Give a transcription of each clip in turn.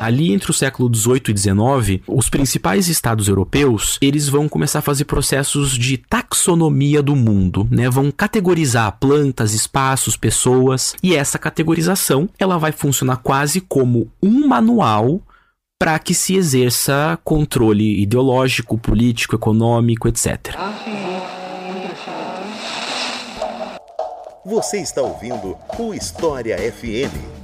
Ali entre o século 18 e 19, os principais estados europeus, eles vão começar a fazer processos de taxonomia do mundo, né? Vão categorizar plantas, espaços, pessoas, e essa categorização, ela vai funcionar quase como um manual para que se exerça controle ideológico, político, econômico, etc. Você está ouvindo o História FM.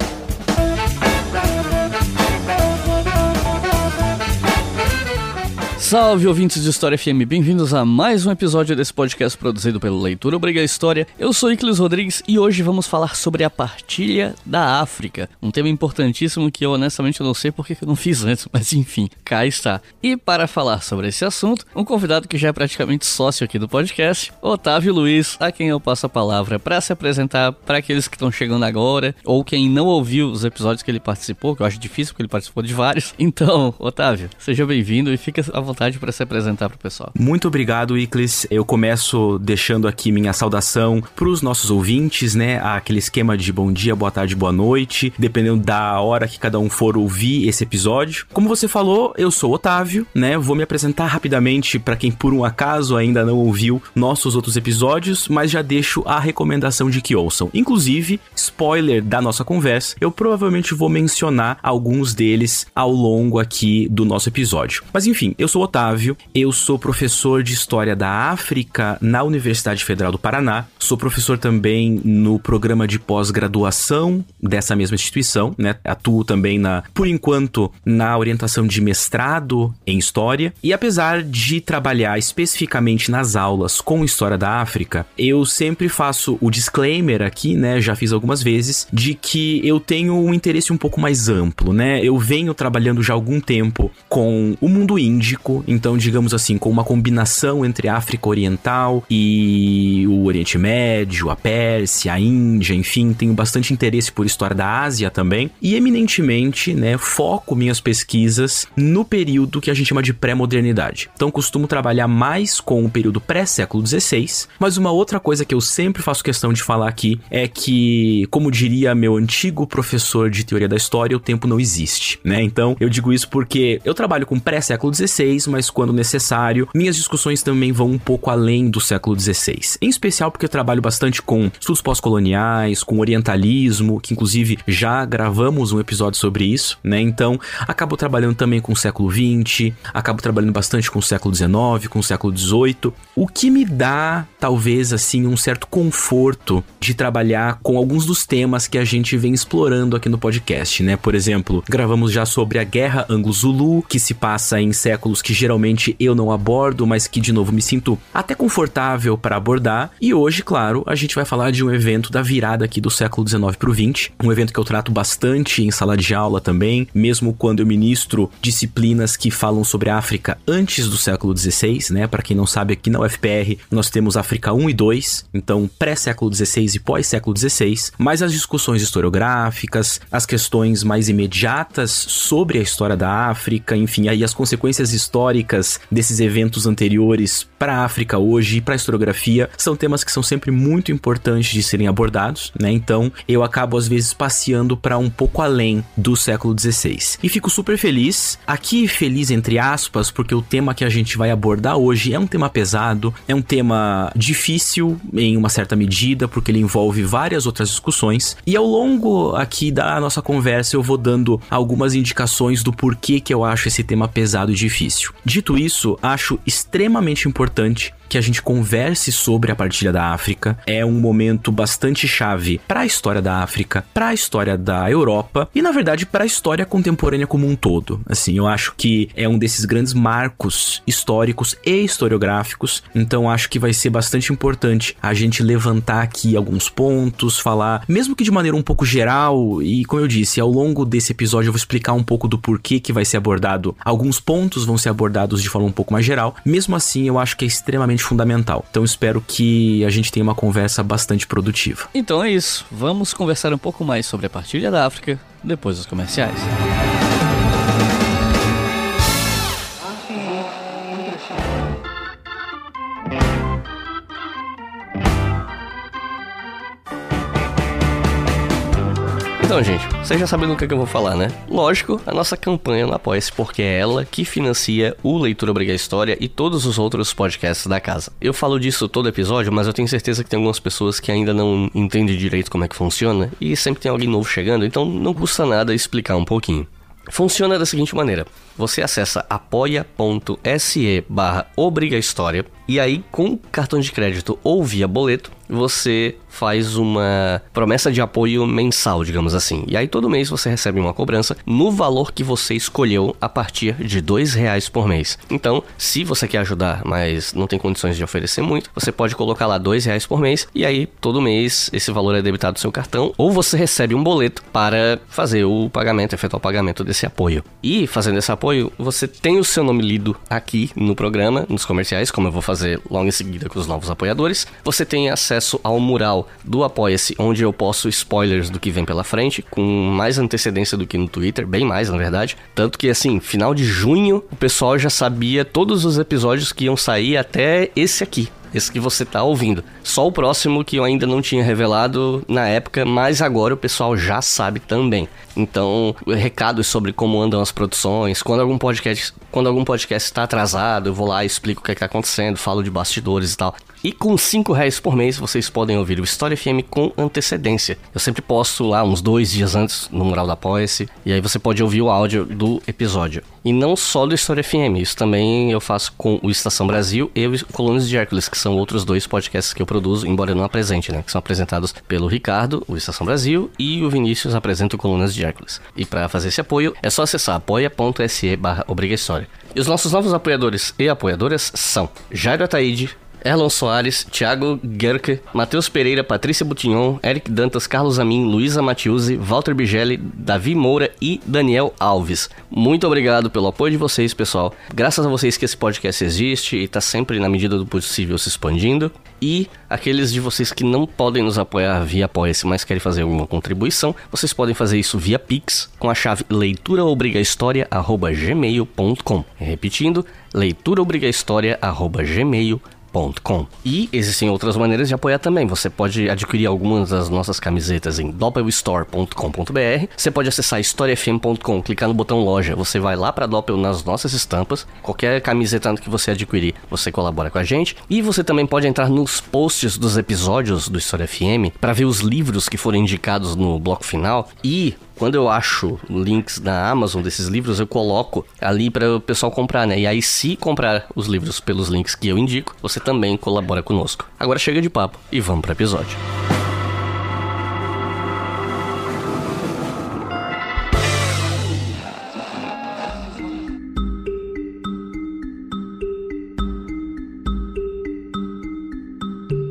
Salve ouvintes de História FM, bem-vindos a mais um episódio desse podcast produzido pelo Leitura Obriga História. Eu sou Iclis Rodrigues e hoje vamos falar sobre a partilha da África, um tema importantíssimo que eu honestamente não sei porque eu não fiz antes, mas enfim, cá está. E para falar sobre esse assunto, um convidado que já é praticamente sócio aqui do podcast, Otávio Luiz, a quem eu passo a palavra para se apresentar para aqueles que estão chegando agora ou quem não ouviu os episódios que ele participou, que eu acho difícil porque ele participou de vários. Então, Otávio, seja bem-vindo e fica à vontade vontade para se apresentar para o pessoal. Muito obrigado, Iclis. Eu começo deixando aqui minha saudação para os nossos ouvintes, né? Aquele esquema de bom dia, boa tarde, boa noite, dependendo da hora que cada um for ouvir esse episódio. Como você falou, eu sou Otávio, né? Vou me apresentar rapidamente para quem por um acaso ainda não ouviu nossos outros episódios, mas já deixo a recomendação de que ouçam. Inclusive, spoiler da nossa conversa, eu provavelmente vou mencionar alguns deles ao longo aqui do nosso episódio. Mas enfim, eu sou Otávio, eu sou professor de História da África na Universidade Federal do Paraná, sou professor também no programa de pós-graduação dessa mesma instituição, né? Atuo também na, por enquanto, na orientação de mestrado em História, e apesar de trabalhar especificamente nas aulas com História da África, eu sempre faço o disclaimer aqui, né? Já fiz algumas vezes, de que eu tenho um interesse um pouco mais amplo, né? Eu venho trabalhando já há algum tempo com o mundo índico, então, digamos assim, com uma combinação entre a África Oriental e o Oriente Médio, a Pérsia, a Índia, enfim, tenho bastante interesse por história da Ásia também. E eminentemente, né, foco minhas pesquisas no período que a gente chama de pré-modernidade. Então, costumo trabalhar mais com o período pré-século XVI, mas uma outra coisa que eu sempre faço questão de falar aqui é que, como diria meu antigo professor de teoria da história, o tempo não existe, né? Então, eu digo isso porque eu trabalho com pré-século XVI, mas quando necessário, minhas discussões também vão um pouco além do século XVI. Em especial porque eu trabalho bastante com estudos pós-coloniais, com orientalismo, que inclusive já gravamos um episódio sobre isso, né? Então, acabo trabalhando também com o século XX, acabo trabalhando bastante com o século XIX, com o século XVIII, o que me dá, talvez, assim, um certo conforto de trabalhar com alguns dos temas que a gente vem explorando aqui no podcast, né? Por exemplo, gravamos já sobre a Guerra Anglo-Zulu, que se passa em séculos que geralmente eu não abordo, mas que de novo me sinto até confortável para abordar. E hoje, claro, a gente vai falar de um evento da virada aqui do século XIX para o XX, um evento que eu trato bastante em sala de aula também, mesmo quando eu ministro disciplinas que falam sobre a África antes do século XVI, né? Para quem não sabe, aqui na UFPR nós temos África 1 e 2, então pré-século XVI e pós-século XVI, mas as discussões historiográficas, as questões mais imediatas sobre a história da África, enfim, aí as consequências históricas históricas desses eventos anteriores para a África hoje e para a historiografia são temas que são sempre muito importantes de serem abordados, né? Então eu acabo às vezes passeando para um pouco além do século XVI. E fico super feliz, aqui feliz entre aspas, porque o tema que a gente vai abordar hoje é um tema pesado, é um tema difícil em uma certa medida, porque ele envolve várias outras discussões. E ao longo aqui da nossa conversa eu vou dando algumas indicações do porquê que eu acho esse tema pesado e difícil. Dito isso, acho extremamente importante que a gente converse sobre a partilha da África. É um momento bastante chave para a história da África, para a história da Europa e, na verdade, para a história contemporânea como um todo. Assim, eu acho que é um desses grandes marcos históricos e historiográficos. Então, acho que vai ser bastante importante a gente levantar aqui alguns pontos, falar, mesmo que de maneira um pouco geral. E, como eu disse, ao longo desse episódio eu vou explicar um pouco do porquê que vai ser abordado. Alguns pontos vão ser abordados de forma um pouco mais geral. Mesmo assim, eu acho que é extremamente fundamental. Então espero que a gente tenha uma conversa bastante produtiva. Então é isso. Vamos conversar um pouco mais sobre a partilha da África depois dos comerciais. Então, gente, vocês já sabem do que, é que eu vou falar, né? Lógico, a nossa campanha no Apoia-se, porque é ela que financia o Leitura Obriga História e todos os outros podcasts da casa. Eu falo disso todo episódio, mas eu tenho certeza que tem algumas pessoas que ainda não entendem direito como é que funciona e sempre tem alguém novo chegando, então não custa nada explicar um pouquinho. Funciona da seguinte maneira: você acessa apoia.se barra e aí com cartão de crédito ou via boleto você faz uma promessa de apoio mensal, digamos assim. E aí todo mês você recebe uma cobrança no valor que você escolheu a partir de dois reais por mês. Então, se você quer ajudar, mas não tem condições de oferecer muito, você pode colocar lá dois reais por mês e aí todo mês esse valor é debitado do seu cartão ou você recebe um boleto para fazer o pagamento, efetuar o pagamento desse apoio. E fazendo esse apoio, você tem o seu nome lido aqui no programa, nos comerciais, como eu vou fazer logo em seguida com os novos apoiadores. Você tem acesso ao mural do Apoia-se, onde eu posto spoilers do que vem pela frente, com mais antecedência do que no Twitter, bem mais na verdade. Tanto que, assim, final de junho, o pessoal já sabia todos os episódios que iam sair até esse aqui esse que você tá ouvindo. Só o próximo que eu ainda não tinha revelado na época, mas agora o pessoal já sabe também. Então, recados sobre como andam as produções, quando algum podcast, quando algum podcast está atrasado, eu vou lá e explico o que é está acontecendo, falo de bastidores e tal. E com 5 reais por mês vocês podem ouvir o História FM com antecedência. Eu sempre posto lá uns dois dias antes no mural da Apoia-se, e aí você pode ouvir o áudio do episódio. E não só do História FM, isso também eu faço com o Estação Brasil e o Colunas de Hércules, que são outros dois podcasts que eu produzo, embora eu não apresente, né? Que são apresentados pelo Ricardo, o Estação Brasil, e o Vinícius apresenta o Colunas de Hércules. E para fazer esse apoio, é só acessar apoia.se barra E os nossos novos apoiadores e apoiadoras são Jairo Ataíde, Erlon Soares, Thiago Gerke, Matheus Pereira, Patrícia Butignon, Eric Dantas, Carlos Amin, Luísa Matiusi, Walter Bigelli, Davi Moura e Daniel Alves. Muito obrigado pelo apoio de vocês, pessoal. Graças a vocês que esse podcast existe e está sempre, na medida do possível, se expandindo. E aqueles de vocês que não podem nos apoiar via Apoia-se, mas querem fazer alguma contribuição, vocês podem fazer isso via Pix com a chave leituraobrigahistoria.gmail.com Repetindo, leituraobrigahistoria.gmail.com e existem outras maneiras de apoiar também. Você pode adquirir algumas das nossas camisetas em doppelstore.com.br. Você pode acessar historiafm.com, clicar no botão loja. Você vai lá para Doppel nas nossas estampas. Qualquer camiseta que você adquirir, você colabora com a gente. E você também pode entrar nos posts dos episódios do História FM para ver os livros que foram indicados no bloco final e quando eu acho links na Amazon desses livros, eu coloco ali para o pessoal comprar, né? E aí, se comprar os livros pelos links que eu indico, você também colabora conosco. Agora chega de papo e vamos para o episódio.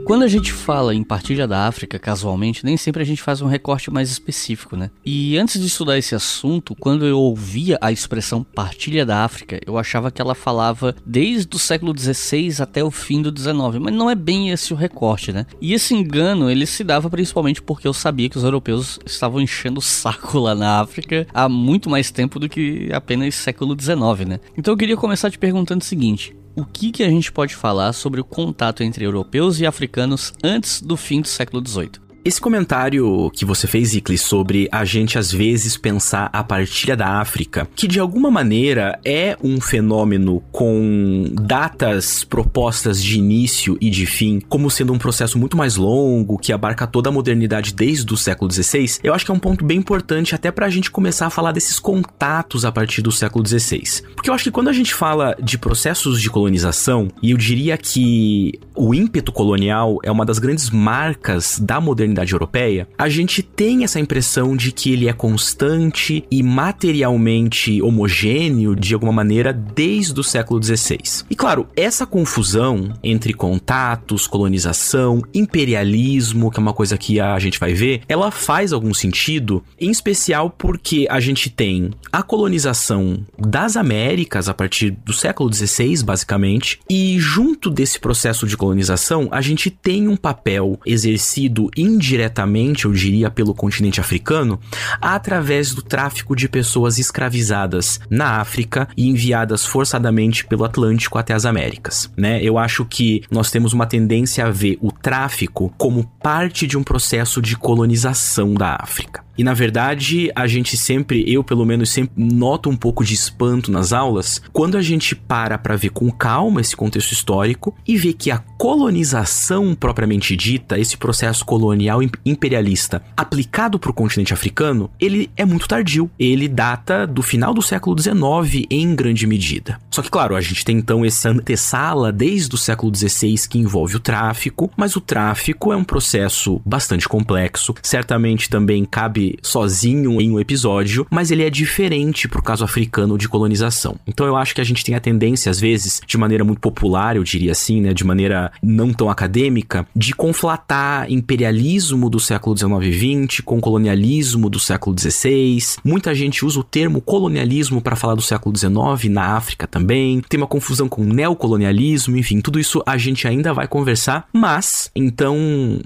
Quando a gente fala em partilha da África casualmente, nem sempre a gente faz um recorte mais específico, né? E antes de estudar esse assunto, quando eu ouvia a expressão partilha da África, eu achava que ela falava desde o século XVI até o fim do XIX, mas não é bem esse o recorte, né? E esse engano ele se dava principalmente porque eu sabia que os europeus estavam enchendo o saco lá na África há muito mais tempo do que apenas século XIX, né? Então eu queria começar te perguntando o seguinte: o que, que a gente pode falar sobre o contato entre europeus e africanos antes do fim do século XVIII? Esse comentário que você fez, Iclis, sobre a gente às vezes pensar a partilha da África, que de alguma maneira é um fenômeno com datas propostas de início e de fim, como sendo um processo muito mais longo, que abarca toda a modernidade desde o século XVI, eu acho que é um ponto bem importante até para a gente começar a falar desses contatos a partir do século XVI. Porque eu acho que quando a gente fala de processos de colonização, e eu diria que o ímpeto colonial é uma das grandes marcas da modernidade comunidade europeia, a gente tem essa impressão de que ele é constante e materialmente homogêneo de alguma maneira desde o século XVI. E claro, essa confusão entre contatos, colonização, imperialismo, que é uma coisa que a gente vai ver, ela faz algum sentido, em especial porque a gente tem a colonização das Américas a partir do século XVI, basicamente, e junto desse processo de colonização, a gente tem um papel exercido indiretamente indiretamente, eu diria, pelo continente africano, através do tráfico de pessoas escravizadas na África e enviadas forçadamente pelo Atlântico até as Américas, né? Eu acho que nós temos uma tendência a ver o tráfico como parte de um processo de colonização da África. E na verdade, a gente sempre, eu pelo menos sempre noto um pouco de espanto nas aulas quando a gente para para ver com calma esse contexto histórico e vê que a colonização propriamente dita, esse processo colonial imperialista aplicado para o continente africano, ele é muito tardio. Ele data do final do século XIX em grande medida. Só que claro, a gente tem então essa antessala desde o século XVI que envolve o tráfico, mas o tráfico é um processo bastante complexo. Certamente também cabe sozinho em um episódio, mas ele é diferente para o caso africano de colonização. Então eu acho que a gente tem a tendência, às vezes, de maneira muito popular, eu diria assim, né, de maneira não tão acadêmica, de conflatar imperialismo do século XIX e XX com colonialismo do século XVI. Muita gente usa o termo colonialismo para falar do século XIX na África também. Tem uma confusão com neocolonialismo, enfim, tudo isso a gente ainda vai conversar, mas então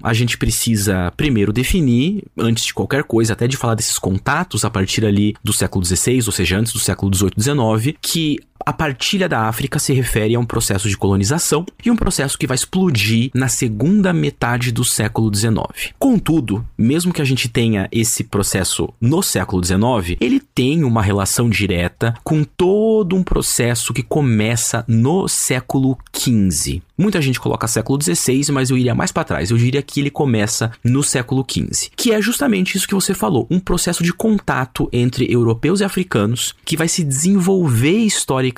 a gente precisa primeiro definir, antes de qualquer coisa, até de falar desses contatos a partir ali do século XVI, ou seja, antes do século XVIII, XIX, que a partilha da África se refere a um processo de colonização e um processo que vai explodir na segunda metade do século XIX. Contudo, mesmo que a gente tenha esse processo no século XIX, ele tem uma relação direta com todo um processo que começa no século XV. Muita gente coloca século XVI, mas eu iria mais para trás. Eu diria que ele começa no século XV, que é justamente isso que você falou, um processo de contato entre europeus e africanos que vai se desenvolver historicamente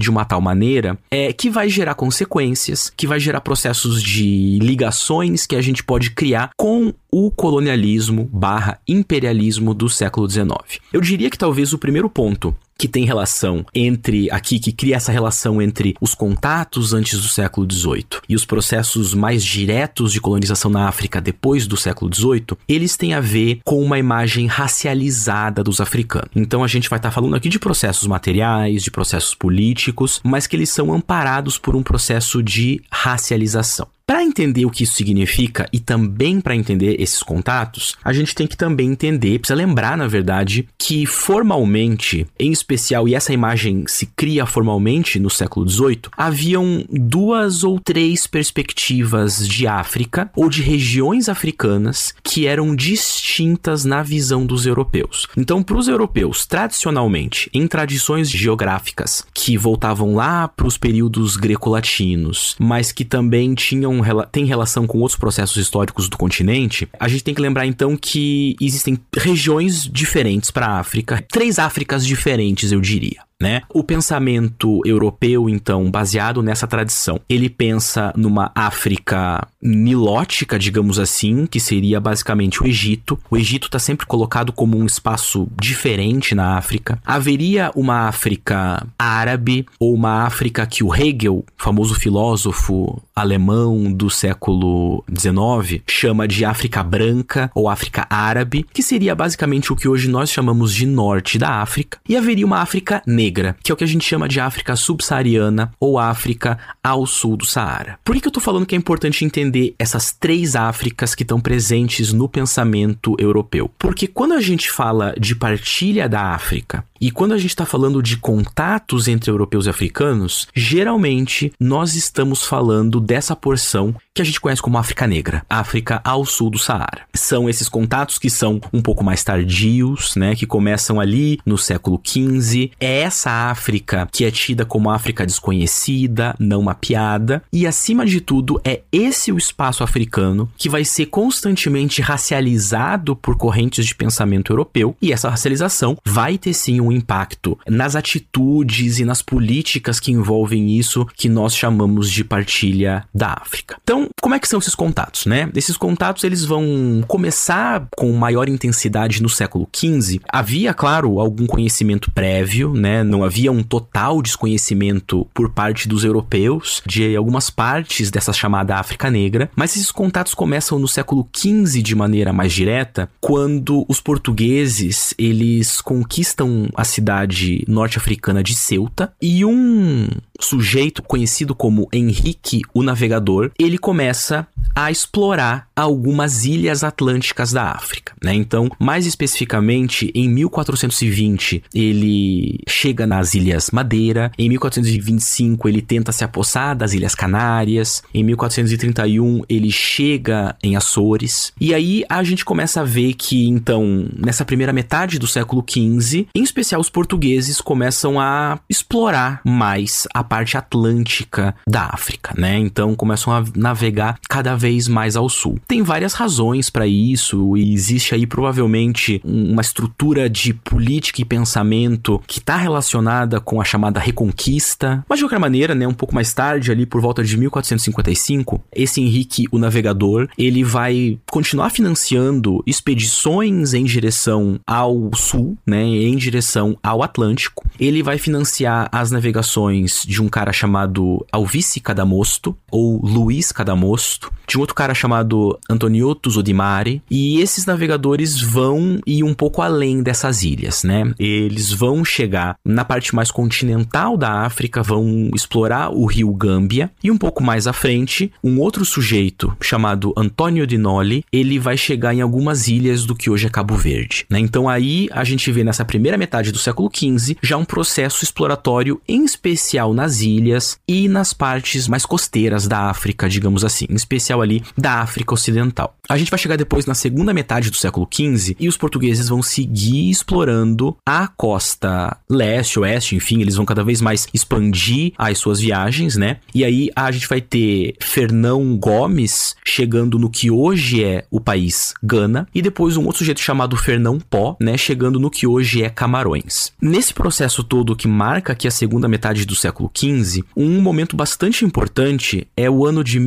de uma tal maneira é que vai gerar consequências, que vai gerar processos de ligações que a gente pode criar com o colonialismo barra imperialismo do século XIX. Eu diria que talvez o primeiro ponto que tem relação entre aqui, que cria essa relação entre os contatos antes do século XVIII e os processos mais diretos de colonização na África depois do século XVIII, eles têm a ver com uma imagem racializada dos africanos. Então a gente vai estar tá falando aqui de processos materiais, de processos políticos, mas que eles são amparados por um processo de racialização. Para entender o que isso significa e também para entender esses contatos, a gente tem que também entender, precisa lembrar, na verdade, que formalmente, em especial, e essa imagem se cria formalmente no século XVIII, haviam duas ou três perspectivas de África ou de regiões africanas que eram distintas na visão dos europeus. Então, para os europeus, tradicionalmente, em tradições geográficas que voltavam lá para os períodos greco-latinos, mas que também tinham tem relação com outros processos históricos do continente, a gente tem que lembrar então que existem regiões diferentes para a África, três Áfricas diferentes, eu diria né? O pensamento europeu, então, baseado nessa tradição, ele pensa numa África nilótica, digamos assim, que seria basicamente o Egito. O Egito está sempre colocado como um espaço diferente na África. Haveria uma África árabe ou uma África que o Hegel, famoso filósofo alemão do século XIX, chama de África branca ou África árabe, que seria basicamente o que hoje nós chamamos de norte da África. E haveria uma África negra negra, que é o que a gente chama de África subsaariana ou África ao sul do Saara. Por que, eu tô falando que é importante entender essas três Áfricas que estão presentes no pensamento europeu? Porque quando a gente fala de partilha da África e quando a gente está falando de contatos entre europeus e africanos, geralmente nós estamos falando dessa porção que a gente conhece como África Negra, África ao sul do Saara. São esses contatos que são um pouco mais tardios, né, que começam ali no século XV. É essa África que é tida como África desconhecida, não mapeada, e acima de tudo é esse o espaço africano que vai ser constantemente racializado por correntes de pensamento europeu, e essa racialização vai ter sim um impacto nas atitudes e nas políticas que envolvem isso que nós chamamos de partilha da África. Então, como é que são esses contatos, né? Esses contatos eles vão começar com maior intensidade no século XV. Havia, claro, algum conhecimento prévio, né? Não havia um total desconhecimento por parte dos europeus de algumas partes dessa chamada África Negra, mas esses contatos começam no século XV de maneira mais direta, quando os portugueses eles conquistam a cidade norte-africana de Ceuta e um sujeito conhecido como Henrique o Navegador, ele começa a explorar algumas ilhas atlânticas da África, né? Então, mais especificamente, em 1420 ele chega nas Ilhas Madeira, em 1425 ele tenta se apossar das Ilhas Canárias, em 1431 ele chega em Açores, e aí a gente começa a ver que então, nessa primeira metade do século XV, em especial os portugueses começam a explorar mais a parte atlântica da África, né? Então começam a navegar cada vez mais ao sul. Tem várias razões para isso e existe aí provavelmente uma estrutura de política e pensamento que está relacionada com a chamada Reconquista. Mas de qualquer maneira, né, um pouco mais tarde, ali por volta de 1455, esse Henrique o Navegador, ele vai continuar financiando expedições em direção ao sul, né, em direção ao Atlântico. Ele vai financiar as navegações de um cara chamado Alvice Cadamosto ou Luiz Cadamosto, de um outro cara chamado Antoniotto Zodimari, e esses navegadores vão ir um pouco além dessas ilhas, né? Eles vão chegar na parte mais continental da África, vão explorar o rio Gâmbia, e um pouco mais à frente, um outro sujeito chamado Antônio Di Noli, ele vai chegar em algumas ilhas do que hoje é Cabo Verde, né? Então aí a gente vê nessa primeira metade do século XV já um processo exploratório em especial nas ilhas e nas partes mais costeiras da África, digamos assim, em especial ali da África Ocidental. A gente vai chegar depois na segunda metade do século XV e os portugueses vão seguir explorando a costa leste, oeste, enfim, eles vão cada vez mais expandir as suas viagens, né? E aí a gente vai ter Fernão Gomes chegando no que hoje é o país Gana e depois um outro sujeito chamado Fernão Pó, né, chegando no que hoje é Camarões. Nesse processo todo que marca aqui a segunda metade do século XV, um momento bastante importante é o ano de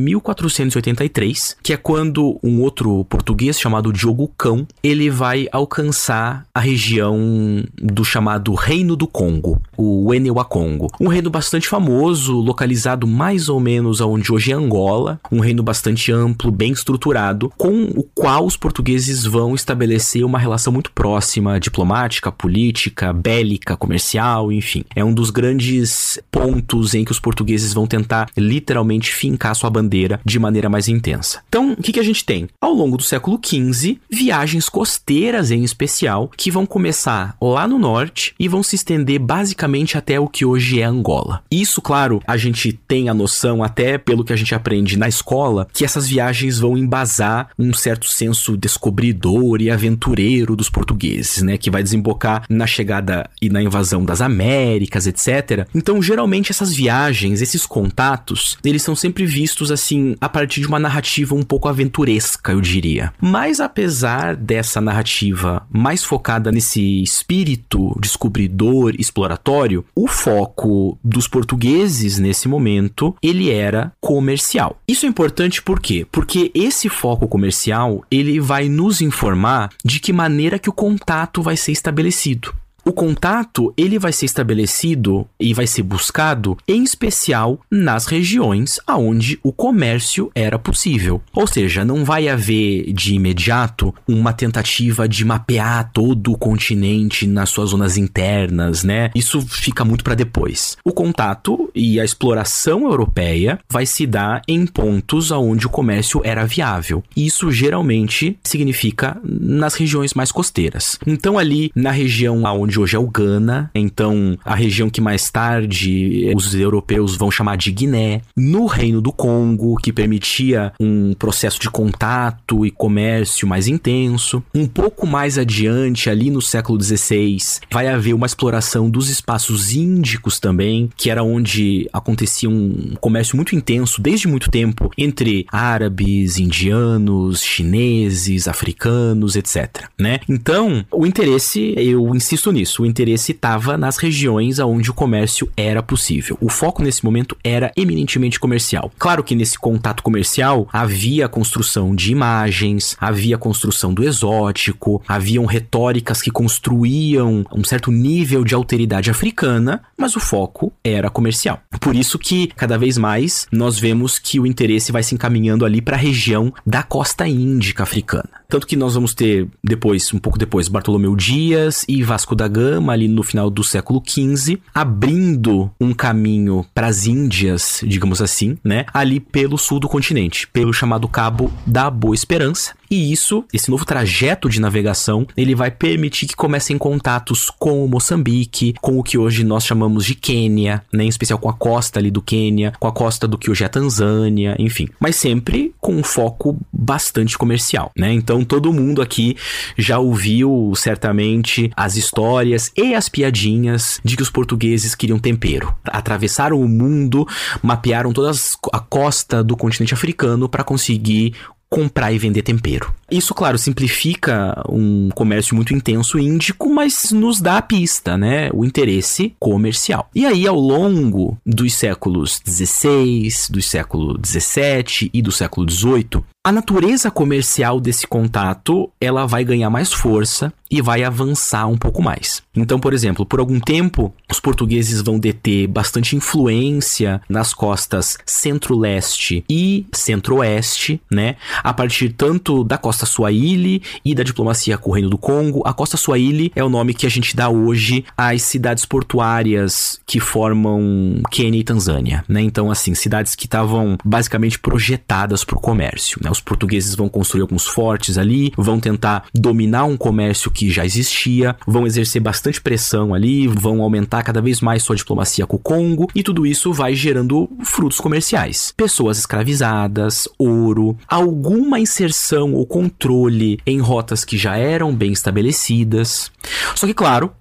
1483, que é quando um outro português chamado Diogo Cão, ele vai alcançar a região do chamado Reino do Congo, o Congo. Um reino bastante famoso, localizado mais ou menos onde hoje é Angola, um reino bastante amplo, bem estruturado, com o qual os portugueses vão estabelecer uma relação muito próxima, diplomática, política, bélica, comercial, enfim. É um dos grandes pontos em que os portugueses vão tentar literalmente fincar sua bandeira de maneira mais intensa. Então, o que, que a gente tem? Ao longo do século XV, viagens costeiras em especial, que vão começar lá no norte e vão se estender basicamente até o que hoje é Angola. Isso, claro, a gente tem a noção, até pelo que a gente aprende na escola, que essas viagens vão embasar um certo senso descobridor e aventureiro dos portugueses, né? Que vai desembocar na chegada e na invasão das Américas, etc. Então, geralmente, essas viagens, esses contatos, eles são sempre vistos assim a partir de uma narrativa um pouco aventuresca, eu diria. Mas apesar dessa narrativa mais focada nesse espírito descobridor, exploratório, o foco dos portugueses nesse momento, ele era comercial. Isso é importante por quê? Porque esse foco comercial, ele vai nos informar de que maneira que o contato vai ser estabelecido. O contato, ele vai ser estabelecido e vai ser buscado em especial nas regiões aonde o comércio era possível. Ou seja, não vai haver de imediato uma tentativa de mapear todo o continente nas suas zonas internas, né? Isso fica muito para depois. O contato e a exploração europeia vai se dar em pontos aonde o comércio era viável. Isso geralmente significa nas regiões mais costeiras. Então ali na região aonde onde hoje é o Ghana, então a região que mais tarde os europeus vão chamar de Guiné, no Reino do Congo, que permitia um processo de contato e comércio mais intenso. Um pouco mais adiante, ali no século XVI, vai haver uma exploração dos espaços índicos também, que era onde acontecia um comércio muito intenso desde muito tempo entre árabes, indianos, chineses, africanos, etc. Né? Então, o interesse, eu insisto nisso isso, o interesse estava nas regiões onde o comércio era possível. O foco nesse momento era eminentemente comercial. Claro que nesse contato comercial havia a construção de imagens, havia a construção do exótico, haviam retóricas que construíam um certo nível de alteridade africana, mas o foco era comercial. Por isso que cada vez mais nós vemos que o interesse vai se encaminhando ali para a região da costa índica africana. Tanto que nós vamos ter depois, um pouco depois, Bartolomeu Dias e Vasco da Gama ali no final do século XV, abrindo um caminho para as Índias, digamos assim, né? Ali pelo sul do continente, pelo chamado Cabo da Boa Esperança. E isso, esse novo trajeto de navegação, ele vai permitir que comecem contatos com o Moçambique, com o que hoje nós chamamos de Quênia, né? em especial com a costa ali do Quênia, com a costa do que hoje é Tanzânia, enfim. Mas sempre com um foco bastante comercial, né? Então todo mundo aqui já ouviu certamente as histórias e as piadinhas de que os portugueses queriam tempero. Atravessaram o mundo, mapearam toda a costa do continente africano para conseguir comprar e vender tempero. Isso, claro, simplifica um comércio muito intenso índico, mas nos dá a pista, né? O interesse comercial. E aí, ao longo dos séculos XVI, do século XVII e do século XVIII, a natureza comercial desse contato, ela vai ganhar mais força e vai avançar um pouco mais. Então, por exemplo, por algum tempo, os portugueses vão deter bastante influência nas costas centro-leste e centro-oeste, né? A partir tanto da costa Swahili e da diplomacia com o Reino do Congo. A costa Swahili é o nome que a gente dá hoje às cidades portuárias que formam Quênia e Tanzânia, né? Então, assim, cidades que estavam basicamente projetadas para o comércio, né? Os portugueses vão construir alguns fortes ali, vão tentar dominar um comércio que já existia, vão exercer bastante pressão ali, vão aumentar cada vez mais sua diplomacia com o Congo, e tudo isso vai gerando frutos comerciais. Pessoas escravizadas, ouro, alguma inserção ou controle em rotas que já eram bem estabelecidas. Só que, claro,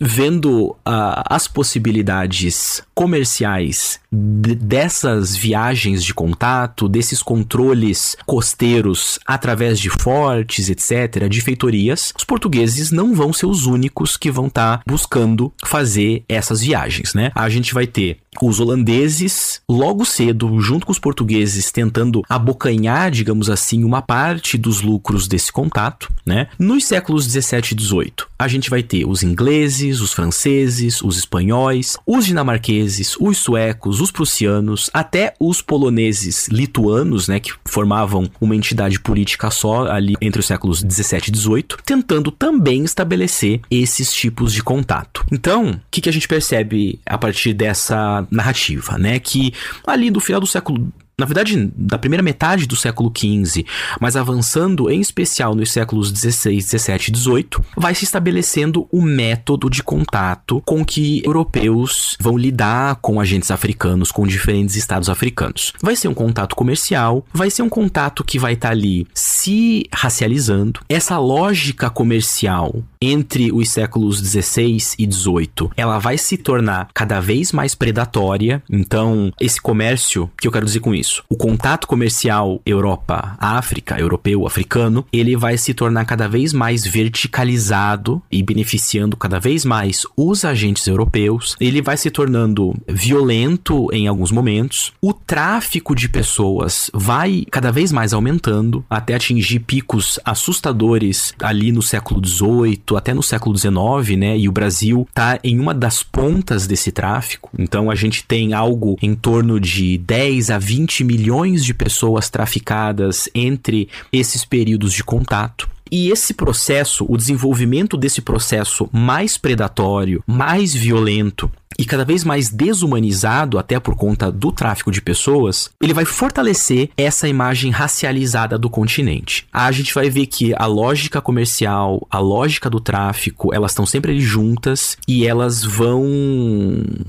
vendo uh, as possibilidades comerciais dessas viagens de contato, desses controles costeiros através de fortes, etc., de feitorias, os portugueses não vão ser os únicos que vão estar tá buscando fazer essas viagens, né? A gente vai ter os holandeses logo cedo, junto com os portugueses, tentando abocanhar, digamos assim, uma parte dos lucros desse contato, né? Nos séculos 17 e 18, a gente vai ter os ingleses, os franceses, os espanhóis, os dinamarqueses, os suecos, os prussianos, até os poloneses lituanos, né, que formavam uma entidade política só ali entre os séculos 17 e 18, tentando também estabelecer esses tipos de contato. Então, o que, que a gente percebe a partir dessa narrativa, né? Que ali do final do século na verdade, da primeira metade do século XV, mas avançando em especial nos séculos XVI, XVII e XVIII, vai se estabelecendo o método de contato com que europeus vão lidar com agentes africanos, com diferentes estados africanos. Vai ser um contato comercial, vai ser um contato que vai estar tá ali se racializando. Essa lógica comercial entre os séculos XVI e XVIII, ela vai se tornar cada vez mais predatória. Então, esse comércio, que eu quero dizer com isso? Isso. O contato comercial Europa-África, europeu-africano, ele vai se tornar cada vez mais verticalizado e beneficiando cada vez mais os agentes europeus. Ele vai se tornando violento em alguns momentos. O tráfico de pessoas vai cada vez mais aumentando até atingir picos assustadores ali no século XVIII, até no século XIX, né? E o Brasil tá em uma das pontas desse tráfico. Então a gente tem algo em torno de 10 a 20 20 milhões de pessoas traficadas entre esses períodos de contato. E esse processo, o desenvolvimento desse processo mais predatório, mais violento, e cada vez mais desumanizado, até por conta do tráfico de pessoas, ele vai fortalecer essa imagem racializada do continente. A gente vai ver que a lógica comercial, a lógica do tráfico, elas estão sempre juntas e elas vão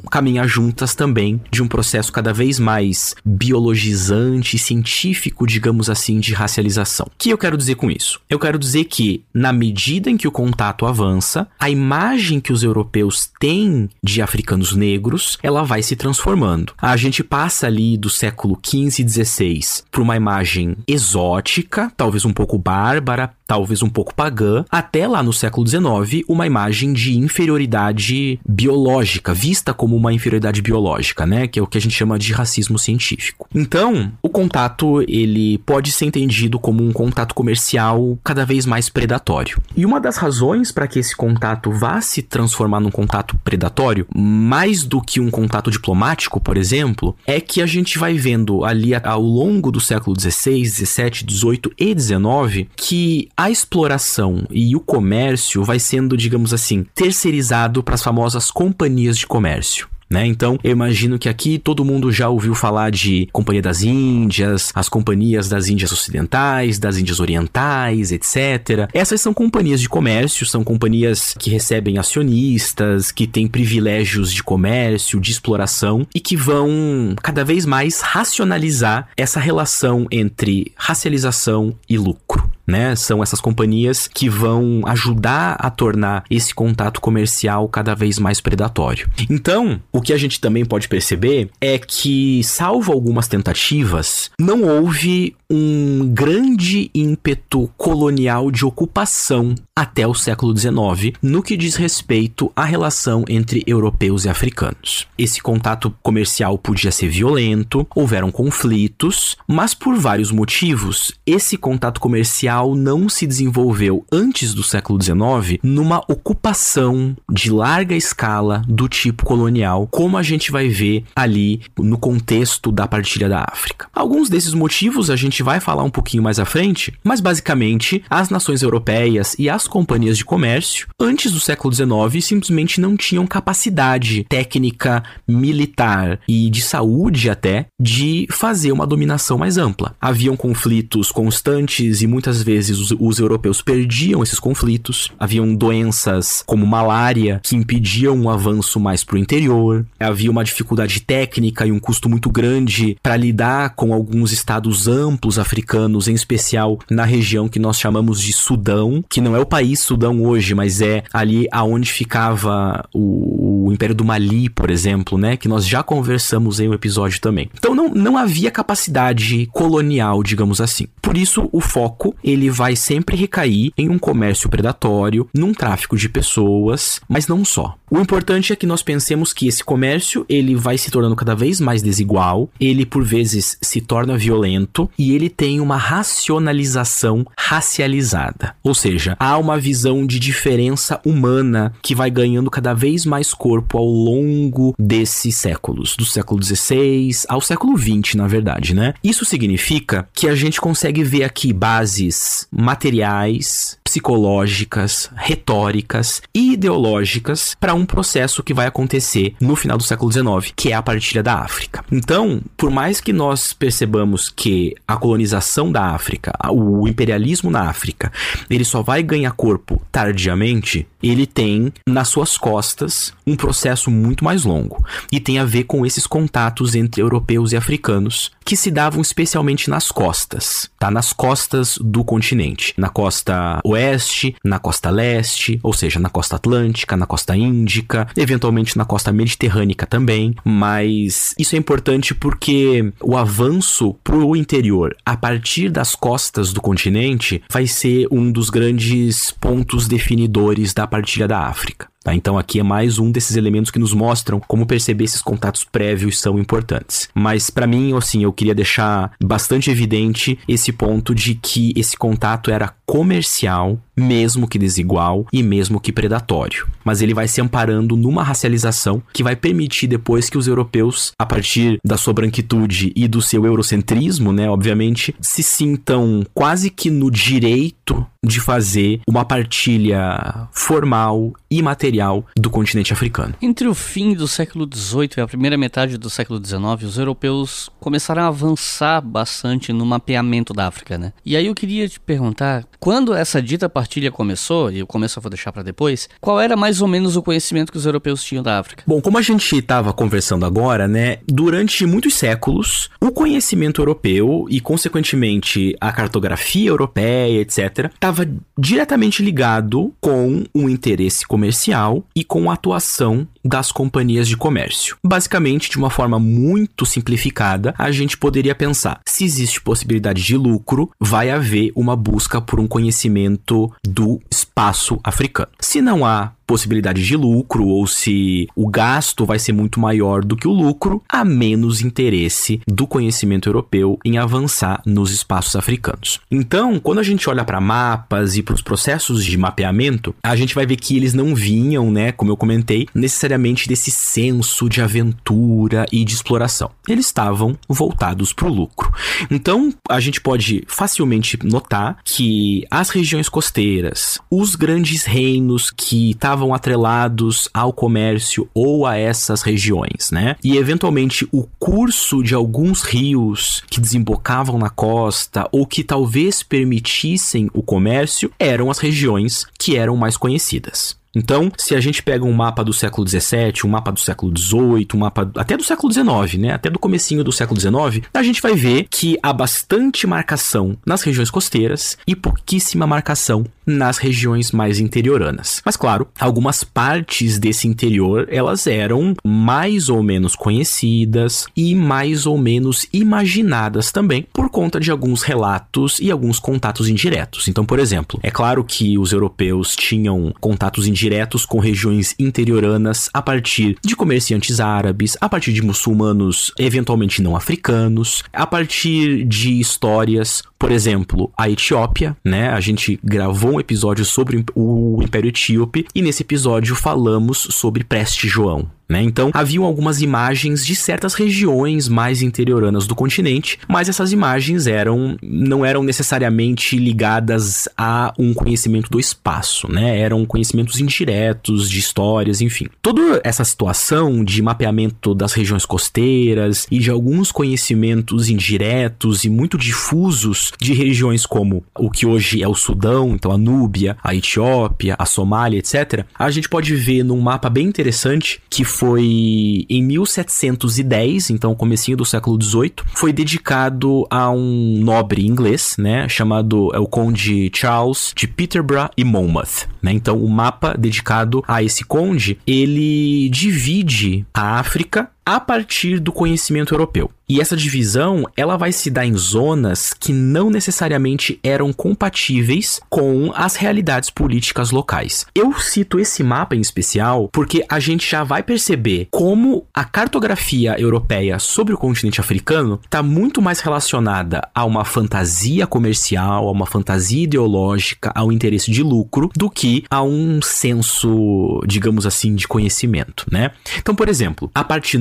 caminhar juntas também de um processo cada vez mais biologizante, científico, digamos assim, de racialização. O que eu quero dizer com isso? Eu quero dizer que, na medida em que o contato avança, a imagem que os europeus têm de africanos negros, ela vai se transformando. A gente passa ali do século 15 e 16 para uma imagem exótica, talvez um pouco bárbara, talvez um pouco pagã, até lá no século XIX, uma imagem de inferioridade biológica, vista como uma inferioridade biológica, né? Que é o que a gente chama de racismo científico. Então, o contato, ele pode ser entendido como um contato comercial cada vez mais predatório. E uma das razões para que esse contato vá se transformar num contato predatório, mais do que um contato diplomático, por exemplo, é que a gente vai vendo ali ao longo do século XVI, XVII, XVIII e XIX que a exploração e o comércio vai sendo, digamos assim, terceirizado para as famosas companhias de comércio. Né? Então, eu imagino que aqui todo mundo já ouviu falar de Companhia das Índias, as companhias das Índias Ocidentais, das Índias Orientais, etc. Essas são companhias de comércio, são companhias que recebem acionistas, que têm privilégios de comércio, de exploração e que vão cada vez mais racionalizar essa relação entre racialização e lucro né? São essas companhias que vão ajudar a tornar esse contato comercial cada vez mais predatório. Então, o que a gente também pode perceber é que, salvo algumas tentativas, não houve um grande ímpeto colonial de ocupação até o século XIX no que diz respeito à relação entre europeus e africanos. Esse contato comercial podia ser violento, houveram conflitos, mas por vários motivos, esse contato comercial não se desenvolveu antes do século XIX numa ocupação de larga escala do tipo colonial, como a gente vai ver ali no contexto da partilha da África. Alguns desses motivos a gente vai falar um pouquinho mais à frente, mas basicamente as nações europeias e as companhias de comércio, antes do século XIX, simplesmente não tinham capacidade técnica, militar e de saúde até de fazer uma dominação mais ampla. Haviam conflitos constantes e muitas vezes os, os europeus perdiam esses conflitos. Haviam doenças como malária que impediam um avanço mais para o interior. Havia uma dificuldade técnica e um custo muito grande para lidar com alguns estados amplos africanos, em especial na região que nós chamamos de Sudão, que não é o país Sudão hoje, mas é ali aonde ficava o, o Império do Mali, por exemplo, né? Que nós já conversamos em um episódio também. Então não, não havia capacidade colonial, digamos assim. Por isso o foco ele vai sempre recair em um comércio predatório, num tráfico de pessoas, mas não só. O importante é que nós pensemos que esse comércio ele vai se tornando cada vez mais desigual, ele por vezes se torna violento e ele tem uma racionalização racializada. Ou seja, há uma visão de diferença humana que vai ganhando cada vez mais corpo ao longo desses séculos, do século XVI ao século XX, na verdade, né? Isso significa que a gente consegue ver aqui bases materiais, psicológicas, retóricas e ideológicas para um processo que vai acontecer no final do século XIX, que é a partilha da África. Então, por mais que nós percebamos que a colonização da África, o imperialismo na África, ele só vai ganhar corpo tardiamente, ele tem nas suas costas um processo muito mais longo e tem a ver com esses contatos entre europeus e africanos que se davam especialmente nas costas, tá? Nas costas do continente, na costa oeste, na costa leste, ou seja, na costa atlântica, na costa índica, eventualmente na costa mediterrânea também, mas isso é importante porque o avanço pro interior a partir das costas do continente vai ser um dos grandes pontos definidores da partilha da África. Tá? Então aqui é mais um desses elementos que nos mostram como perceber esses contatos prévios são importantes. Mas para mim, assim, eu queria deixar bastante evidente esse ponto de que esse contato era comercial, mesmo que desigual e mesmo que predatório. Mas ele vai se amparando numa racialização que vai permitir depois que os europeus, a partir da sua branquitude e do seu eurocentrismo, né, obviamente, se sintam quase que no direito de fazer uma partilha formal e material do continente africano. Entre o fim do século XVIII e a primeira metade do século XIX, os europeus começaram a avançar bastante no mapeamento da África, né? E aí eu queria te perguntar, quando essa dita partilha começou, e o começo eu vou deixar para depois, qual era mais ou menos o conhecimento que os europeus tinham da África? Bom, como a gente estava conversando agora, né, durante muitos séculos, o conhecimento europeu e consequentemente a cartografia europeia, etc, estava diretamente ligado com o interesse comercial e com a atuação das companhias de comércio. Basicamente, de uma forma muito simplificada, a gente poderia pensar: se existe possibilidade de lucro, vai haver uma busca por um conhecimento do espaço africano. Se não há possibilidade de lucro ou se o gasto vai ser muito maior do que o lucro, há menos interesse do conhecimento europeu em avançar nos espaços africanos. Então, quando a gente olha para mapas e para os processos de mapeamento, a gente vai ver que eles não vinham, né, como eu comentei, necessariamente desse senso de aventura e de exploração. Eles estavam voltados para o lucro. Então, a gente pode facilmente notar que as regiões costeiras, os grandes reinos que estavam atrelados ao comércio ou a essas regiões, né? E eventualmente o curso de alguns rios que desembocavam na costa ou que talvez permitissem o comércio eram as regiões que eram mais conhecidas. Então, se a gente pega um mapa do século XVII, um mapa do século XVIII, um mapa até do século XIX, né, até do comecinho do século XIX, a gente vai ver que há bastante marcação nas regiões costeiras e pouquíssima marcação nas regiões mais interioranas. Mas claro, algumas partes desse interior, elas eram mais ou menos conhecidas e mais ou menos imaginadas também por conta de alguns relatos e alguns contatos indiretos. Então, por exemplo, é claro que os europeus tinham contatos indiretos diretos com regiões interioranas a partir de comerciantes árabes, a partir de muçulmanos eventualmente não africanos, a partir de histórias por exemplo, a Etiópia, né? A gente gravou um episódio sobre o Império Etíope e nesse episódio falamos sobre Preste João, né? Então, haviam algumas imagens de certas regiões mais interioranas do continente, mas essas imagens eram não eram necessariamente ligadas a um conhecimento do espaço, né? Eram conhecimentos indiretos de histórias, enfim. Toda essa situação de mapeamento das regiões costeiras e de alguns conhecimentos indiretos e muito difusos de regiões como o que hoje é o Sudão, então a Núbia, a Etiópia, a Somália, etc., a gente pode ver num mapa bem interessante que foi em 1710, então comecinho do século 18, foi dedicado a um nobre inglês, né, chamado é o conde Charles de Peterborough e Monmouth, né? Então o mapa dedicado a esse conde, ele divide a África a partir do conhecimento europeu. E essa divisão, ela vai se dar em zonas que não necessariamente eram compatíveis com as realidades políticas locais. Eu cito esse mapa em especial porque a gente já vai perceber como a cartografia europeia sobre o continente africano está muito mais relacionada a uma fantasia comercial, a uma fantasia ideológica, ao interesse de lucro, do que a um senso, digamos assim, de conhecimento, né? Então, por exemplo, a parte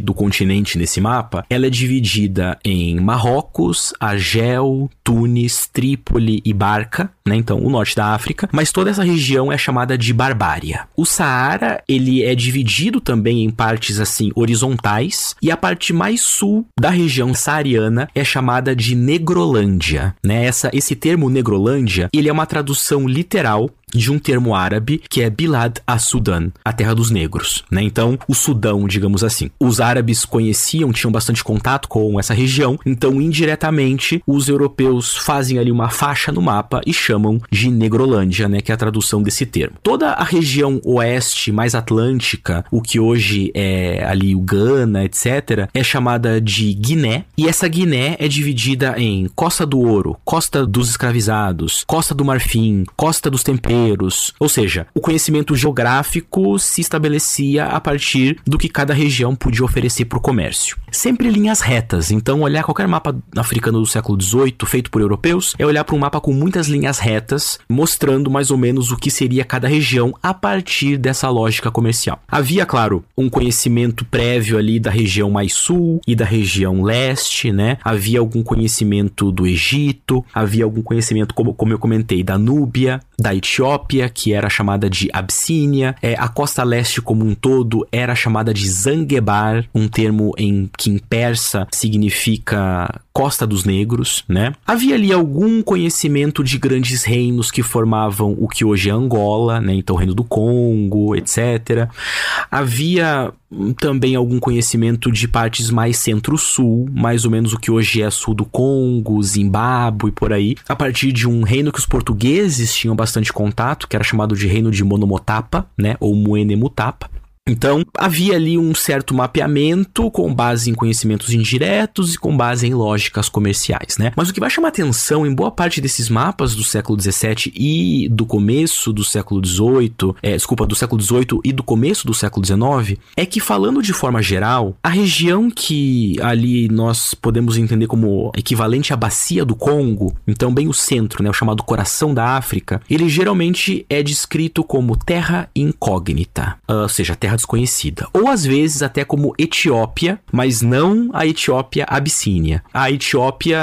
do continente nesse mapa, ela é dividida em Marrocos, Argel, Tunis, Trípoli e Barca, né? Então, o norte da África, mas toda essa região é chamada de Barbária. O Saara, ele é dividido também em partes assim horizontais, e a parte mais sul da região saariana é chamada de Negrolândia, né? Essa esse termo Negrolândia, ele é uma tradução literal de um termo árabe que é Bilad as-Sudan, a terra dos negros, né? Então, o Sudão, digamos assim. Os árabes conheciam, tinham bastante contato com essa região, então indiretamente os europeus fazem ali uma faixa no mapa e chamam de Negrolândia, né, que é a tradução desse termo. Toda a região oeste mais atlântica, o que hoje é ali o Ghana, etc, é chamada de Guiné, e essa Guiné é dividida em Costa do Ouro, Costa dos Escravizados, Costa do Marfim, Costa dos Temperos ou seja, o conhecimento geográfico se estabelecia a partir do que cada região podia oferecer para o comércio. Sempre linhas retas, então olhar qualquer mapa africano do século XVIII feito por europeus é olhar para um mapa com muitas linhas retas, mostrando mais ou menos o que seria cada região a partir dessa lógica comercial. Havia, claro, um conhecimento prévio ali da região mais sul e da região leste, né? Havia algum conhecimento do Egito, havia algum conhecimento, como, como eu comentei, da Núbia, da Etiópia, que era chamada de Absínia, é, a costa leste como um todo era chamada de Zanguebar, um termo em que em persa significa Costa dos Negros, né? Havia ali algum conhecimento de grandes reinos que formavam o que hoje é Angola, né? Então, o Reino do Congo, etc. Havia também algum conhecimento de partes mais centro-sul, mais ou menos o que hoje é sul do Congo, Zimbábue e por aí, a partir de um reino que os portugueses tinham bastante contato, que era chamado de Reino de Monomotapa, né? Ou Muene Mutapa Então, havia ali um certo mapeamento com base em conhecimentos indiretos e com base em lógicas comerciais, né? Mas o que vai chamar atenção em boa parte desses mapas do século XVII e do começo do século XVIII, é, desculpa, do século XVIII e do começo do século XIX, é que falando de forma geral, a região que ali nós podemos entender como equivalente à bacia do Congo, então bem o centro, né, o chamado coração da África, ele geralmente é descrito como terra incógnita, ah, ou seja, terra desconhecida, ou às vezes até como Etiópia, mas não a Etiópia abissínia, a Etiópia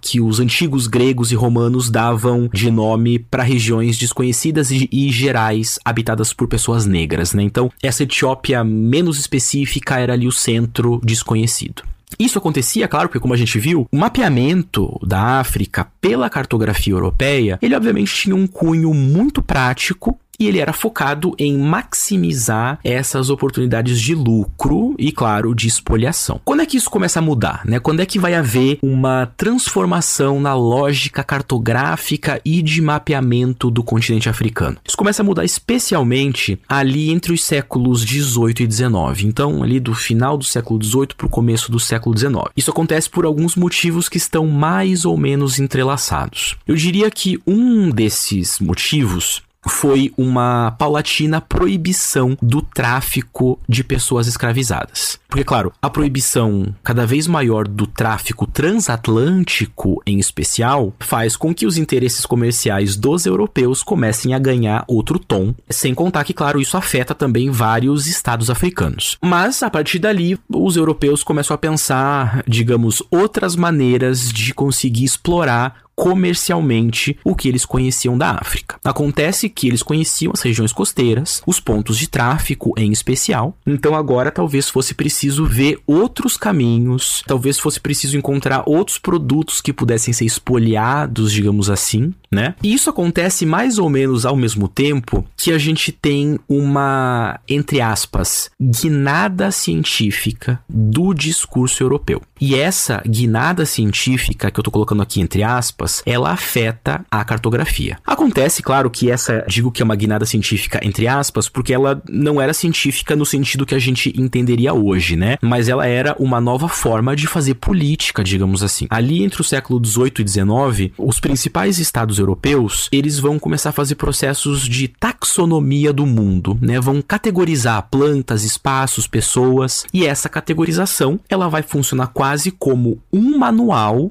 que os antigos gregos e romanos davam de nome para regiões desconhecidas e, e gerais habitadas por pessoas negras, né? Então, essa Etiópia menos específica era ali o centro desconhecido. Isso acontecia, claro, porque como a gente viu, o mapeamento da África pela cartografia europeia, ele obviamente tinha um cunho muito prático e ele era focado em maximizar essas oportunidades de lucro e, claro, de espoliação. Quando é que isso começa a mudar? Né? Quando é que vai haver uma transformação na lógica cartográfica e de mapeamento do continente africano? Isso começa a mudar especialmente ali entre os séculos 18 e 19. Então, ali do final do século 18 para o começo do século 19. Isso acontece por alguns motivos que estão mais ou menos entrelaçados. Eu diria que um desses motivos foi uma paulatina proibição do tráfico de pessoas escravizadas. Porque, claro, a proibição cada vez maior do tráfico transatlântico, em especial, faz com que os interesses comerciais dos europeus comecem a ganhar outro tom, sem contar que, claro, isso afeta também vários estados africanos. Mas, a partir dali, os europeus começam a pensar, digamos, outras maneiras de conseguir explorar comercialmente o que eles conheciam da África. Acontece que eles conheciam as regiões costeiras, os pontos de tráfico em especial, então agora talvez fosse preciso ver outros caminhos, talvez fosse preciso encontrar outros produtos que pudessem ser espoliados, digamos assim, né? E isso acontece mais ou menos ao mesmo tempo que a gente tem uma, entre aspas, guinada científica do discurso europeu. E essa guinada científica que eu tô colocando aqui entre aspas, ela afeta a cartografia. Acontece, claro, que essa, digo que é uma guinada científica entre aspas, porque ela não era científica no sentido que a gente entenderia hoje, né? Mas ela era uma nova forma de fazer política, digamos assim. Ali entre o século 18 e 19, os principais estados europeus, eles vão começar a fazer processos de taxonomia do mundo, né? Vão categorizar plantas, espaços, pessoas, e essa categorização, ela vai funcionar quase como um manual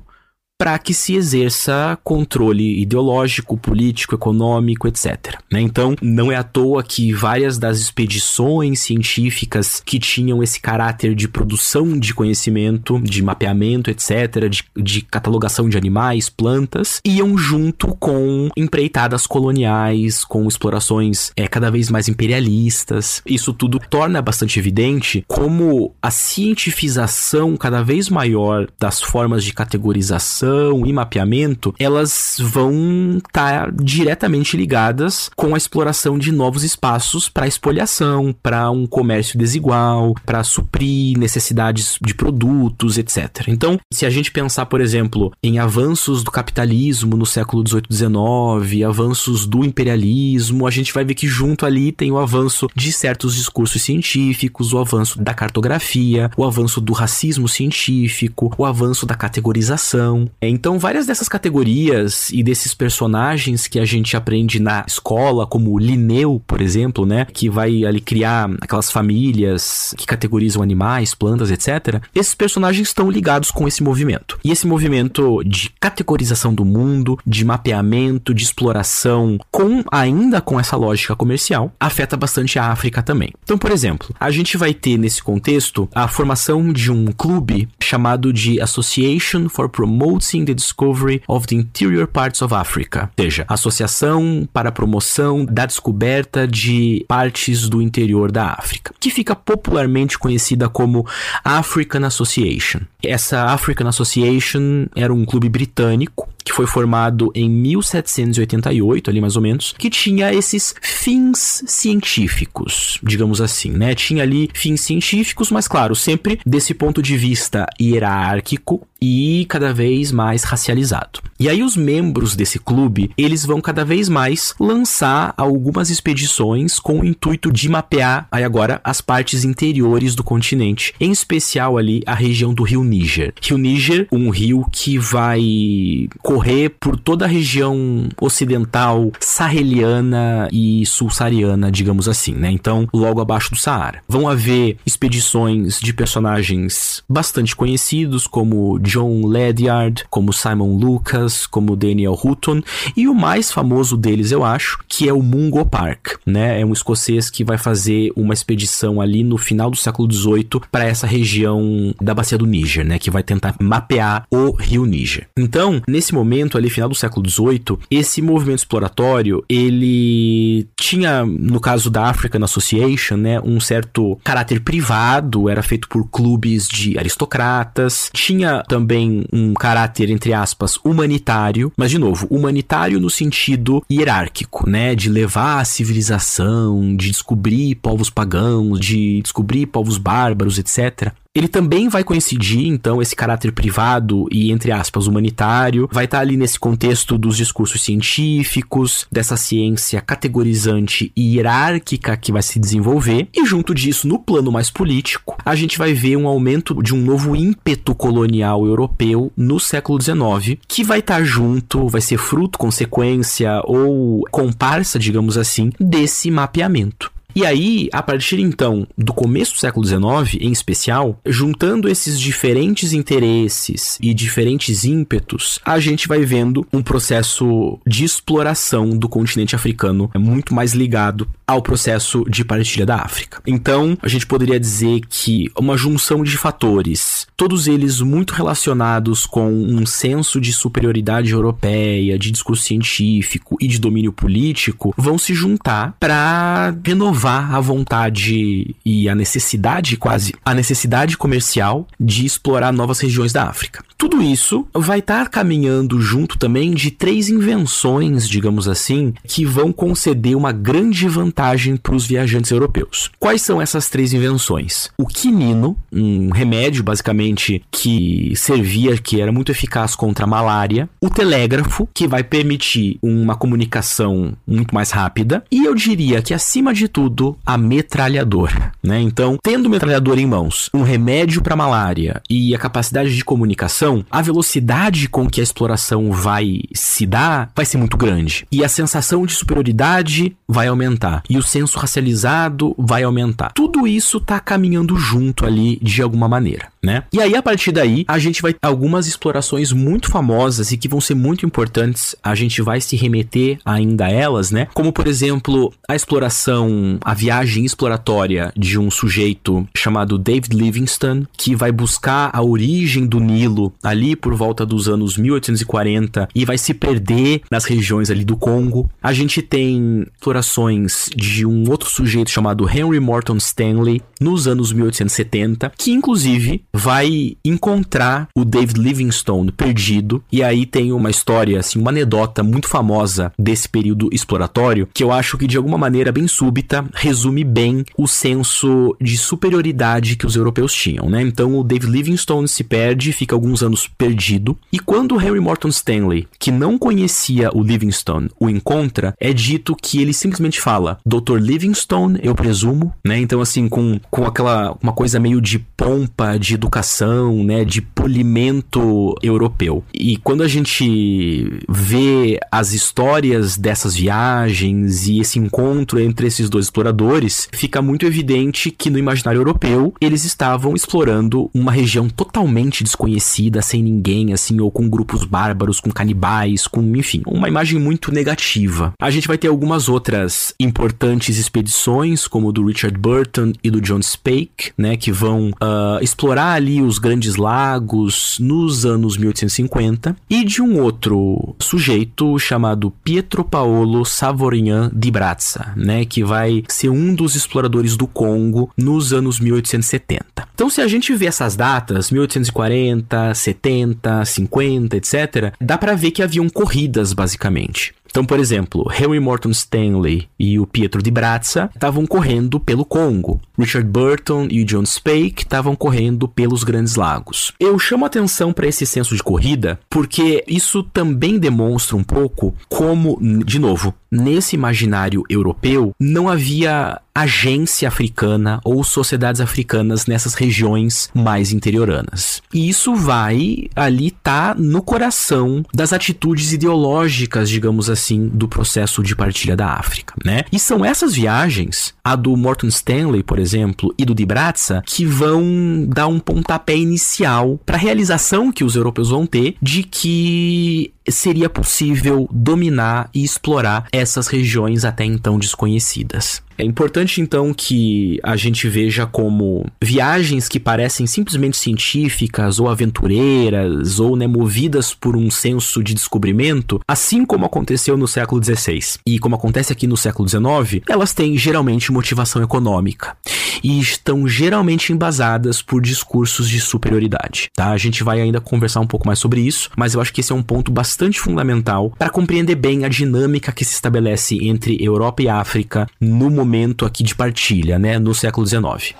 para que se exerça controle ideológico, político, econômico, etc. Né? Então, não é à toa que várias das expedições científicas que tinham esse caráter de produção de conhecimento, de mapeamento, etc., de, de catalogação de animais, plantas, iam junto com empreitadas coloniais, com explorações é, cada vez mais imperialistas. Isso tudo torna bastante evidente como a cientifização cada vez maior das formas de categorização e mapeamento, elas vão estar tá diretamente ligadas com a exploração de novos espaços para espoliação, para um comércio desigual, para suprir necessidades de produtos, etc. Então, se a gente pensar, por exemplo, em avanços do capitalismo no século 18 XIX, avanços do imperialismo, a gente vai ver que junto ali tem o avanço de certos discursos científicos, o avanço da cartografia, o avanço do racismo científico, o avanço da categorização. Então, várias dessas categorias e desses personagens que a gente aprende na escola, como Linneu, por exemplo, né, que vai ali criar aquelas famílias que categorizam animais, plantas, etc. Esses personagens estão ligados com esse movimento. E esse movimento de categorização do mundo, de mapeamento, de exploração, com ainda com essa lógica comercial, afeta bastante a África também. Então, por exemplo, a gente vai ter nesse contexto a formação de um clube chamado de Association for Promoting The Discovery of the Interior Parts of Africa, ou seja, Associação para a Promoção da Descoberta de Partes do Interior da África, que fica popularmente conhecida como African Association. Essa African Association era um clube britânico que foi formado em 1788, ali mais ou menos, que tinha esses fins científicos, digamos assim, né? Tinha ali fins científicos, mas claro, sempre desse ponto de vista hierárquico e cada vez mais racializado. E aí os membros desse clube, eles vão cada vez mais lançar algumas expedições com o intuito de mapear aí agora as partes interiores do continente, em especial ali a região do Rio Níger. Rio Níger, um rio que vai correr por toda a região ocidental saheliana e sul-saariana, digamos assim, né? Então, logo abaixo do Saara. Vão haver expedições de personagens bastante conhecidos como John Ledyard, como Simon Lucas, como Daniel Hutton, e o mais famoso deles, eu acho, que é o Mungo Park, né? É um escocês que vai fazer uma expedição ali no final do século XVIII para essa região da bacia do Níger, né? Que vai tentar mapear o rio Níger. Então, nesse momento ali, final do século XVIII, esse movimento exploratório, ele tinha, no caso da African Association, né? Um certo caráter privado, era feito por clubes de aristocratas, tinha também um caráter, entre aspas, humanitário, mas de novo, humanitário no sentido hierárquico, né? De levar a civilização, de descobrir povos pagãos, de descobrir povos bárbaros, etc. Ele também vai coincidir, então, esse caráter privado e, entre aspas, humanitário, vai estar ali nesse contexto dos discursos científicos, dessa ciência categorizante e hierárquica que vai se desenvolver, e junto disso, no plano mais político, a gente vai ver um aumento de um novo ímpeto colonial europeu no século XIX, que vai estar junto, vai ser fruto, consequência ou comparsa, digamos assim, desse mapeamento. E aí, a partir então do começo do século XIX, em especial, juntando esses diferentes interesses e diferentes ímpetos, a gente vai vendo um processo de exploração do continente africano muito mais ligado ao processo de partilha da África. Então, a gente poderia dizer que uma junção de fatores, todos eles muito relacionados com um senso de superioridade europeia, de discurso científico e de domínio político, vão se juntar para renovar renovar a vontade e a necessidade, quase, a necessidade comercial de explorar novas regiões da África. Tudo isso vai estar tá caminhando junto também de três invenções, digamos assim, que vão conceder uma grande vantagem para os viajantes europeus. Quais são essas três invenções? O quinino, um remédio basicamente que servia, que era muito eficaz contra a malária, o telégrafo, que vai permitir uma comunicação muito mais rápida, e eu diria que acima de tudo, a metralhadora, né? Então, tendo metralhador em mãos, um remédio para malária e a capacidade de comunicação a velocidade com que a exploração vai se dar vai ser muito grande. E a sensação de superioridade vai aumentar. E o senso racializado vai aumentar. Tudo isso tá caminhando junto ali de alguma maneira, né? E aí, a partir daí, a gente vai ter algumas explorações muito famosas e que vão ser muito importantes. A gente vai se remeter ainda a elas, né? Como, por exemplo, a exploração, a viagem exploratória de um sujeito chamado David Livingstone, que vai buscar a origem do Nilo ali por volta dos anos 1840 e vai se perder nas regiões ali do Congo. A gente tem explorações de um outro sujeito chamado Henry Morton Stanley nos anos 1870, que inclusive vai encontrar o David Livingstone perdido. E aí tem uma história, assim, uma anedota muito famosa desse período exploratório, que eu acho que de alguma maneira bem súbita resume bem o senso de superioridade que os europeus tinham, né? Então o David Livingstone se perde, fica alguns anos perdido. E quando Henry Morton Stanley, que não conhecia o Livingstone, o encontra, é dito que ele simplesmente fala: Dr. Livingstone, eu presumo, né? Então, assim, com, com aquela uma coisa meio de pompa, de educação, né? De polimento europeu. E quando a gente vê as histórias dessas viagens e esse encontro entre esses dois exploradores, fica muito evidente que no imaginário europeu eles estavam explorando uma região totalmente desconhecida sem ninguém, assim, ou com grupos bárbaros, com canibais, com, enfim, uma imagem muito negativa. A gente vai ter algumas outras importantes expedições, como do Richard Burton e do John Spake, né, que vão uh, explorar ali os grandes lagos nos anos 1850 e de um outro sujeito chamado Pietro Paolo Savorgnan di Brazza, né, que vai ser um dos exploradores do Congo nos anos 1870. Então, se a gente vê essas datas, 1840, 70, 50, etc., dá para ver que haviam corridas basicamente. Então, por exemplo, Henry Morton Stanley e o Pietro di Brazza estavam correndo pelo Congo. Richard Burton e o John Spake estavam correndo pelos Grandes Lagos. Eu chamo atenção para esse senso de corrida porque isso também demonstra um pouco como, de novo, nesse imaginário europeu não havia agência africana ou sociedades africanas nessas regiões mais interioranas. E isso vai ali tá no coração das atitudes ideológicas, digamos assim, do processo de partilha da África, né? E são essas viagens, a do Morton Stanley, por exemplo, e do Di Brazza, que vão dar um pontapé inicial para a realização que os europeus vão ter de que seria possível dominar e explorar essas regiões até então desconhecidas. É importante então que a gente veja como viagens que parecem simplesmente científicas ou aventureiras ou né, movidas por um senso de descobrimento, assim como aconteceu no século XVI e como acontece aqui no século XIX, elas têm geralmente motivação econômica e estão geralmente embasadas por discursos de superioridade. Tá? A gente vai ainda conversar um pouco mais sobre isso, mas eu acho que esse é um ponto bastante fundamental para compreender bem a dinâmica que se estabelece entre Europa e África no momento aqui de partilha, né, no século XIX.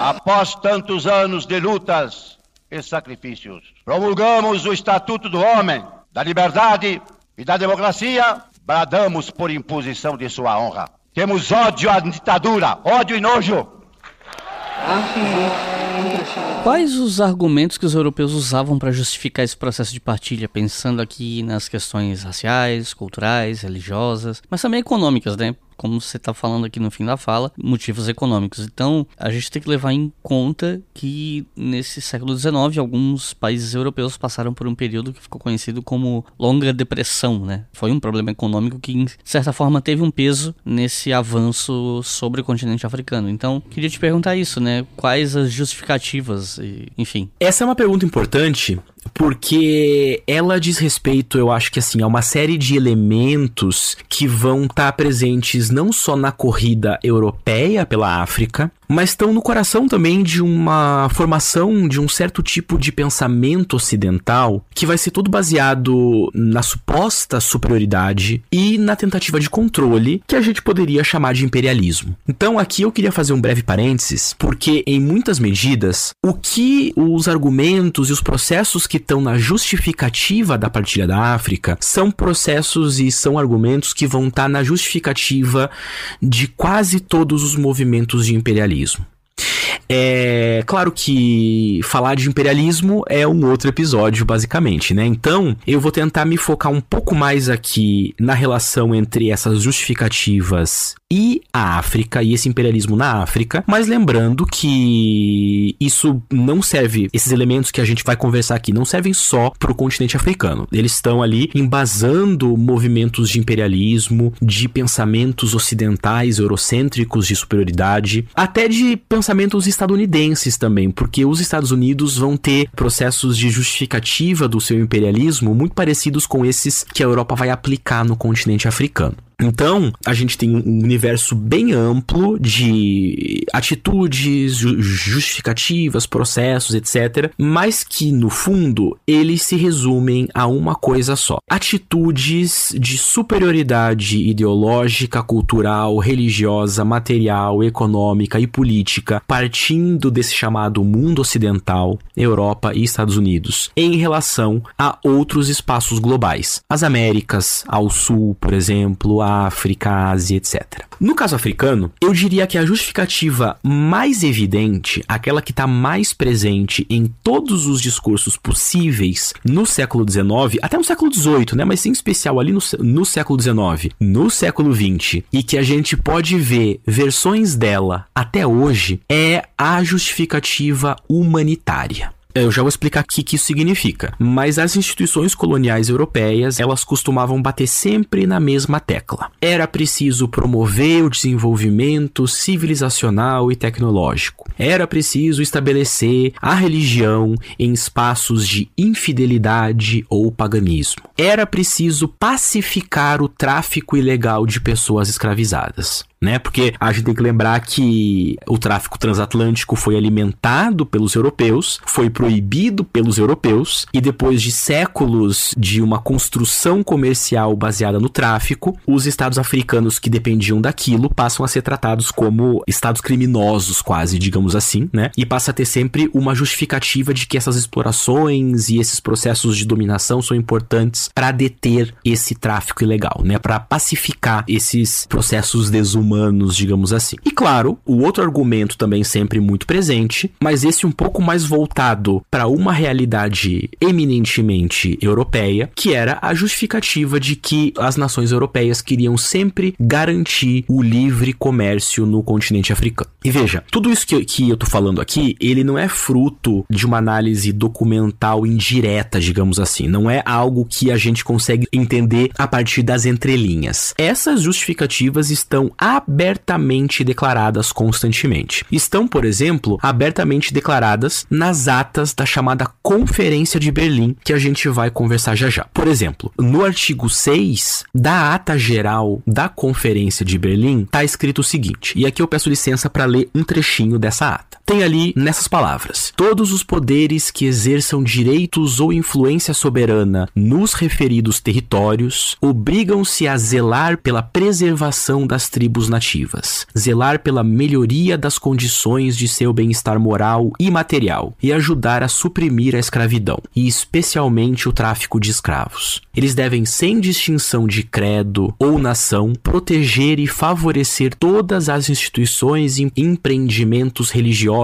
Após tantos anos de lutas e sacrifícios, promulgamos o Estatuto do Homem, da Liberdade e da Democracia, bradamos por imposição de sua honra. Temos ódio à ditadura, ódio e nojo. Quais os argumentos que os europeus usavam para justificar esse processo de partilha, pensando aqui nas questões raciais, culturais, religiosas, mas também econômicas, né? Como você está falando aqui no fim da fala, motivos econômicos. Então, a gente tem que levar em conta que nesse século XIX, alguns países europeus passaram por um período que ficou conhecido como longa depressão, né? Foi um problema econômico que, de certa forma, teve um peso nesse avanço sobre o continente africano. Então, queria te perguntar isso, né? Quais as justificativas, enfim. Essa é uma pergunta importante porque ela diz respeito, eu acho que assim, a uma série de elementos que vão estar tá presentes não só na corrida europeia pela África, mas estão no coração também de uma formação de um certo tipo de pensamento ocidental que vai ser todo baseado na suposta superioridade e na tentativa de controle que a gente poderia chamar de imperialismo. Então aqui eu queria fazer um breve parênteses, porque em muitas medidas o que os argumentos e os processos que estão na justificativa da partilha da África são processos e são argumentos que vão estar na justificativa de quase todos os movimentos de imperialismo. É claro que falar de imperialismo é um outro episódio, basicamente, né? Então, eu vou tentar me focar um pouco mais aqui na relação entre essas justificativas e a África e esse imperialismo na África, mas lembrando que isso não serve, esses elementos que a gente vai conversar aqui não servem só para o continente africano. Eles estão ali embasando movimentos de imperialismo, de pensamentos ocidentais, eurocêntricos de superioridade, até de pensamentos estadunidenses também, porque os Estados Unidos vão ter processos de justificativa do seu imperialismo muito parecidos com esses que a Europa vai aplicar no continente africano. Então, a gente tem um universo bem amplo de atitudes, justificativas, processos, etc. Mas que, no fundo, eles se resumem a uma coisa só: atitudes de superioridade ideológica, cultural, religiosa, material, econômica e política, partindo desse chamado mundo ocidental, Europa e Estados Unidos, em relação a outros espaços globais. As Américas, ao sul, por exemplo, a África, Ásia, etc. No caso africano, eu diria que a justificativa mais evidente, aquela que está mais presente em todos os discursos possíveis no século XIX, até no século XVIII, né? Mas em especial ali no, no século XIX, no século XX, e que a gente pode ver versões dela até hoje, é a justificativa humanitária. Eu já vou explicar o que isso significa. Mas as instituições coloniais europeias, elas costumavam bater sempre na mesma tecla. Era preciso promover o desenvolvimento civilizacional e tecnológico. Era preciso estabelecer a religião em espaços de infidelidade ou paganismo. Era preciso pacificar o tráfico ilegal de pessoas escravizadas né? Porque a gente tem que lembrar que o tráfico transatlântico foi alimentado pelos europeus, foi proibido pelos europeus e depois de séculos de uma construção comercial baseada no tráfico, os estados africanos que dependiam daquilo passam a ser tratados como estados criminosos, quase, digamos assim, né? E passa a ter sempre uma justificativa de que essas explorações e esses processos de dominação são importantes para deter esse tráfico ilegal, né? Para pacificar esses processos desumanos humanos, digamos assim. E claro, o outro argumento também sempre muito presente, mas esse um pouco mais voltado para uma realidade eminentemente europeia, que era a justificativa de que as nações europeias queriam sempre garantir o livre comércio no continente africano. E veja, tudo isso que, que eu tô falando aqui, ele não é fruto de uma análise documental indireta, digamos assim. Não é algo que a gente consegue entender a partir das entrelinhas. Essas justificativas estão abertamente declaradas constantemente. Estão, por exemplo, abertamente declaradas nas atas da chamada Conferência de Berlim, que a gente vai conversar já já. Por exemplo, no artigo 6 da ata geral da Conferência de Berlim, está escrito o seguinte, e aqui eu peço licença para ler um trechinho dessa ata. Tem ali nessas palavras: Todos os poderes que exerçam direitos ou influência soberana nos referidos territórios obrigam-se a zelar pela preservação das tribos nativas, zelar pela melhoria das condições de seu bem-estar moral e material e ajudar a suprimir a escravidão, e especialmente o tráfico de escravos. Eles devem, sem distinção de credo ou nação, proteger e favorecer todas as instituições e empreendimentos religiosos,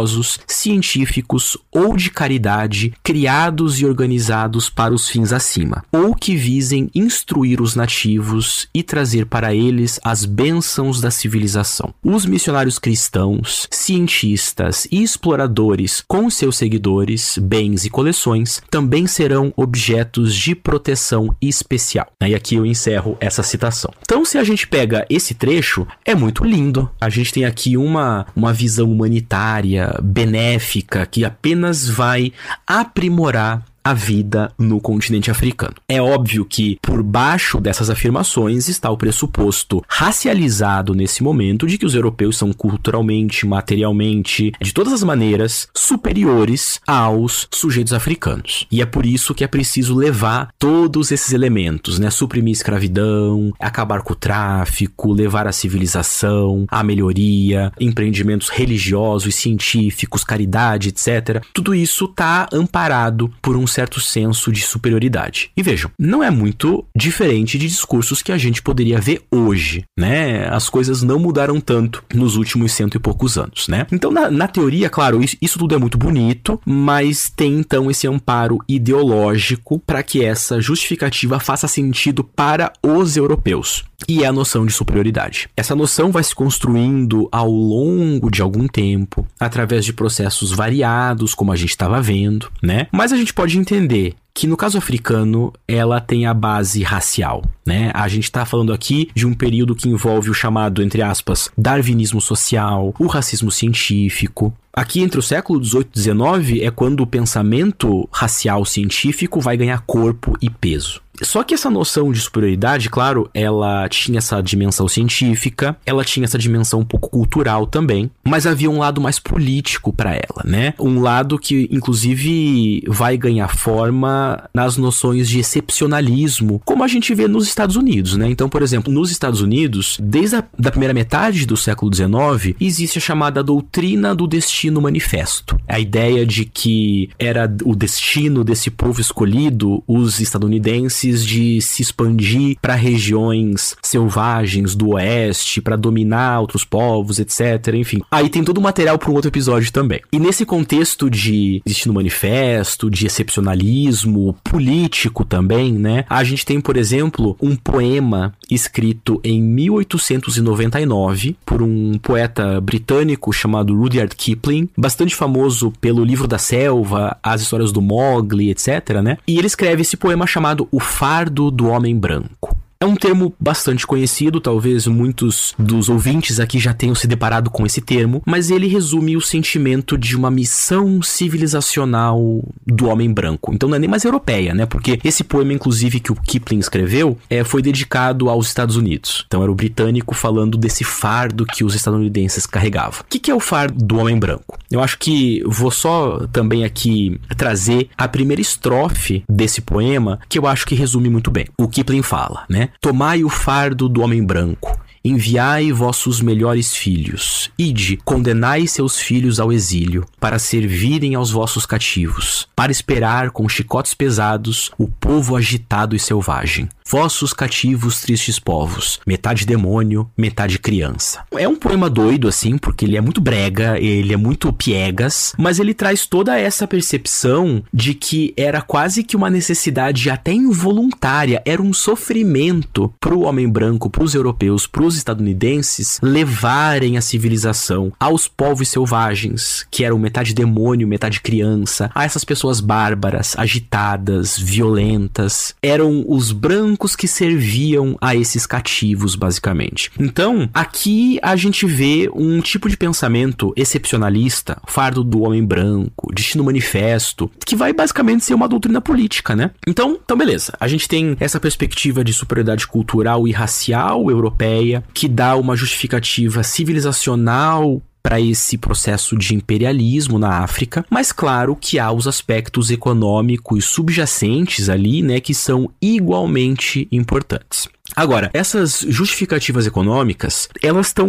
científicos ou de caridade criados e organizados para os fins acima, ou que visem instruir os nativos e trazer para eles as bênçãos da civilização. Os missionários cristãos, cientistas e exploradores com seus seguidores, bens e coleções também serão objetos de proteção especial. E aqui eu encerro essa citação. Então, se a gente pega esse trecho, é muito lindo. A gente tem aqui uma, uma visão humanitária, benéfica, que apenas vai aprimorar a vida no continente africano. É óbvio que por baixo dessas afirmações está o pressuposto racializado nesse momento de que os europeus são culturalmente, materialmente, de todas as maneiras superiores aos sujeitos africanos. E é por isso que é preciso levar todos esses elementos, né? Suprimir a escravidão, acabar com o tráfico, levar a civilização, a melhoria, empreendimentos religiosos, científicos, caridade, etc. Tudo isso está amparado por um certo senso de superioridade. E vejam, não é muito diferente de discursos que a gente poderia ver hoje, né? As coisas não mudaram tanto nos últimos cento e poucos anos, né? Então, na, na teoria, claro, isso, isso tudo é muito bonito, mas tem então esse amparo ideológico para que essa justificativa faça sentido para os europeus e é a noção de superioridade. Essa noção vai se construindo ao longo de algum tempo, através de processos variados, como a gente estava vendo, né? Mas a gente pode entender que no caso africano ela tem a base racial, né? A gente está falando aqui de um período que envolve o chamado, entre aspas, darwinismo social, o racismo científico. Aqui entre o século 18 e 19 é quando o pensamento racial científico vai ganhar corpo e peso. Só que essa noção de superioridade, claro, ela tinha essa dimensão científica, ela tinha essa dimensão um pouco cultural também, mas havia um lado mais político para ela, né? Um lado que, inclusive, vai ganhar forma nas noções de excepcionalismo, como a gente vê nos Estados Unidos, né? Então, por exemplo, nos Estados Unidos, desde a da primeira metade do século XIX, existe a chamada doutrina do destino manifesto. A ideia de que era o destino desse povo escolhido, os estadunidenses, de se expandir para regiões selvagens do oeste, para dominar outros povos, etc. Enfim. Aí tem todo o material para um outro episódio também. E nesse contexto de destino manifesto, de excepcionalismo político também, né? A gente tem, por exemplo, um poema escrito em 1899 por um poeta britânico chamado Rudyard Kipling, bastante famoso pelo livro da selva, as histórias do Mowgli, etc, né? E ele escreve esse poema chamado O fardo do homem branco. É um termo bastante conhecido, talvez muitos dos ouvintes aqui já tenham se deparado com esse termo, mas ele resume o sentimento de uma missão civilizacional do homem branco. Então não é nem mais europeia, né? Porque esse poema, inclusive, que o Kipling escreveu, é, foi dedicado aos Estados Unidos. Então era o britânico falando desse fardo que os estadunidenses carregavam. O que, que é o fardo do homem branco? Eu acho que vou só também aqui trazer a primeira estrofe desse poema, que eu acho que resume muito bem. O Kipling fala, né? Tomai o fardo do homem branco Enviai vossos melhores filhos, ide, condenai seus filhos ao exílio, para servirem aos vossos cativos, para esperar com chicotes pesados o povo agitado e selvagem. Vossos cativos tristes povos, metade demônio, metade criança. É um poema doido, assim, porque ele é muito brega, ele é muito piegas, mas ele traz toda essa percepção de que era quase que uma necessidade até involuntária, era um sofrimento pro homem branco, pros europeus, pros estadunidenses levarem a civilização aos povos selvagens, que eram metade demônio, metade criança, a essas pessoas bárbaras, agitadas, violentas. Eram os brancos que serviam a esses cativos, basicamente. Então, aqui a gente vê um tipo de pensamento excepcionalista, fardo do homem branco, destino manifesto, que vai basicamente ser uma doutrina política, né? Então, então beleza. A gente tem essa perspectiva de superioridade cultural e racial europeia, que dá uma justificativa civilizacional para esse processo de imperialismo na África, mas claro que há os aspectos econômicos subjacentes ali, né, que são igualmente importantes. Agora, essas justificativas econômicas, elas estão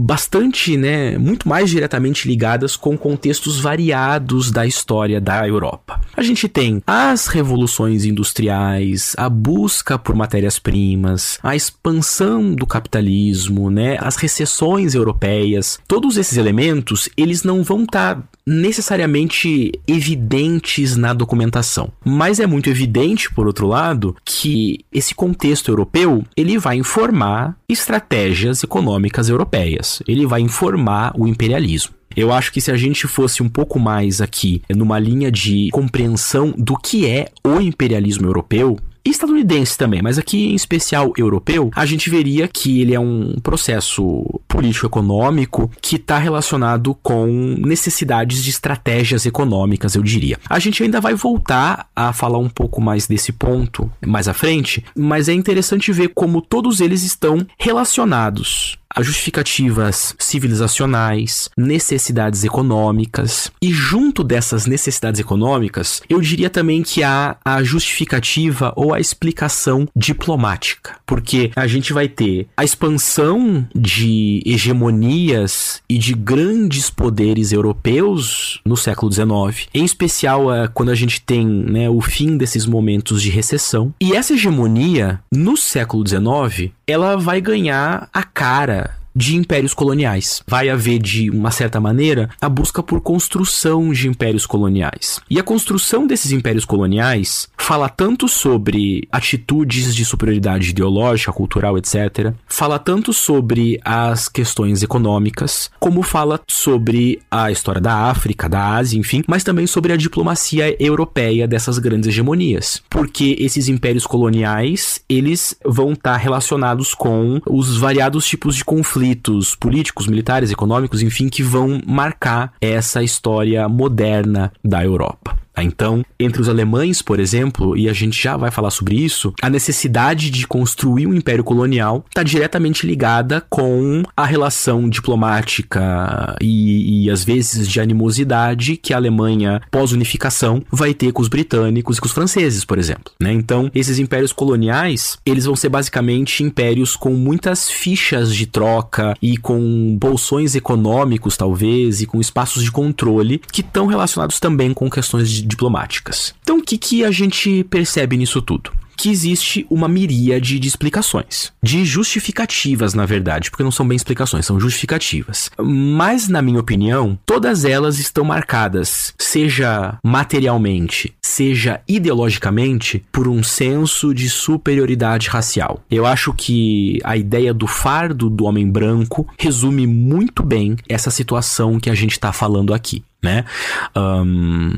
bastante, né, muito mais diretamente ligadas com contextos variados da história da Europa. A gente tem as revoluções industriais, a busca por matérias-primas, a expansão do capitalismo, né, as recessões europeias. Todos esses elementos, eles não vão estar tá necessariamente evidentes na documentação. Mas é muito evidente, por outro lado, que esse contexto europeu ele vai informar estratégias econômicas europeias. Ele vai informar o imperialismo. Eu acho que se a gente fosse um pouco mais aqui numa linha de compreensão do que é o imperialismo europeu, estadunidense também, mas aqui em especial europeu, a gente veria que ele é um processo político-econômico que está relacionado com necessidades de estratégias econômicas, eu diria. A gente ainda vai voltar a falar um pouco mais desse ponto mais à frente, mas é interessante ver como todos eles estão relacionados a justificativas civilizacionais, necessidades econômicas. E junto dessas necessidades econômicas, eu diria também que há a justificativa ou a explicação diplomática. Porque a gente vai ter a expansão de hegemonias e de grandes poderes europeus no século XIX, em especial é, quando a gente tem né, o fim desses momentos de recessão. E essa hegemonia, no século XIX, ela vai ganhar a cara de impérios coloniais. Vai haver, de uma certa maneira, a busca por construção de impérios coloniais. E a construção desses impérios coloniais fala tanto sobre atitudes de superioridade ideológica, cultural, etc. Fala tanto sobre as questões econômicas, como fala sobre a história da África, da Ásia, enfim, mas também sobre a diplomacia europeia dessas grandes hegemonias. Porque esses impérios coloniais, eles vão estar relacionados com os variados tipos de conflitos conflitos políticos, militares, econômicos, enfim, que vão marcar essa história moderna da Europa. Tá? Então, entre os alemães, por exemplo, e a gente já vai falar sobre isso, a necessidade de construir um império colonial está diretamente ligada com a relação diplomática e, e, às vezes, de animosidade que a Alemanha, pós-unificação, vai ter com os britânicos e com os franceses, por exemplo. Né? Então, esses impérios coloniais, eles vão ser basicamente impérios com muitas fichas de troca e com bolsões econômicos, talvez, e com espaços de controle que estão relacionados também com questões de diplomáticas. Então, o que, que a gente percebe nisso tudo? que existe uma miríade de explicações, de justificativas, na verdade, porque não são bem explicações, são justificativas. Mas, na minha opinião, todas elas estão marcadas, seja materialmente, seja ideologicamente, por um senso de superioridade racial. Eu acho que a ideia do fardo do homem branco resume muito bem essa situação que a gente está falando aqui. Né? Um,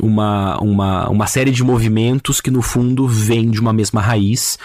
uma, uma, uma série de movimentos que, no fundo, vêm de uma mesma raiz,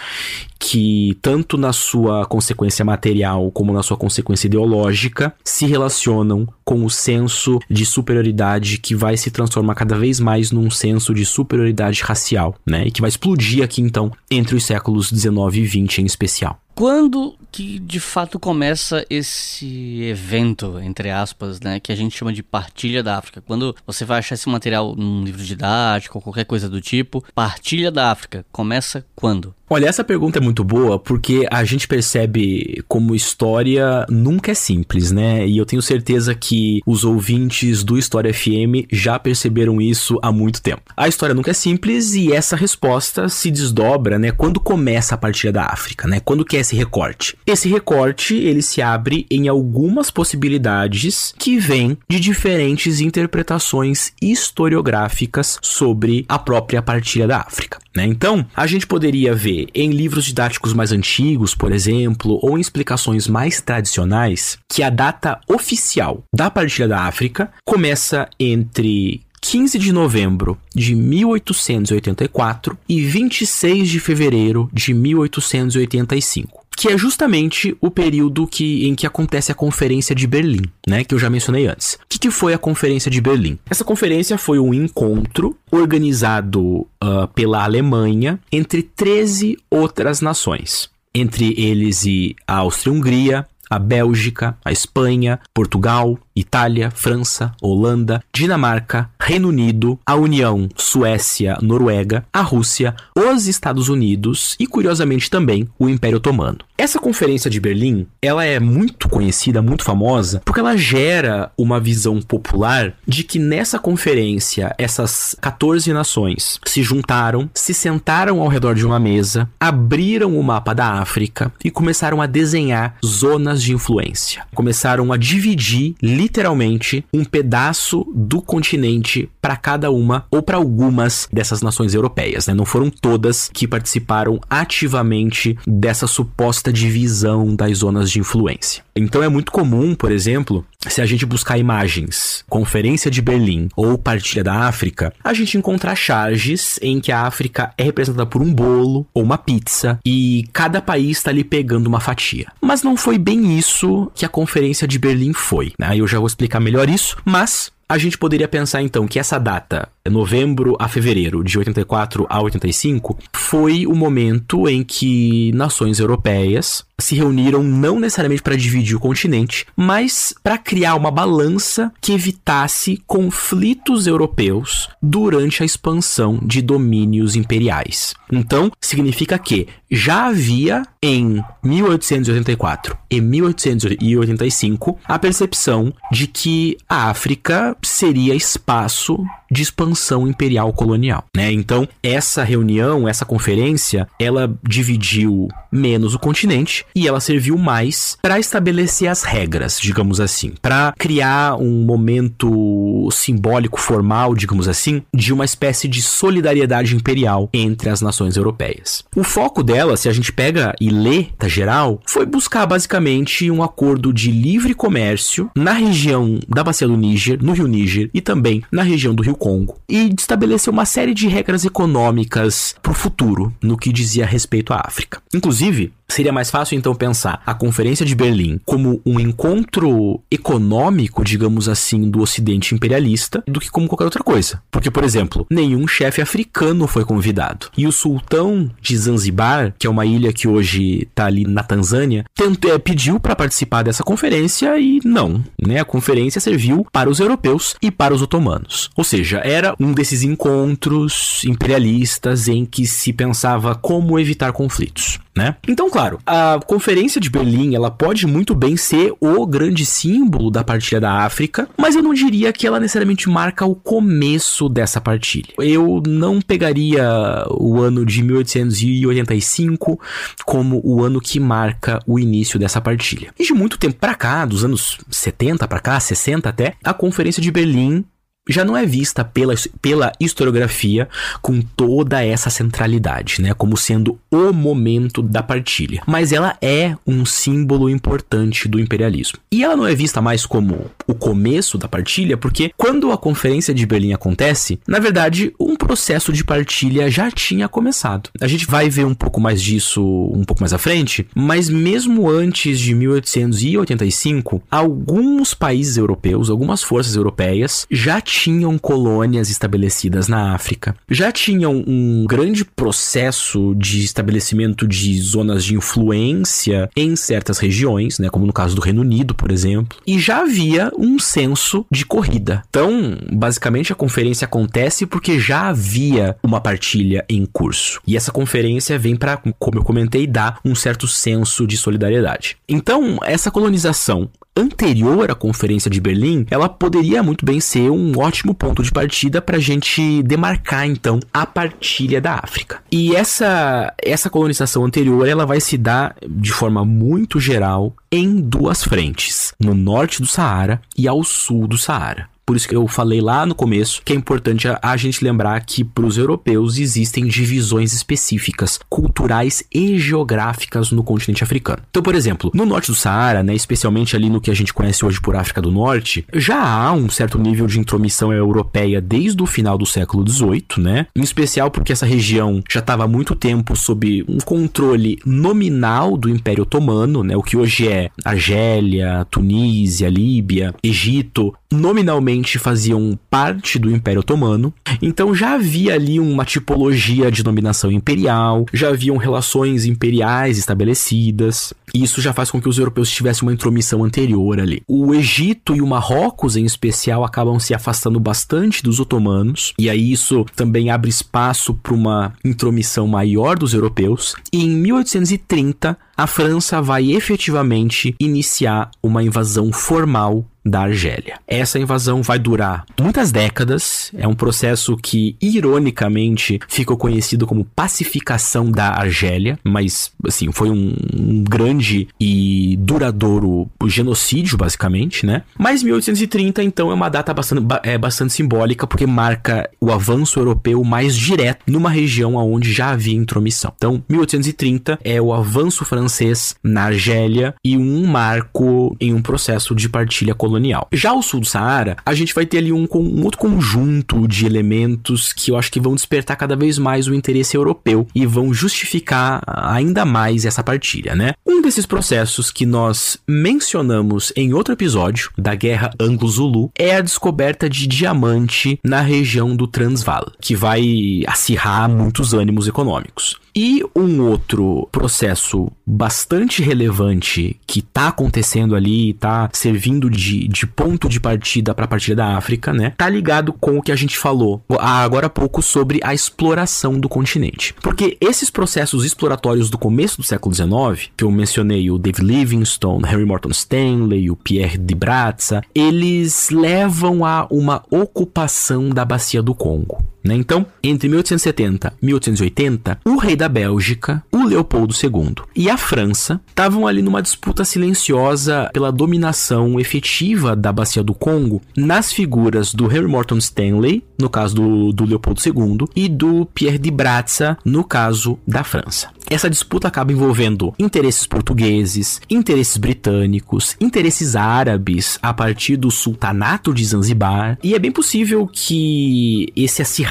que, tanto na sua consequência material como na sua consequência ideológica, se relacionam com o senso de superioridade que vai se transformar cada vez mais num senso de superioridade racial, né? E que vai explodir aqui, então, entre os séculos 19 e 20 em especial. Quando que de fato começa esse evento, entre aspas, né, que a gente chama de partilha da África? Quando você vai achar esse material num livro didático ou qualquer coisa do tipo, partilha da África começa quando? Olha, essa pergunta é muito boa porque a gente percebe como história nunca é simples, né? E eu tenho certeza que os ouvintes do História FM já perceberam isso há muito tempo. A história nunca é simples e essa resposta se desdobra, né? Quando começa a partilha da África, né? Quando que é esse recorte? Esse recorte, ele se abre em algumas possibilidades que vêm de diferentes interpretações historiográficas sobre a própria partilha da África, né? Então, a gente poderia ver em livros didáticos mais antigos, por exemplo, ou em explicações mais tradicionais, que a data oficial da partilha da África começa entre 15 de novembro de 1884 e 26 de fevereiro de 1885 que é justamente o período que, em que acontece a Conferência de Berlim, né, que eu já mencionei antes. O que, que foi a Conferência de Berlim? Essa conferência foi um encontro organizado uh, pela Alemanha entre 13 outras nações, entre eles e a Áustria-Hungria, a Bélgica, a Espanha, Portugal, Itália, França, Holanda, Dinamarca, Reino Unido, a União, Suécia, Noruega, a Rússia, os Estados Unidos e, curiosamente, também o Império Otomano. Essa conferência de Berlim, ela é muito conhecida, muito famosa, porque ela gera uma visão popular de que nessa conferência essas 14 nações se juntaram, se sentaram ao redor de uma mesa, abriram o mapa da África e começaram a desenhar zonas de influência. Começaram a dividir literalmente um pedaço do continente para cada uma ou para algumas dessas nações europeias. Né? Não foram todas que participaram ativamente dessa suposta divisão das zonas de influência. Então é muito comum, por exemplo, se a gente buscar imagens, Conferência de Berlim ou Partilha da África, a gente encontrar charges em que a África é representada por um bolo ou uma pizza e cada país está ali pegando uma fatia. Mas não foi bem isso que a Conferência de Berlim foi. Né? Eu já vou explicar melhor isso, mas a gente poderia pensar então que essa data, novembro a fevereiro de 84 a 85, foi o momento em que nações europeias se reuniram não necessariamente para dividir o continente, mas para criar uma balança que evitasse conflitos europeus durante a expansão de domínios imperiais. Então, significa que já havia em 1884 e 1885 a percepção de que a África seria espaço de expansão imperial colonial, né? Então, essa reunião, essa conferência, ela dividiu menos o continente e ela serviu mais para estabelecer as regras, digamos assim, para criar um momento simbólico formal, digamos assim, de uma espécie de solidariedade imperial entre as nações europeias. O foco dela, se a gente pega e lê, tá geral, foi buscar basicamente um acordo de livre comércio na região da bacia do Níger, no rio Níger e também na região do rio Congo e estabeleceu uma série de regras econômicas para o futuro no que dizia respeito à África. Inclusive, Seria mais fácil então pensar a Conferência de Berlim como um encontro econômico, digamos assim, do Ocidente imperialista, do que como qualquer outra coisa. Porque, por exemplo, nenhum chefe africano foi convidado. E o sultão de Zanzibar, que é uma ilha que hoje está ali na Tanzânia, tentou, é, pediu para participar dessa conferência e não. Né? A conferência serviu para os europeus e para os otomanos. Ou seja, era um desses encontros imperialistas em que se pensava como evitar conflitos né? Então, claro, a Conferência de Berlim, ela pode muito bem ser o grande símbolo da partilha da África, mas eu não diria que ela necessariamente marca o começo dessa partilha. Eu não pegaria o ano de 1885 como o ano que marca o início dessa partilha. E de muito tempo para cá, dos anos 70 para cá, 60 até, a Conferência de Berlim já não é vista pela, pela historiografia com toda essa centralidade, né, como sendo o momento da partilha. Mas ela é um símbolo importante do imperialismo. E ela não é vista mais como o começo da partilha, porque quando a Conferência de Berlim acontece, na verdade, um processo de partilha já tinha começado. A gente vai ver um pouco mais disso um pouco mais à frente, mas mesmo antes de 1885, alguns países europeus, algumas forças europeias já tinham colônias estabelecidas na África. Já tinham um grande processo de estabelecimento de zonas de influência em certas regiões, né, como no caso do Reino Unido, por exemplo, e já havia um senso de corrida. Então, basicamente a conferência acontece porque já havia uma partilha em curso. E essa conferência vem para, como eu comentei, dar um certo senso de solidariedade. Então, essa colonização anterior à Conferência de Berlim, ela poderia muito bem ser um ótimo ponto de partida para a gente demarcar então a partilha da África. E essa essa colonização anterior, ela vai se dar de forma muito geral em duas frentes, no norte do Saara e ao sul do Saara. Por isso que eu falei lá no começo que é importante a, a gente lembrar que para os europeus existem divisões específicas, culturais e geográficas no continente africano. Então, por exemplo, no norte do Saara, né, especialmente ali no que a gente conhece hoje por África do Norte, já há um certo nível de intromissão europeia desde o final do século XVIII, né? Em especial porque essa região já estava há muito tempo sob um controle nominal do Império Otomano, né? O que hoje é Argélia, Tunísia, Líbia, Egito, nominalmente faziam parte do Império Otomano, então já havia ali uma tipologia de dominação imperial, já haviam relações imperiais estabelecidas, e isso já faz com que os europeus tivessem uma intromissão anterior ali. O Egito e o Marrocos, em especial, acabam se afastando bastante dos otomanos, e aí isso também abre espaço para uma intromissão maior dos europeus, e em 1830 a França vai efetivamente iniciar uma invasão formal da Argélia. Essa invasão vai durar muitas décadas, é um processo que ironicamente ficou conhecido como pacificação da Argélia, mas assim, foi um, um grande e duradouro genocídio basicamente, né? Mas 1830 então é uma data bastante, é bastante simbólica porque marca o avanço europeu mais direto numa região onde já havia intromissão. Então, 1830 é o avanço francês na Argélia e um marco em um processo de partilha colonial. Já o sul do Saara, a gente vai ter ali um, um outro conjunto de elementos que eu acho que vão despertar cada vez mais o interesse europeu e vão justificar ainda mais essa partilha, né? Um desses processos que nós mencionamos em outro episódio da Guerra Anglo-Zulu é a descoberta de diamante na região do Transvaal, que vai acirrar muitos ânimos econômicos. E um outro processo bastante relevante que está acontecendo ali, está servindo de, de ponto de partida para a partida da África, né? Tá ligado com o que a gente falou agora há pouco sobre a exploração do continente. Porque esses processos exploratórios do começo do século XIX, que eu mencionei, o David Livingstone, Henry Morton Stanley, o Pierre de Brazza, eles levam a uma ocupação da bacia do Congo. Né? Então, entre 1870 e 1880, o rei da Bélgica, o Leopoldo II e a França estavam ali numa disputa silenciosa pela dominação efetiva da bacia do Congo nas figuras do Henry Morton Stanley, no caso do, do Leopoldo II, e do Pierre de Brazza, no caso da França. Essa disputa acaba envolvendo interesses portugueses, interesses britânicos, interesses árabes a partir do sultanato de Zanzibar, e é bem possível que esse acirramento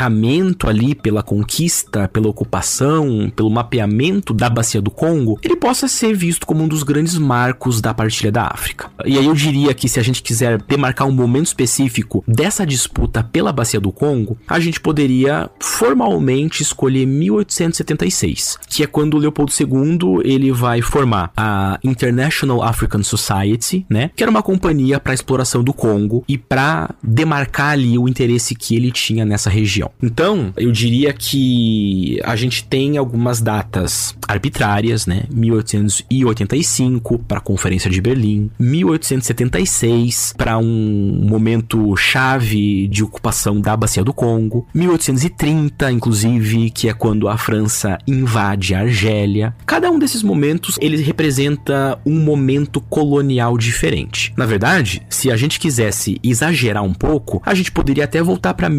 ali pela conquista, pela ocupação, pelo mapeamento da bacia do Congo, ele possa ser visto como um dos grandes marcos da partilha da África. E aí eu diria que se a gente quiser demarcar um momento específico dessa disputa pela bacia do Congo, a gente poderia formalmente escolher 1876, que é quando Leopoldo II ele vai formar a International African Society, né, que era uma companhia para exploração do Congo e para demarcar ali o interesse que ele tinha nessa região. Opinião. Então, eu diria que a gente tem algumas datas arbitrárias, né? 1885 para a Conferência de Berlim, 1876 para um momento chave de ocupação da Bacia do Congo, 1830, inclusive, que é quando a França invade a Argélia. Cada um desses momentos ele representa um momento colonial diferente. Na verdade, se a gente quisesse exagerar um pouco, a gente poderia até voltar para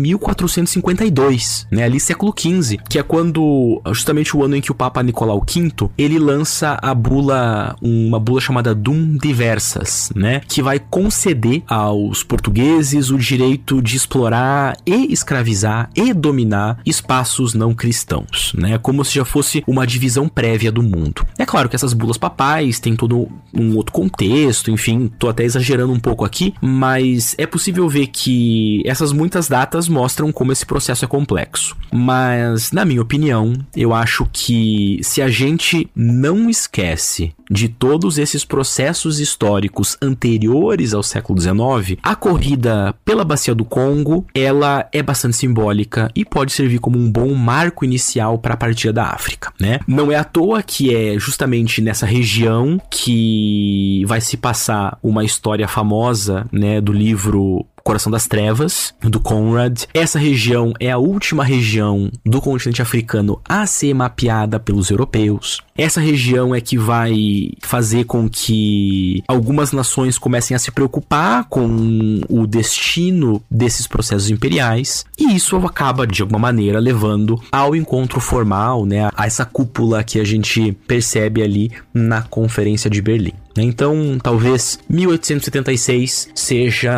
1452, né, ali século XV, que é quando justamente o ano em que o Papa Nicolau V ele lança a bula, uma bula chamada Dum Diversas, né, que vai conceder aos portugueses o direito de explorar e escravizar e dominar espaços não cristãos, né, como se já fosse uma divisão prévia do mundo. É claro que essas bulas papais têm todo um outro contexto, enfim, tô até exagerando um pouco aqui, mas é possível ver que essas muitas datas mostram como esse processo é complexo. Mas, na minha opinião, eu acho que se a gente não esquece de todos esses processos históricos anteriores ao século XIX, a corrida pela bacia do Congo, ela é bastante simbólica e pode servir como um bom marco inicial para a partida da África, né? Não é à toa que é justamente nessa região que vai se passar uma história famosa, né, do livro Coração das Trevas, do Conrad. Essa região é a última região do continente africano a ser mapeada pelos europeus. Essa região é que vai fazer com que algumas nações comecem a se preocupar com o destino desses processos imperiais, e isso acaba de alguma maneira levando ao encontro formal, né, a essa cúpula que a gente percebe ali na Conferência de Berlim. Então, talvez 1876 seja,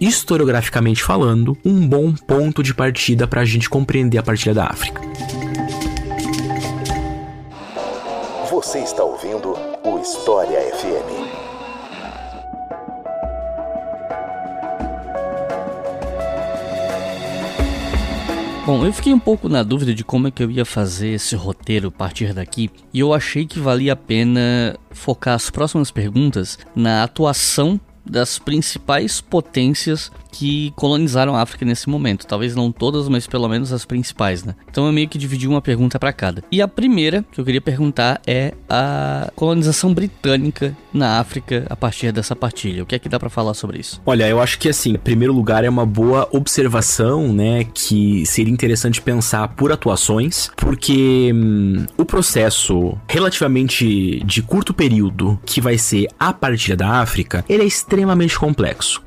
historiograficamente falando, um bom ponto de partida para a gente compreender a partilha da África. Você está ouvindo o História FM. Bom, eu fiquei um pouco na dúvida de como é que eu ia fazer esse roteiro a partir daqui, e eu achei que valia a pena focar as próximas perguntas na atuação das principais potências que colonizaram a África nesse momento. Talvez não todas, mas pelo menos as principais, né? Então eu meio que dividi uma pergunta para cada. E a primeira que eu queria perguntar é a colonização britânica na África a partir dessa partilha. O que é que dá para falar sobre isso? Olha, eu acho que assim, em primeiro lugar é uma boa observação, né, que seria interessante pensar por atuações, porque hum, o processo relativamente de curto período que vai ser a partilha da África, ele é extremamente complexo.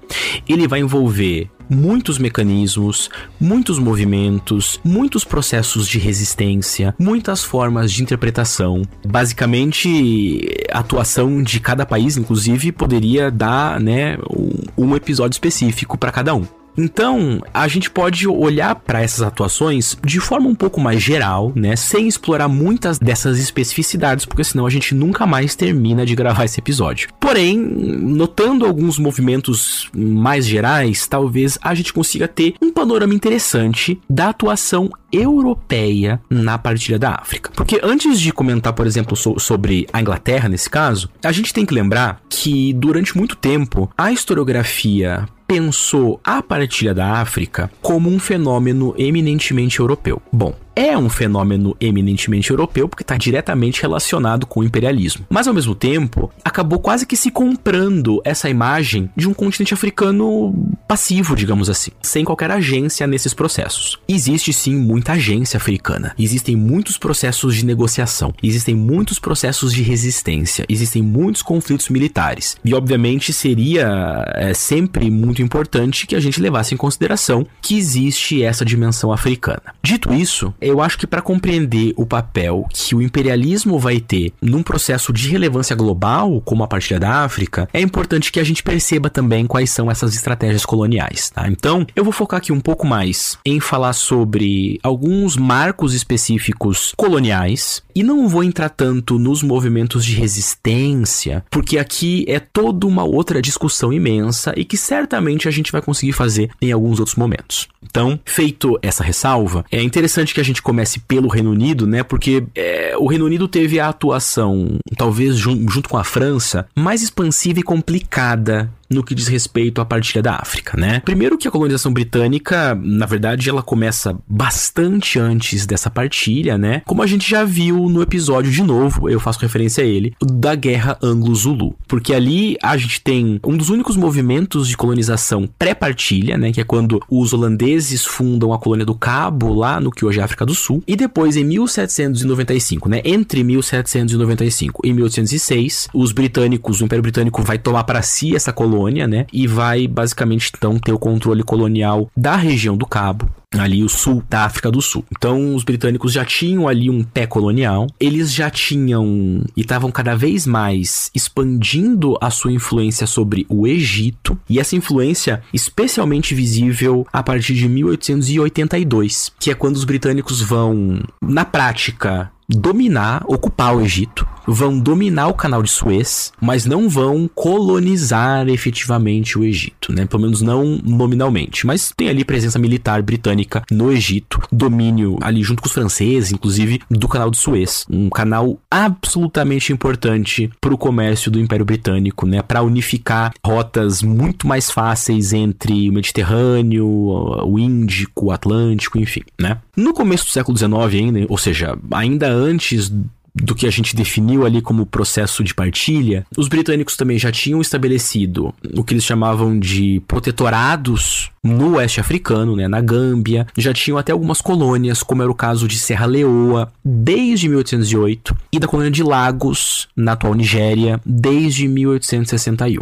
Ele vai envolver muitos mecanismos, muitos movimentos, muitos processos de resistência, muitas formas de interpretação. Basicamente, a atuação de cada país, inclusive, poderia dar, né, um, um episódio específico para cada um. Então, a gente pode olhar para essas atuações de forma um pouco mais geral, né, sem explorar muitas dessas especificidades, porque senão a gente nunca mais termina de gravar esse episódio. Porém, notando alguns movimentos mais gerais, talvez a gente consiga ter um panorama interessante da atuação europeia na partilha da África. Porque antes de comentar, por exemplo, so sobre a Inglaterra nesse caso, a gente tem que lembrar que durante muito tempo a historiografia pensou a partilha da África como um fenômeno eminentemente europeu. Bom, é um fenômeno eminentemente europeu porque está diretamente relacionado com o imperialismo. Mas ao mesmo tempo, acabou quase que se comprando essa imagem de um continente africano passivo, digamos assim, sem qualquer agência nesses processos. Existe sim muita agência africana, existem muitos processos de negociação, existem muitos processos de resistência, existem muitos conflitos militares. E obviamente seria é, sempre muito importante que a gente levasse em consideração que existe essa dimensão africana. Dito isso, eu acho que para compreender o papel que o imperialismo vai ter num processo de relevância global, como a partilha da África, é importante que a gente perceba também quais são essas estratégias coloniais, tá? Então, eu vou focar aqui um pouco mais em falar sobre alguns marcos específicos coloniais e não vou entrar tanto nos movimentos de resistência, porque aqui é toda uma outra discussão imensa e que certamente a gente vai conseguir fazer em alguns outros momentos. Então, feito essa ressalva, é interessante que a gente comece pelo Reino Unido, né? Porque é, o Reino Unido teve a atuação, talvez jun junto com a França, mais expansiva e complicada no que diz respeito à partilha da África, né? Primeiro que a colonização britânica, na verdade, ela começa bastante antes dessa partilha, né? Como a gente já viu no episódio de novo, eu faço referência a ele, da Guerra Anglo-Zulu. Porque ali a gente tem um dos únicos movimentos de colonização pré-partilha, né? Que é quando os holandeses fundam a colônia do Cabo, lá no que hoje é África do Sul. E depois, em 1795, né? Entre 1795 e 1806, os britânicos, o Império Britânico vai tomar para si essa colônia, né? E vai basicamente então ter o controle colonial da região do Cabo ali o sul da África do Sul. Então os britânicos já tinham ali um pé colonial, eles já tinham e estavam cada vez mais expandindo a sua influência sobre o Egito, e essa influência especialmente visível a partir de 1882, que é quando os britânicos vão na prática dominar, ocupar o Egito, vão dominar o canal de Suez, mas não vão colonizar efetivamente o Egito, né? Pelo menos não nominalmente, mas tem ali presença militar britânica no Egito, domínio ali junto com os franceses, inclusive, do canal de Suez, um canal absolutamente importante para o comércio do Império Britânico, né? Para unificar rotas muito mais fáceis entre o Mediterrâneo, o Índico, o Atlântico, enfim, né? No começo do século XIX ainda, ou seja, ainda antes do que a gente definiu ali como processo de partilha, os britânicos também já tinham estabelecido o que eles chamavam de protetorados no oeste africano, né, na Gâmbia, já tinham até algumas colônias, como era o caso de Serra Leoa, desde 1808, e da colônia de Lagos, na atual Nigéria, desde 1861.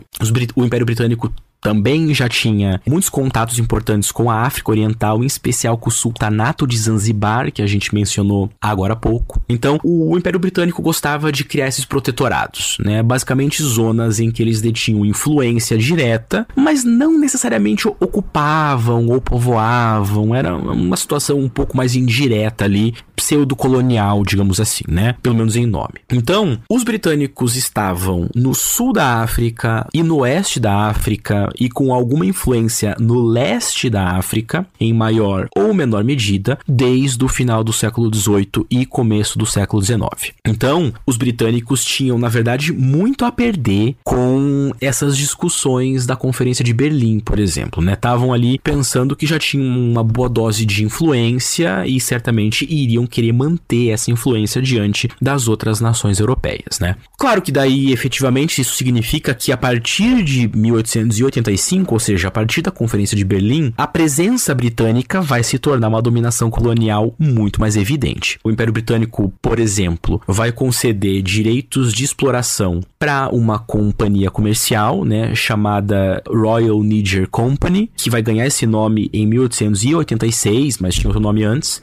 o Império Britânico também já tinha muitos contatos importantes com a África Oriental, em especial com o Sultanato de Zanzibar, que a gente mencionou agora há pouco. Então, o Império Britânico gostava de criar esses protetorados, né? Basicamente zonas em que eles detinham influência direta, mas não necessariamente ocupavam ou povoavam. Era uma situação um pouco mais indireta ali, pseudo-colonial, digamos assim, né? Pelo menos em nome. Então, os britânicos estavam no sul da África e no oeste da África e com alguma influência no leste da África, em maior ou menor medida, desde o final do século XVIII e começo do século XIX. Então, os britânicos tinham, na verdade, muito a perder com essas discussões da Conferência de Berlim, por exemplo, né? Estavam ali pensando que já tinham uma boa dose de influência e certamente iriam querer manter essa influência diante das outras nações europeias, né? Claro que daí, efetivamente, isso significa que a partir de 1880 1885, ou seja, a partir da Conferência de Berlim, a presença britânica vai se tornar uma dominação colonial muito mais evidente. O Império Britânico, por exemplo, vai conceder direitos de exploração para uma companhia comercial, né, chamada Royal Niger Company, que vai ganhar esse nome em 1886, mas tinha outro nome antes,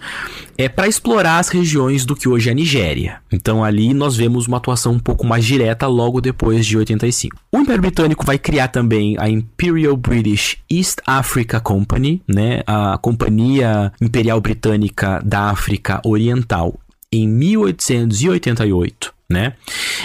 é para explorar as regiões do que hoje é a Nigéria. Então ali nós vemos uma atuação um pouco mais direta logo depois de 85. O Império Britânico vai criar também a Imperial British East Africa Company, né, a Companhia Imperial Britânica da África Oriental, em 1888 né?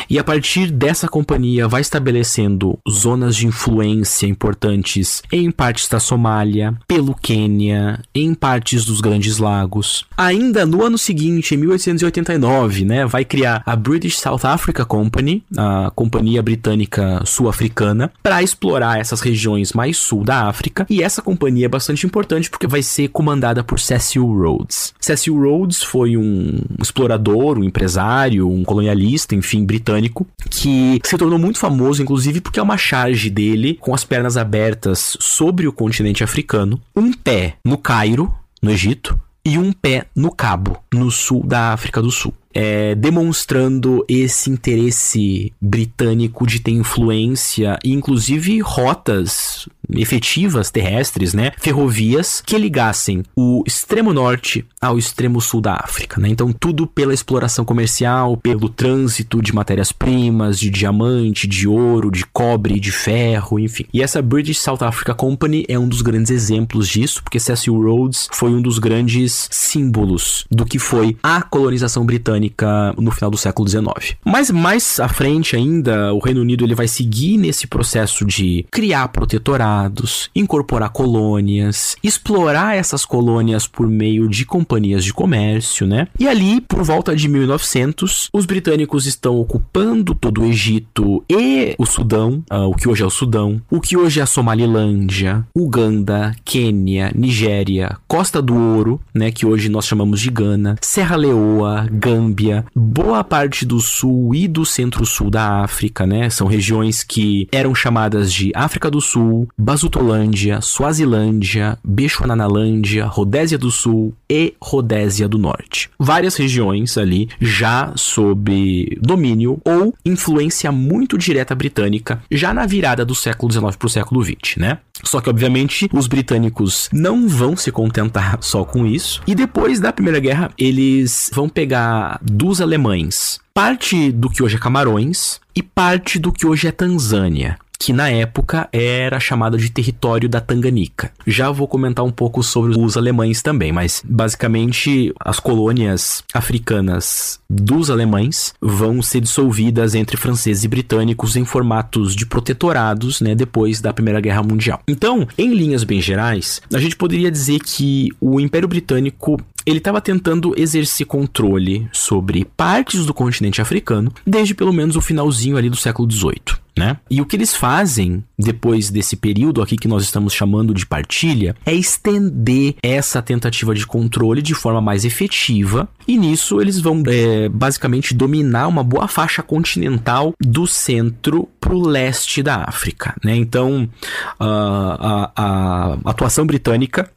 E a partir dessa companhia vai estabelecendo zonas de influência importantes em partes da Somália, pelo Quênia, em partes dos Grandes Lagos. Ainda no ano seguinte, em 1889, né, vai criar a British South Africa Company, a companhia britânica sul-africana, para explorar essas regiões mais sul da África. E essa companhia é bastante importante porque vai ser comandada por Cecil Rhodes. Cecil Rhodes foi um explorador, um empresário, um colonialista enfim, britânico, que se tornou muito famoso, inclusive porque é uma charge dele com as pernas abertas sobre o continente africano, um pé no Cairo, no Egito, e um pé no Cabo, no sul da África do Sul. É, demonstrando esse interesse britânico de ter influência e inclusive rotas efetivas terrestres, né, ferrovias que ligassem o extremo norte ao extremo sul da África, né? Então tudo pela exploração comercial, pelo trânsito de matérias-primas, de diamante, de ouro, de cobre, de ferro, enfim. E essa British South Africa Company é um dos grandes exemplos disso, porque Cecil Rhodes foi um dos grandes símbolos do que foi a colonização britânica no final do século XIX. Mas mais à frente ainda, o Reino Unido ele vai seguir nesse processo de criar protetorado estados, incorporar colônias, explorar essas colônias por meio de companhias de comércio, né? E ali, por volta de 1900, os britânicos estão ocupando todo o Egito e o Sudão, uh, o que hoje é o Sudão, o que hoje é a Somalilândia, Uganda, Quênia, Nigéria, Costa do Ouro, né, que hoje nós chamamos de Gana, Serra Leoa, Gâmbia, boa parte do sul e do centro-sul da África, né? São regiões que eram chamadas de África do Sul, Basutolândia, Suazilândia, Bechuananalândia, Rodésia do Sul e Rodésia do Norte. Várias regiões ali já sob domínio ou influência muito direta britânica, já na virada do século XIX para o século XX, né? Só que, obviamente, os britânicos não vão se contentar só com isso. E depois da Primeira Guerra, eles vão pegar dos alemães parte do que hoje é Camarões e parte do que hoje é Tanzânia que na época era chamada de território da Tanganica. Já vou comentar um pouco sobre os alemães também, mas basicamente as colônias africanas dos alemães vão ser dissolvidas entre franceses e britânicos em formatos de protetorados, né, depois da Primeira Guerra Mundial. Então, em linhas bem gerais, a gente poderia dizer que o Império Britânico ele estava tentando exercer controle sobre partes do continente africano desde pelo menos o finalzinho ali do século XVIII né? E o que eles fazem depois desse período aqui que nós estamos chamando de partilha é estender essa tentativa de controle de forma mais efetiva e nisso eles vão é, basicamente dominar uma boa faixa continental do centro para o leste da África, né? Então a, a, a atuação britânica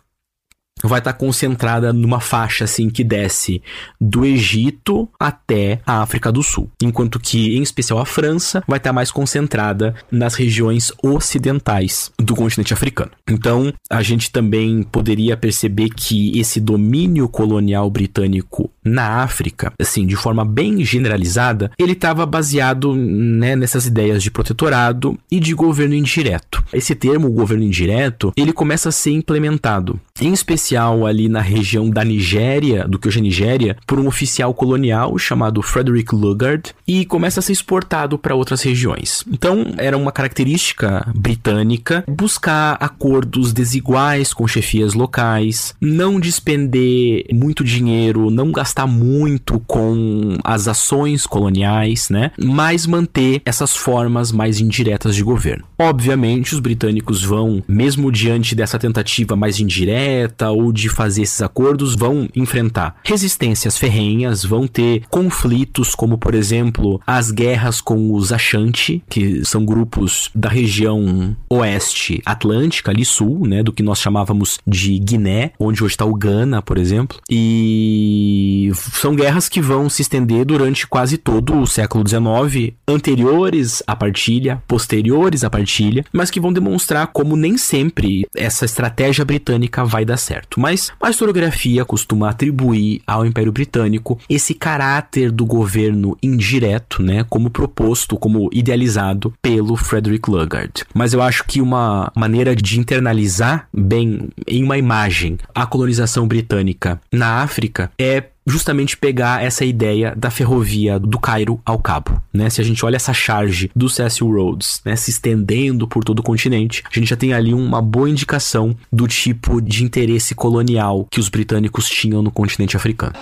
vai estar tá concentrada numa faixa assim que desce do Egito até a África do Sul, enquanto que em especial a França vai estar tá mais concentrada nas regiões ocidentais do continente africano. Então, a gente também poderia perceber que esse domínio colonial britânico na África, assim, de forma bem generalizada, ele estava baseado né, nessas ideias de protetorado e de governo indireto. Esse termo, governo indireto, ele começa a ser implementado, em especial ali na região da Nigéria, do que hoje é Nigéria, por um oficial colonial chamado Frederick Lugard e começa a ser exportado para outras regiões. Então, era uma característica britânica buscar acordos desiguais com chefias locais, não despender muito dinheiro, não gastar muito com as ações coloniais, né? Mas manter essas formas mais indiretas de governo. Obviamente, os britânicos vão, mesmo diante dessa tentativa mais indireta ou de fazer esses acordos, vão enfrentar resistências ferrenhas, vão ter conflitos, como por exemplo as guerras com os Ashanti, que são grupos da região oeste atlântica, ali sul, né? Do que nós chamávamos de Guiné, onde hoje está o Ghana, por exemplo. E são guerras que vão se estender durante quase todo o século XIX, anteriores à partilha, posteriores à partilha, mas que vão demonstrar como nem sempre essa estratégia britânica vai dar certo. Mas a historiografia costuma atribuir ao Império Britânico esse caráter do governo indireto, né, como proposto, como idealizado pelo Frederick Lugard. Mas eu acho que uma maneira de internalizar bem em uma imagem a colonização britânica na África é justamente pegar essa ideia da ferrovia do Cairo ao Cabo, né? Se a gente olha essa charge do Cecil Rhodes, né, se estendendo por todo o continente, a gente já tem ali uma boa indicação do tipo de interesse colonial que os britânicos tinham no continente africano.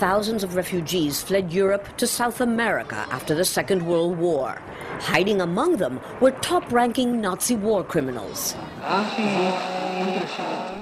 Thousands of refugees fled Europe to South America after the Second World War. Hiding among them were top-ranking Nazi war criminals.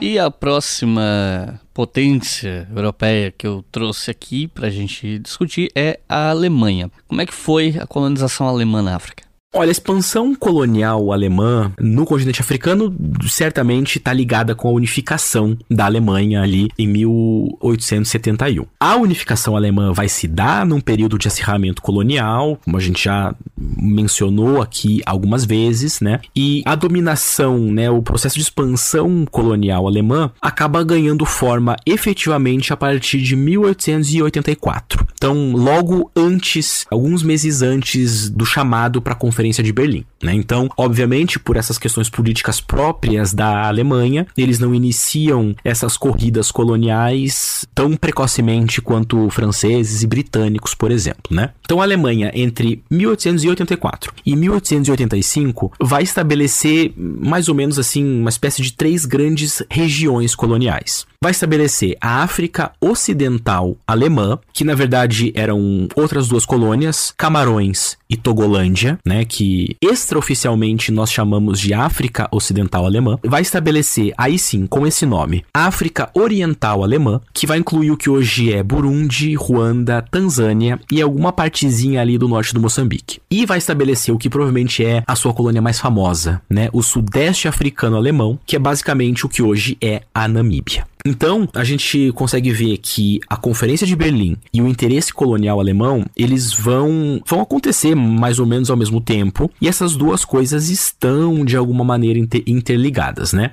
E a próxima potência europeia que eu trouxe aqui para a gente discutir é a Alemanha. Como é que foi a colonização alemã na África? Olha, a expansão colonial alemã no continente africano certamente está ligada com a unificação da Alemanha ali em 1871. A unificação alemã vai se dar num período de acirramento colonial, como a gente já mencionou aqui algumas vezes, né? E a dominação, né, o processo de expansão colonial alemã acaba ganhando forma efetivamente a partir de 1884. Então, logo antes, alguns meses antes do chamado para Conferência de Berlim. Né? Então, obviamente, por essas questões políticas próprias da Alemanha, eles não iniciam essas corridas coloniais tão precocemente quanto franceses e britânicos, por exemplo. Né? Então, a Alemanha, entre 1884 e 1885, vai estabelecer mais ou menos assim uma espécie de três grandes regiões coloniais vai estabelecer a África Ocidental Alemã, que na verdade eram outras duas colônias, Camarões e Togolândia, né, que extraoficialmente nós chamamos de África Ocidental Alemã. Vai estabelecer aí sim com esse nome, África Oriental Alemã, que vai incluir o que hoje é Burundi, Ruanda, Tanzânia e alguma partezinha ali do norte do Moçambique. E vai estabelecer o que provavelmente é a sua colônia mais famosa, né, o Sudeste Africano Alemão, que é basicamente o que hoje é a Namíbia. Então, a gente consegue ver que a Conferência de Berlim e o interesse colonial alemão, eles vão, vão acontecer mais ou menos ao mesmo tempo, e essas duas coisas estão, de alguma maneira, inter interligadas, né?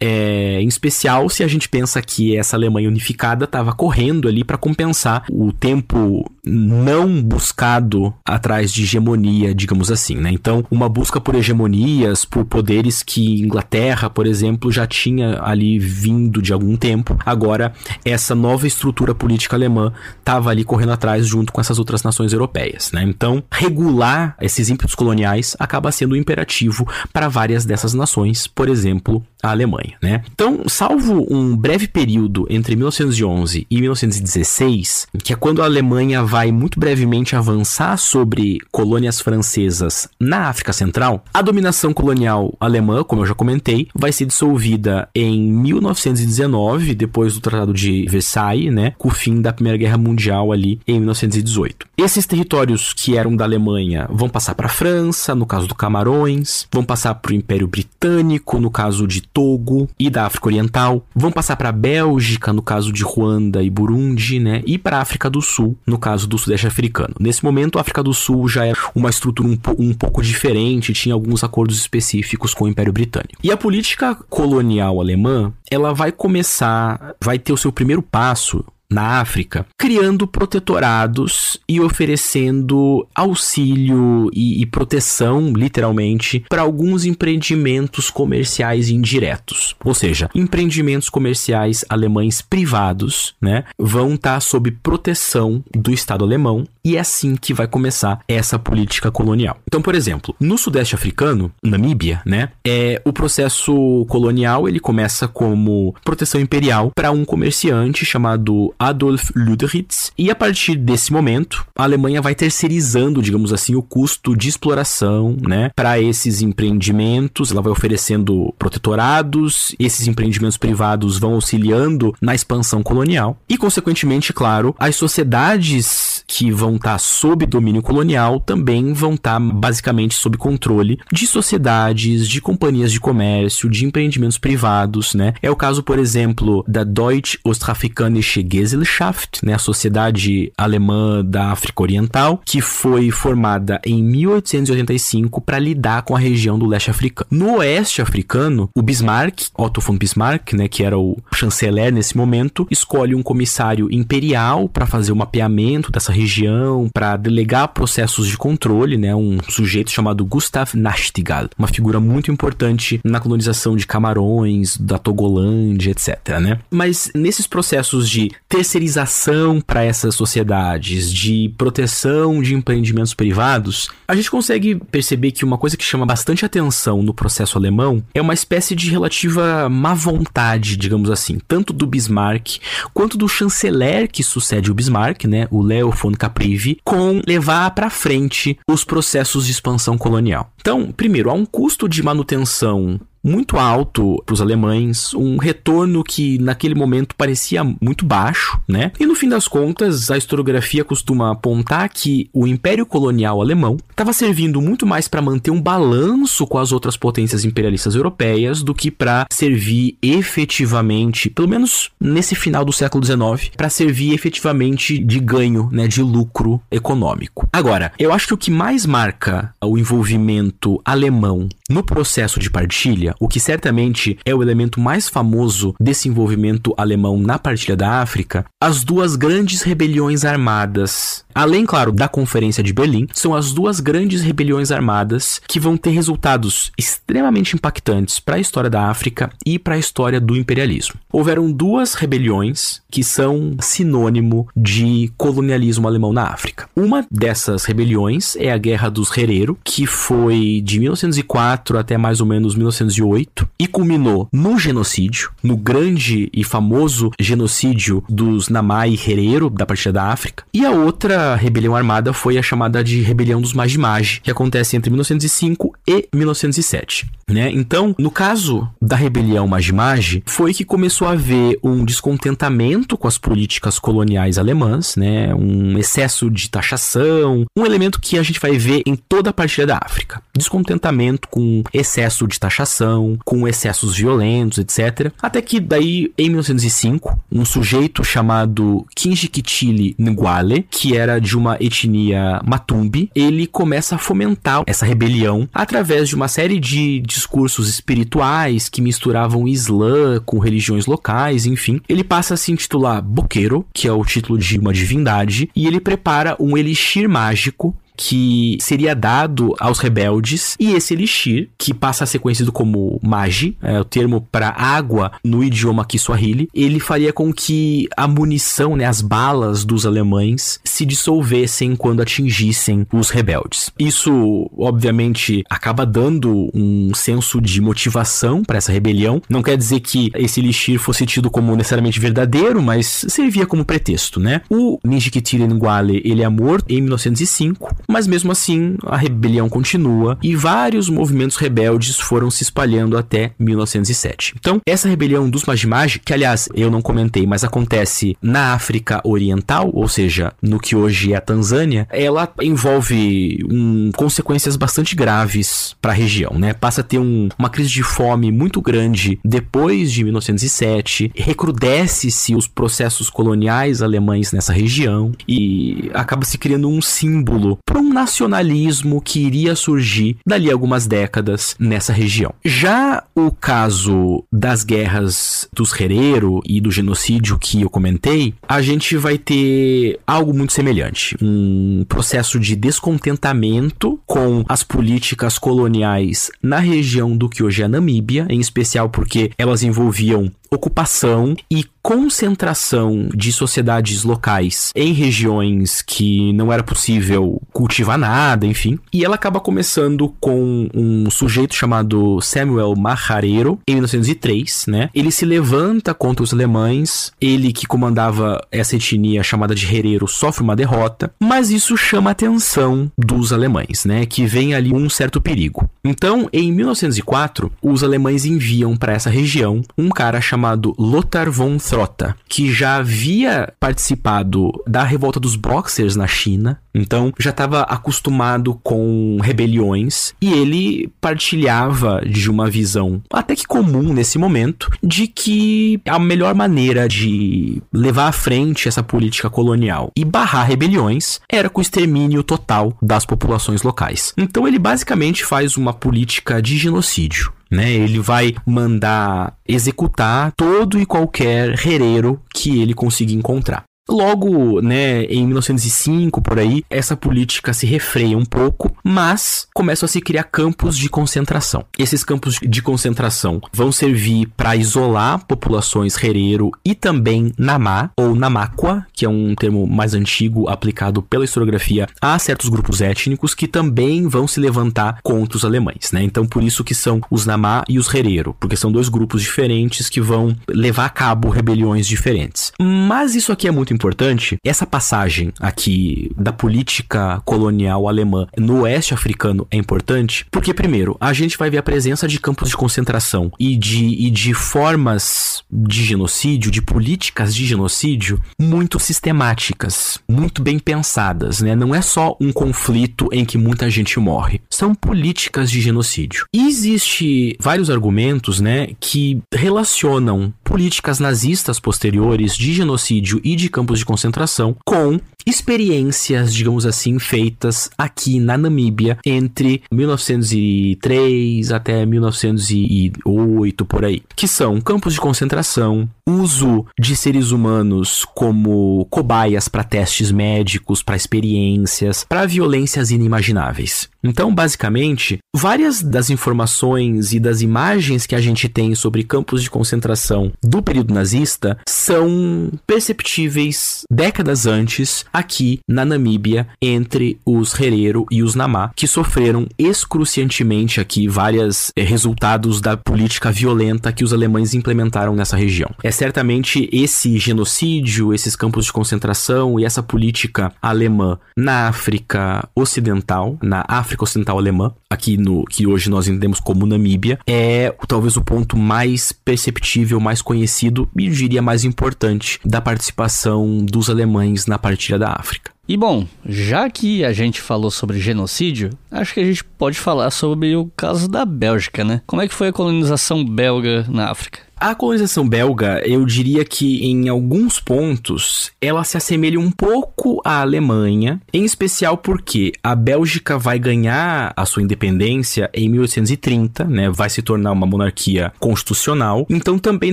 É, em especial se a gente pensa que essa Alemanha unificada estava correndo ali para compensar o tempo não buscado atrás de hegemonia, digamos assim, né? Então, uma busca por hegemonias, por poderes que Inglaterra, por exemplo, já tinha ali vindo de algum tempo. Agora, essa nova estrutura política alemã estava ali correndo atrás junto com essas outras nações europeias, né? Então, regular esses ímpetos coloniais acaba sendo um imperativo para várias dessas nações, por exemplo, a Alemanha, né? Então, salvo um breve período entre 1911 e 1916, que é quando a Alemanha vai muito brevemente avançar sobre colônias francesas na África Central, a dominação colonial alemã, como eu já comentei, vai ser dissolvida em 1919 depois do Tratado de Versailles, né, com o fim da Primeira Guerra Mundial ali em 1918. Esses territórios que eram da Alemanha vão passar para a França, no caso do Camarões, vão passar para o Império Britânico, no caso de Togo e da África Oriental, vão passar para a Bélgica, no caso de Ruanda e Burundi, né, e para a África do Sul, no caso do Sudeste Africano. Nesse momento, a África do Sul já era uma estrutura um, um pouco diferente, tinha alguns acordos específicos com o Império Britânico. E a política colonial alemã, ela vai começar, vai ter o seu primeiro passo na África, criando protetorados e oferecendo auxílio e, e proteção, literalmente, para alguns empreendimentos comerciais indiretos. Ou seja, empreendimentos comerciais alemães privados, né, vão estar tá sob proteção do Estado alemão e é assim que vai começar essa política colonial. Então, por exemplo, no Sudeste Africano, Namíbia, né, é o processo colonial ele começa como proteção imperial para um comerciante chamado Adolf Luderitz, e a partir desse momento, a Alemanha vai terceirizando, digamos assim, o custo de exploração, né, para esses empreendimentos, ela vai oferecendo protetorados, esses empreendimentos privados vão auxiliando na expansão colonial. E, consequentemente, claro, as sociedades que vão estar tá sob domínio colonial também vão estar tá basicamente sob controle de sociedades, de companhias de comércio, de empreendimentos privados, né? É o caso, por exemplo, da Deutsche Ostafrikanische Gesellschaft, né, a Sociedade Alemã da África Oriental, que foi formada em 1885 para lidar com a região do leste africano. No oeste africano, o Bismarck, Otto von Bismarck, né, que era o chanceler nesse momento, escolhe um comissário imperial para fazer o mapeamento dessa região, para delegar processos de controle, né, um sujeito chamado Gustav Nachtigall, uma figura muito importante na colonização de Camarões, da Togolândia, etc, né? Mas nesses processos de terceirização para essas sociedades, de proteção de empreendimentos privados, a gente consegue perceber que uma coisa que chama bastante atenção no processo alemão é uma espécie de relativa má vontade, digamos assim, tanto do Bismarck quanto do chanceler que sucede o Bismarck, né, o Leo Caprivi, com levar para frente os processos de expansão colonial. Então, primeiro, há um custo de manutenção muito alto para os alemães, um retorno que naquele momento parecia muito baixo, né? E no fim das contas, a historiografia costuma apontar que o Império Colonial Alemão estava servindo muito mais para manter um balanço com as outras potências imperialistas europeias do que para servir efetivamente, pelo menos nesse final do século XIX, para servir efetivamente de ganho, né, de lucro econômico. Agora, eu acho que o que mais marca o envolvimento alemão no processo de partilha O que certamente é o elemento mais famoso desse envolvimento alemão na partilha da África, as duas grandes rebeliões armadas Além, claro, da Conferência de Berlim, são as duas grandes rebeliões armadas que vão ter resultados extremamente impactantes para a história da África e para a história do imperialismo. Houveram duas rebeliões que são sinônimo de colonialismo alemão na África. Uma dessas rebeliões é a Guerra dos Herero, que foi de 1904 até mais ou menos 1908 e culminou no genocídio, no grande e famoso genocídio dos Namai Herero da partida da África. E a outra rebelião armada foi a chamada de Rebelião dos Maji-Maji, que acontece entre 1905 e 1907. Né? Então, no caso da rebelião Maji-Maji, foi que começou a haver um descontentamento com as políticas coloniais alemãs, né? um excesso de taxação, um elemento que a gente vai ver em toda a partilha da África. Descontentamento com excesso de taxação, com excessos violentos, etc. Até que daí, em 1905, um sujeito chamado Kinjikitili Ngwale, que era de uma etnia Matumbi, ele começa a fomentar essa rebelião através de uma série de discursos espirituais que misturavam Islã com religiões locais, enfim. Ele passa a se intitular Boqueiro, que é o título de uma divindade, e ele prepara um elixir mágico que seria dado aos rebeldes e esse elixir, que passa a ser conhecido como magi, é o termo para água no idioma Kiswahili, ele faria com que a munição, né, as balas dos alemães se dissolvessem quando atingissem os rebeldes. Isso, obviamente, acaba dando um senso de motivação para essa rebelião. Não quer dizer que esse elixir fosse tido como necessariamente verdadeiro, mas servia como pretexto, né? O Ninjikitiri Ngwale, ele é morto em 1905 mas mesmo assim, a rebelião continua e vários movimentos rebeldes foram se espalhando até 1907. Então, essa rebelião dos Majimaji, que aliás eu não comentei, mas acontece na África Oriental, ou seja, no que hoje é a Tanzânia, ela envolve um, consequências bastante graves para a região, né? Passa a ter um, uma crise de fome muito grande depois de 1907, recrudesce-se os processos coloniais alemães nessa região e acaba se criando um símbolo para um nacionalismo que iria surgir dali a algumas décadas nessa região. Já o caso das guerras dos Herero e do genocídio que eu comentei, a gente vai ter algo muito semelhante, um processo de descontentamento com as políticas coloniais na região do que hoje é a Namíbia, em especial porque elas envolviam ocupação e concentração de sociedades locais em regiões que não era possível cultivar nada, enfim. E ela acaba começando com um sujeito chamado Samuel Maharero em 1903, né? Ele se levanta contra os alemães, ele que comandava essa etnia chamada de Herero sofre uma derrota, mas isso chama a atenção dos alemães, né? Que vem ali um certo perigo. Então, em 1904, os alemães enviam para essa região um cara chamado Lothar von Trota, que já havia participado da revolta dos Boxers na China, então já estava acostumado com rebeliões e ele partilhava de uma visão até que comum nesse momento de que a melhor maneira de levar à frente essa política colonial e barrar rebeliões era com o extermínio total das populações locais. Então ele basicamente faz uma política de genocídio né? Ele vai mandar executar todo e qualquer herero que ele consiga encontrar. Logo, né, em 1905 por aí, essa política se refreia um pouco, mas começam a se criar campos de concentração. Esses campos de concentração vão servir para isolar populações herero e também namá ou namáqua, que é um termo mais antigo aplicado pela historiografia a certos grupos étnicos que também vão se levantar contra os alemães, né? Então por isso que são os namá e os herero, porque são dois grupos diferentes que vão levar a cabo rebeliões diferentes. Mas isso aqui é muito importante, essa passagem aqui da política colonial alemã no oeste africano é importante, porque primeiro, a gente vai ver a presença de campos de concentração e de, e de formas de genocídio, de políticas de genocídio muito sistemáticas, muito bem pensadas, né? Não é só um conflito em que muita gente morre, são políticas de genocídio. E existe vários argumentos, né, que relacionam políticas nazistas posteriores de genocídio e de campos de concentração com experiências, digamos assim, feitas aqui na Namíbia entre 1903 até 1908 por aí, que são campos de concentração, uso de seres humanos como cobaias para testes médicos, para experiências, para violências inimagináveis. Então, basicamente, várias das informações e das imagens que a gente tem sobre campos de concentração do período nazista são perceptíveis décadas antes aqui na Namíbia entre os Herero e os Namá, que sofreram excruciantemente aqui vários eh, resultados da política violenta que os alemães implementaram nessa região. É certamente esse genocídio, esses campos de concentração e essa política alemã na África Ocidental, na África Ocidental Alemã, aqui no que hoje nós entendemos como Namíbia, é talvez o ponto mais perceptível, mais conhecido e eu diria mais importante da participação dos alemães na partilha da África. E bom, já que a gente falou sobre genocídio, acho que a gente pode falar sobre o caso da Bélgica, né? Como é que foi a colonização belga na África? A colonização belga, eu diria que em alguns pontos ela se assemelha um pouco à Alemanha, em especial porque a Bélgica vai ganhar a sua independência em 1830, né? Vai se tornar uma monarquia constitucional, então também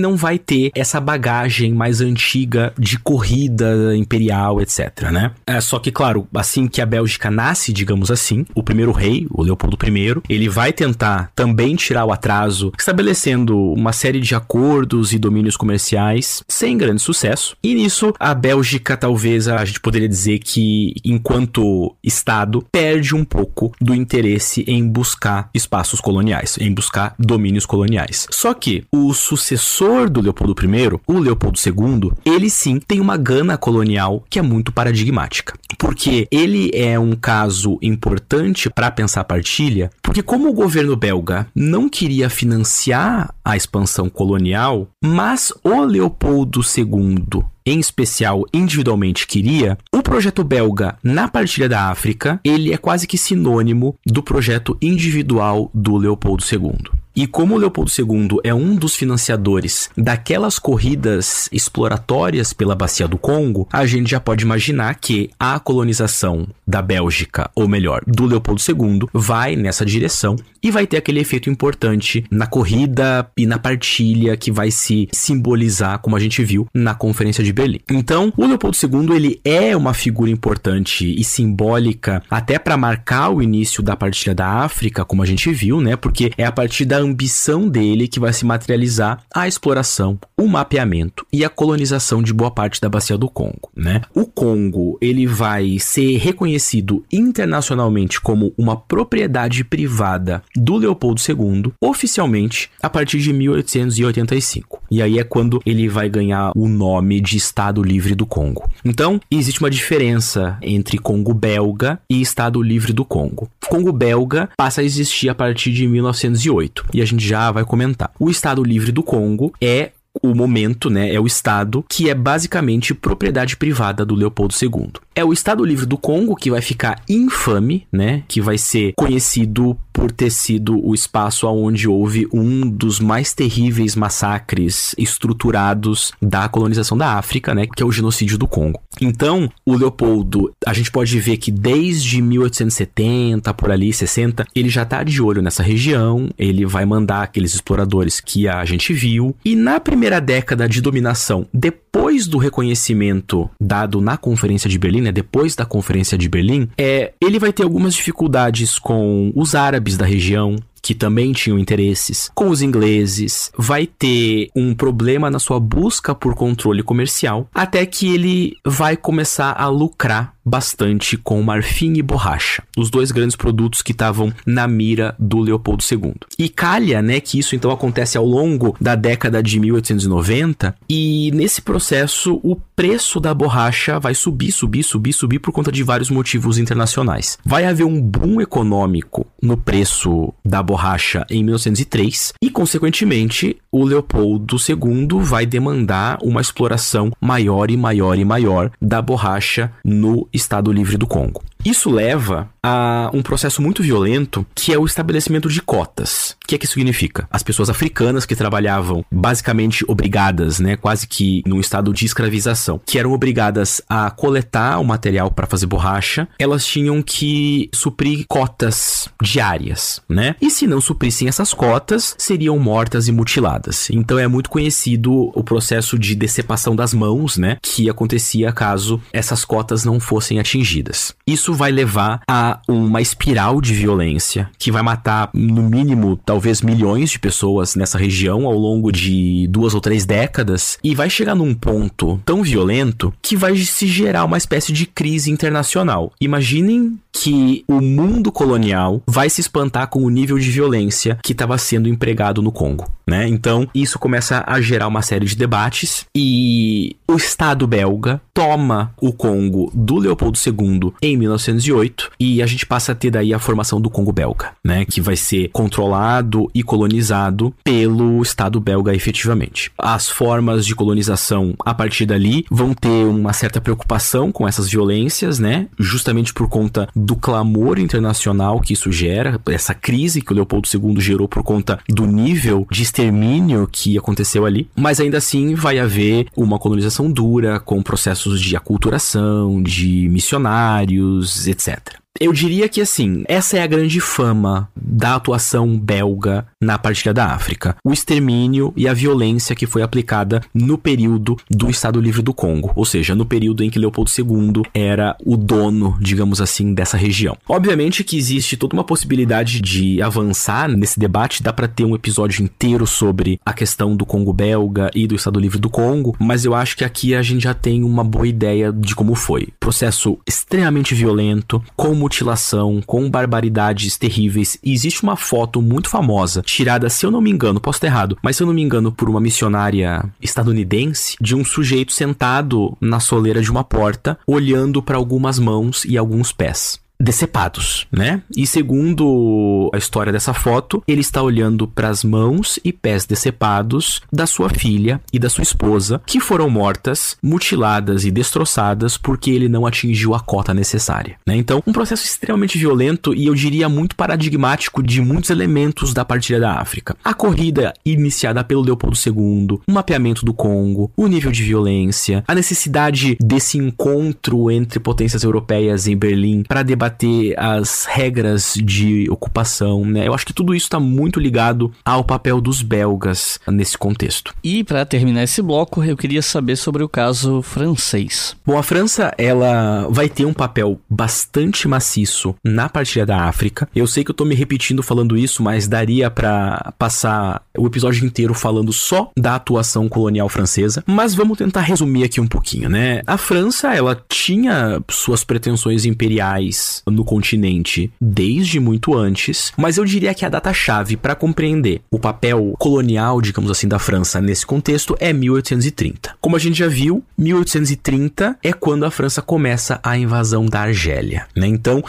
não vai ter essa bagagem mais antiga de corrida imperial, etc, né? É, só que, claro, assim que a Bélgica nasce, digamos assim, o primeiro rei, o Leopoldo I, ele vai tentar também tirar o atraso, estabelecendo uma série de acordos acordos e domínios comerciais sem grande sucesso. E nisso, a Bélgica, talvez a gente poderia dizer que, enquanto Estado, perde um pouco do interesse em buscar espaços coloniais, em buscar domínios coloniais. Só que o sucessor do Leopoldo I, o Leopoldo II, ele sim tem uma gana colonial que é muito paradigmática. Porque ele é um caso importante para pensar a partilha, porque como o governo belga não queria financiar a expansão colonial colonial, mas o Leopoldo II em especial individualmente queria, o projeto belga na partilha da África, ele é quase que sinônimo do projeto individual do Leopoldo II. E como Leopoldo II é um dos financiadores daquelas corridas exploratórias pela bacia do Congo, a gente já pode imaginar que a colonização da Bélgica, ou melhor, do Leopoldo II, vai nessa direção e vai ter aquele efeito importante na corrida e na partilha que vai se simbolizar, como a gente viu na Conferência de Berlim. Então, o Leopoldo II ele é uma figura importante e simbólica até para marcar o início da partilha da África, como a gente viu, né? Porque é a partir da ambição dele que vai se materializar a exploração, o mapeamento e a colonização de boa parte da bacia do Congo, né? O Congo, ele vai ser reconhecido internacionalmente como uma propriedade privada do Leopoldo II, oficialmente a partir de 1885. E aí é quando ele vai ganhar o nome de Estado Livre do Congo. Então, existe uma diferença entre Congo belga e Estado Livre do Congo. Congo belga passa a existir a partir de 1908 e a gente já vai comentar. O Estado Livre do Congo é o momento, né, é o estado que é basicamente propriedade privada do Leopoldo II. É o Estado Livre do Congo que vai ficar infame, né, que vai ser conhecido por ter sido o espaço onde houve um dos mais terríveis massacres estruturados da colonização da África, né, que é o genocídio do Congo. Então, o Leopoldo, a gente pode ver que desde 1870, por ali, 60, ele já tá de olho nessa região, ele vai mandar aqueles exploradores que a gente viu, e na primeira década de dominação, depois do reconhecimento dado na Conferência de Berlim, né, depois da Conferência de Berlim, é, ele vai ter algumas dificuldades com os árabes da região, que também tinham interesses, com os ingleses, vai ter um problema na sua busca por controle comercial, até que ele vai começar a lucrar bastante com marfim e borracha, os dois grandes produtos que estavam na mira do Leopoldo II. E calha, né, que isso então acontece ao longo da década de 1890, e nesse processo o preço da borracha vai subir, subir, subir, subir por conta de vários motivos internacionais. Vai haver um boom econômico no preço da borracha em 1903 e, consequentemente, o Leopoldo II vai demandar uma exploração maior e maior e maior da borracha no Estado Livre do Congo. Isso leva a um processo muito violento que é o estabelecimento de cotas. O que é que significa? As pessoas africanas que trabalhavam basicamente obrigadas, né, quase que num estado de escravização, que eram obrigadas a coletar o material para fazer borracha, elas tinham que suprir cotas diárias, né? E se não suprissem essas cotas, seriam mortas e mutiladas. Então é muito conhecido o processo de decepação das mãos, né, que acontecia caso essas cotas não fossem atingidas. Isso vai levar a uma espiral de violência que vai matar, no mínimo, talvez milhões de pessoas nessa região ao longo de duas ou três décadas e vai chegar num ponto tão violento que vai se gerar uma espécie de crise internacional. Imaginem que o mundo colonial vai se espantar com o nível de violência que estava sendo empregado no Congo, né? Então, isso começa a gerar uma série de debates e o Estado belga toma o Congo do Leopoldo II em 1908 e a gente passa a ter daí a formação do Congo belga, né? Que vai ser controlado e colonizado pelo Estado belga efetivamente. As formas de colonização a partir dali vão ter uma certa preocupação com essas violências, né? Justamente por conta do clamor internacional que isso gera, essa crise que o Leopoldo II gerou por conta do nível de extermínio que aconteceu ali, mas ainda assim vai haver uma colonização dura com processos de aculturação, de missionários, etc. Eu diria que assim, essa é a grande fama da atuação belga na partilha da África. O extermínio e a violência que foi aplicada no período do Estado Livre do Congo, ou seja, no período em que Leopoldo II era o dono, digamos assim, dessa região. Obviamente que existe toda uma possibilidade de avançar nesse debate, dá para ter um episódio inteiro sobre a questão do Congo belga e do Estado Livre do Congo, mas eu acho que aqui a gente já tem uma boa ideia de como foi. Processo extremamente violento, com mutilação, com barbaridades terríveis. E existe uma foto muito famosa tirada, se eu não me engano, posso errado, mas se eu não me engano, por uma missionária estadunidense, de um sujeito sentado na soleira de uma porta, olhando para algumas mãos e alguns pés decepados, né? E segundo a história dessa foto, ele está olhando para as mãos e pés decepados da sua filha e da sua esposa, que foram mortas, mutiladas e destroçadas porque ele não atingiu a cota necessária, né? Então, um processo extremamente violento e eu diria muito paradigmático de muitos elementos da partilha da África. A corrida iniciada pelo Leopoldo II, o mapeamento do Congo, o nível de violência, a necessidade desse encontro entre potências europeias em Berlim para debater debater as regras de ocupação, né? Eu acho que tudo isso está muito ligado ao papel dos belgas nesse contexto. E para terminar esse bloco, eu queria saber sobre o caso francês. Bom, a França, ela vai ter um papel bastante maciço na partilha da África. Eu sei que eu tô me repetindo falando isso, mas daria para passar o episódio inteiro falando só da atuação colonial francesa, mas vamos tentar resumir aqui um pouquinho, né? A França, ela tinha suas pretensões imperiais no continente desde muito antes, mas eu diria que a data-chave para compreender o papel colonial, digamos assim, da França nesse contexto é 1830. Como a gente já viu, 1830 é quando a França começa a invasão da Argélia, né? Então,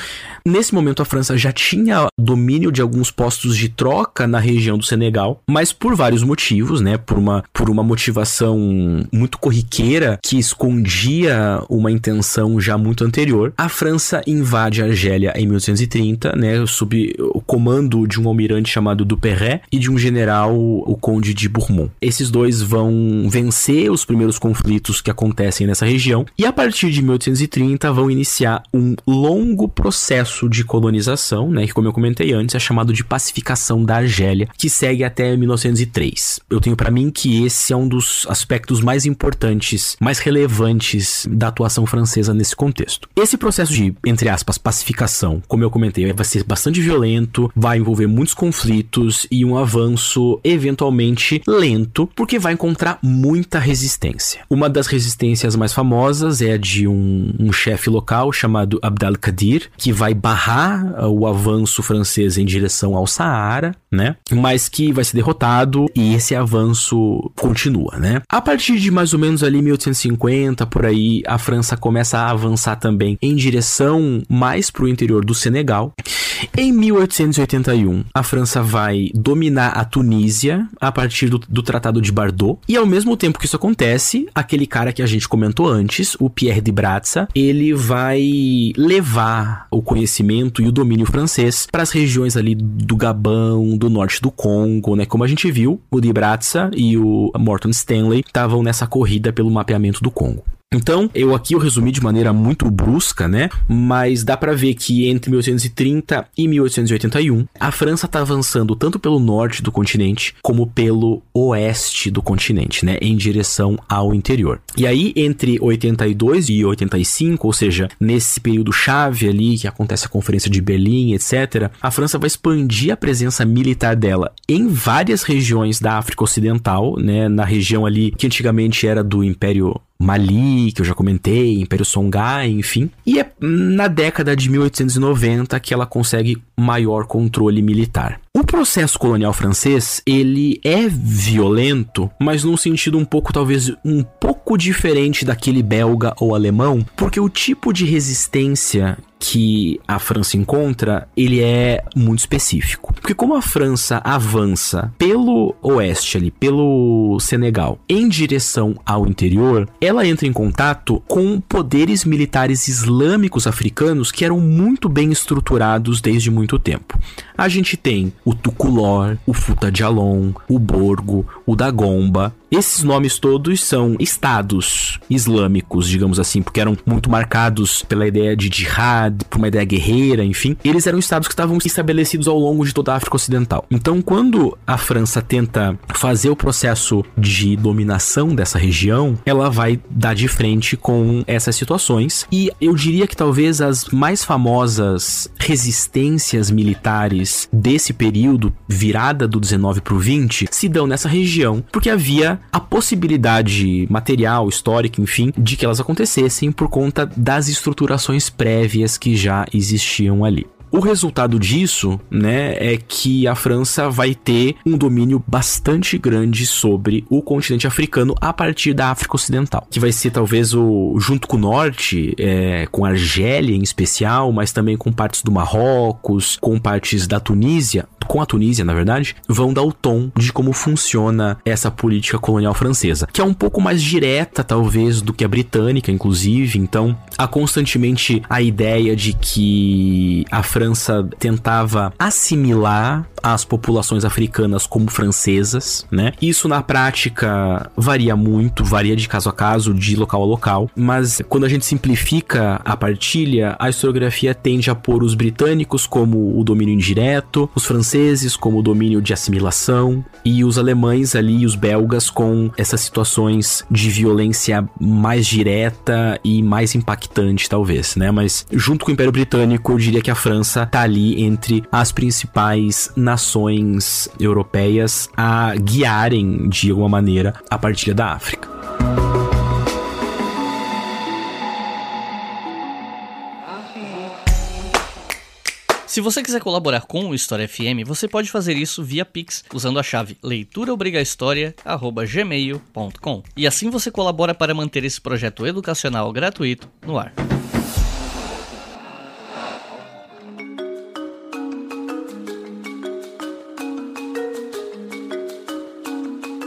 nesse momento a França já tinha domínio de alguns postos de troca na região do Senegal, mas por vários motivos, né? Por uma, por uma motivação muito corriqueira que escondia uma intenção já muito anterior, a França invade a Argélia em 1830, né, sob o comando de um almirante chamado Duperret e de um general, o conde de Bourmont. Esses dois vão vencer os primeiros conflitos que acontecem nessa região e a partir de 1830 vão iniciar um longo processo de colonização, né, que como eu comentei antes é chamado de pacificação da Argélia, que segue até 1903. Eu tenho para mim que esse é um dos aspectos mais importantes, mais relevantes da atuação francesa nesse contexto. Esse processo de, entre aspas, pacificação, como eu comentei, vai ser bastante violento, vai envolver muitos conflitos e um avanço eventualmente lento, porque vai encontrar muita resistência. Uma das resistências mais famosas é a de um, um chefe local chamado Abdal Qadir, que vai barrar uh, o avanço francês em direção ao Saara, né? Mas que vai ser derrotado e esse avanço continua, né? A partir de mais ou menos ali 1850, por aí, a França começa a avançar também em direção mais mais para o interior do Senegal. Em 1881, a França vai dominar a Tunísia a partir do, do, Tratado de Bardot. E ao mesmo tempo que isso acontece, aquele cara que a gente comentou antes, o Pierre de Bratza, ele vai levar o conhecimento e o domínio francês para as regiões ali do Gabão, do norte do Congo, né? Como a gente viu, o de Bratza e o Morton Stanley estavam nessa corrida pelo mapeamento do Congo. Então, eu aqui eu resumi de maneira muito brusca, né? Mas dá para ver que entre 1830 e 1881, a França tá avançando tanto pelo norte do continente como pelo oeste do continente, né, em direção ao interior. E aí entre 82 e 85, ou seja, nesse período chave ali que acontece a Conferência de Berlim, etc, a França vai expandir a presença militar dela em várias regiões da África Ocidental, né, na região ali que antigamente era do Império Mali, que eu já comentei, Império Songhai, enfim. E é na década de 1890 que ela consegue maior controle militar. O processo colonial francês, ele é violento, mas num sentido um pouco, talvez, um pouco diferente daquele belga ou alemão, porque o tipo de resistência que a França encontra, ele é muito específico. Porque como a França avança pelo oeste ali, pelo Senegal, em direção ao interior, ela entra em contato com poderes militares islâmicos africanos que eram muito bem estruturados desde muito tempo. A gente tem o Tukulor, o Futa Jalon, o Borgo, o Dagomba, esses nomes todos são estados islâmicos, digamos assim, porque eram muito marcados pela ideia de jihad, por uma ideia guerreira, enfim. Eles eram estados que estavam estabelecidos ao longo de toda a África Ocidental. Então, quando a França tenta fazer o processo de dominação dessa região, ela vai dar de frente com essas situações. E eu diria que talvez as mais famosas resistências militares desse período, virada do 19 para o 20, se dão nessa região, porque havia a possibilidade material, histórica, enfim, de que elas acontecessem por conta das estruturações prévias que já existiam ali. O resultado disso, né, é que a França vai ter um domínio bastante grande sobre o continente africano a partir da África Ocidental, que vai ser talvez o junto com o norte, é, com a Argélia em especial, mas também com partes do Marrocos, com partes da Tunísia, com a Tunísia, na verdade, vão dar o tom de como funciona essa política colonial francesa, que é um pouco mais direta, talvez, do que a britânica, inclusive. Então, há constantemente a ideia de que a França França tentava assimilar as populações africanas como francesas, né? Isso na prática varia muito, varia de caso a caso, de local a local, mas quando a gente simplifica a partilha, a historiografia tende a pôr os britânicos como o domínio indireto, os franceses como o domínio de assimilação e os alemães ali, os belgas com essas situações de violência mais direta e mais impactante talvez, né? Mas junto com o Império Britânico, eu diria que a França França tá ali entre as principais nações europeias a guiarem de alguma maneira a partilha da África. Se você quiser colaborar com o História FM, você pode fazer isso via Pix usando a chave leituraobrigahistoria@gmail.com. E assim você colabora para manter esse projeto educacional gratuito no ar.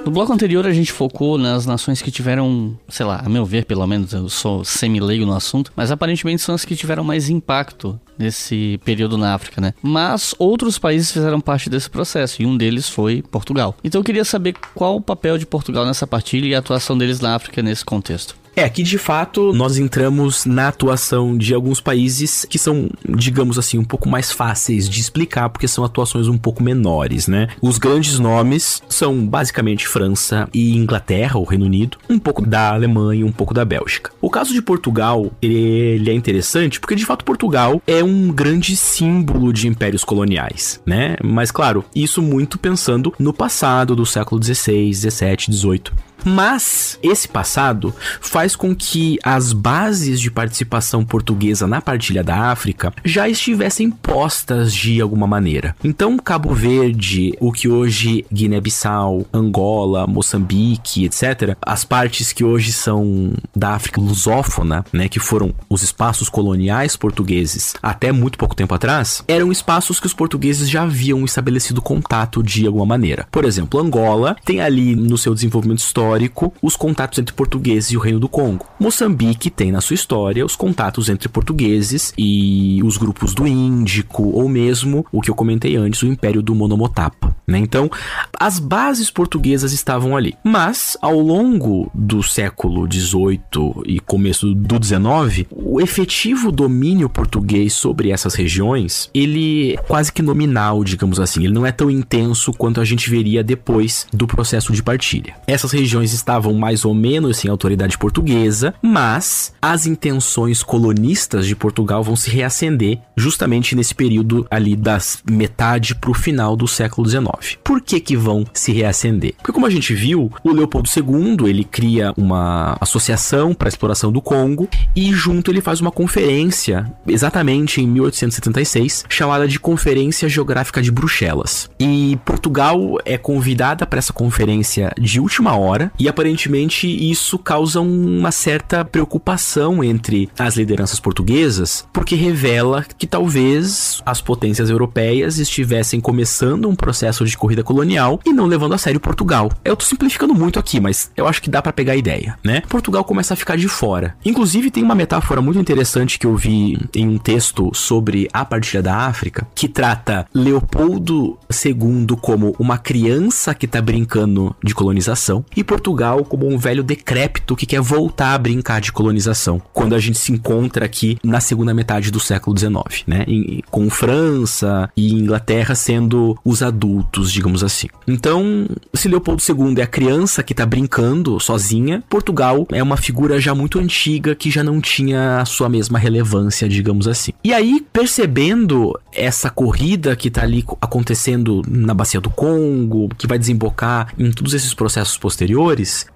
No bloco anterior a gente focou nas nações que tiveram, sei lá, a meu ver pelo menos, eu sou semi-leigo no assunto, mas aparentemente são as que tiveram mais impacto nesse período na África, né? Mas outros países fizeram parte desse processo e um deles foi Portugal. Então eu queria saber qual o papel de Portugal nessa partilha e a atuação deles na África nesse contexto. É, aqui de fato nós entramos na atuação de alguns países que são, digamos assim, um pouco mais fáceis de explicar, porque são atuações um pouco menores, né? Os grandes nomes são basicamente França e Inglaterra, o Reino Unido, um pouco da Alemanha um pouco da Bélgica. O caso de Portugal, ele é interessante porque de fato Portugal é um grande símbolo de impérios coloniais, né? Mas claro, isso muito pensando no passado do século 16, 17, 18. Mas esse passado faz com que as bases de participação portuguesa na partilha da África já estivessem postas de alguma maneira. Então, Cabo Verde, o que hoje Guiné-Bissau, Angola, Moçambique, etc., as partes que hoje são da África lusófona, né, que foram os espaços coloniais portugueses até muito pouco tempo atrás, eram espaços que os portugueses já haviam estabelecido contato de alguma maneira. Por exemplo, Angola tem ali no seu desenvolvimento histórico os contatos entre portugueses e o Reino do Congo. Moçambique tem na sua história os contatos entre portugueses e os grupos do Índico, ou mesmo o que eu comentei antes, o Império do Monomotapa. Né? Então, as bases portuguesas estavam ali. Mas, ao longo do século XVIII e começo do XIX, o efetivo domínio português sobre essas regiões, ele é quase que nominal, digamos assim. Ele não é tão intenso quanto a gente veria depois do processo de partilha. Essas regiões estavam mais ou menos sem autoridade portuguesa, mas as intenções colonistas de Portugal vão se reacender justamente nesse período ali das metade para o final do século XIX. Por que que vão se reacender? Porque como a gente viu, o Leopoldo II, ele cria uma associação para exploração do Congo e junto ele faz uma conferência, exatamente em 1876, chamada de Conferência Geográfica de Bruxelas. E Portugal é convidada para essa conferência de última hora e aparentemente isso causa uma certa preocupação entre as lideranças portuguesas, porque revela que talvez as potências europeias estivessem começando um processo de corrida colonial e não levando a sério Portugal. Eu tô simplificando muito aqui, mas eu acho que dá para pegar a ideia, né? Portugal começa a ficar de fora. Inclusive tem uma metáfora muito interessante que eu vi em um texto sobre a partilha da África, que trata Leopoldo II como uma criança que tá brincando de colonização e como um velho decrépito que quer voltar a brincar de colonização. Quando a gente se encontra aqui na segunda metade do século XIX, né? Em, com França e Inglaterra sendo os adultos, digamos assim. Então, se Leopoldo II é a criança que tá brincando sozinha, Portugal é uma figura já muito antiga que já não tinha a sua mesma relevância, digamos assim. E aí, percebendo essa corrida que tá ali acontecendo na bacia do Congo, que vai desembocar em todos esses processos posteriores,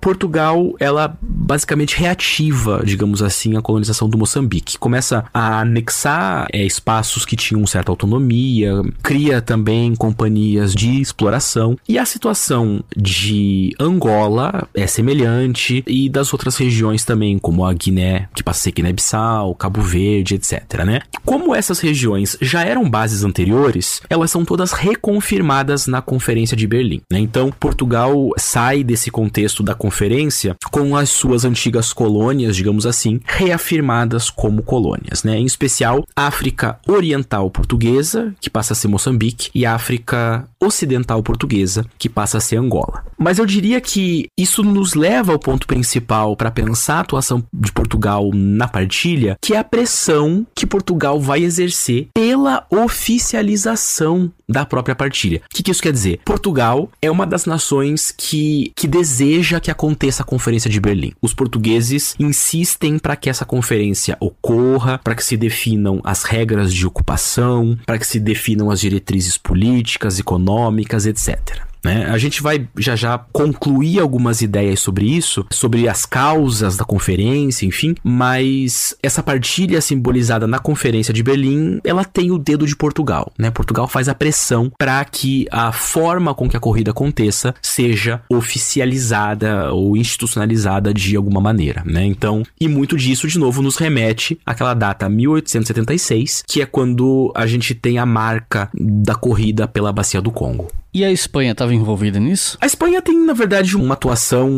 Portugal, ela basicamente reativa, digamos assim, a colonização do Moçambique. Começa a anexar é, espaços que tinham certa autonomia, cria também companhias de exploração e a situação de Angola é semelhante e das outras regiões também, como a Guiné, que ser Guiné-Bissau, Cabo Verde, etc, né? Como essas regiões já eram bases anteriores, elas são todas reconfirmadas na Conferência de Berlim, né? Então, Portugal sai desse contexto da conferência com as suas antigas colônias, digamos assim, reafirmadas como colônias, né? Em especial, África Oriental Portuguesa, que passa a ser Moçambique, e África Ocidental Portuguesa, que passa a ser Angola. Mas eu diria que isso nos leva ao ponto principal para pensar a atuação de Portugal na partilha, que é a pressão que Portugal vai exercer pela oficialização da própria partilha. O que, que, isso quer dizer? Portugal é uma das nações que, que deseja que aconteça a Conferência de Berlim. Os portugueses insistem para que essa conferência ocorra, para que se definam as regras de ocupação, para que se definam as diretrizes políticas, econômicas, etc. Né? A gente vai já já concluir algumas ideias sobre isso, sobre as causas da conferência, enfim, mas essa partilha simbolizada na conferência de Berlim, ela tem o dedo de Portugal, né? Portugal faz a pressão para que a forma com que a corrida aconteça seja oficializada ou institucionalizada de alguma maneira, né? Então, e muito disso de novo nos remete àquela data 1876, que é quando a gente tem a marca da corrida pela bacia do Congo. E a Espanha estava envolvida nisso? A Espanha tem, na verdade, uma atuação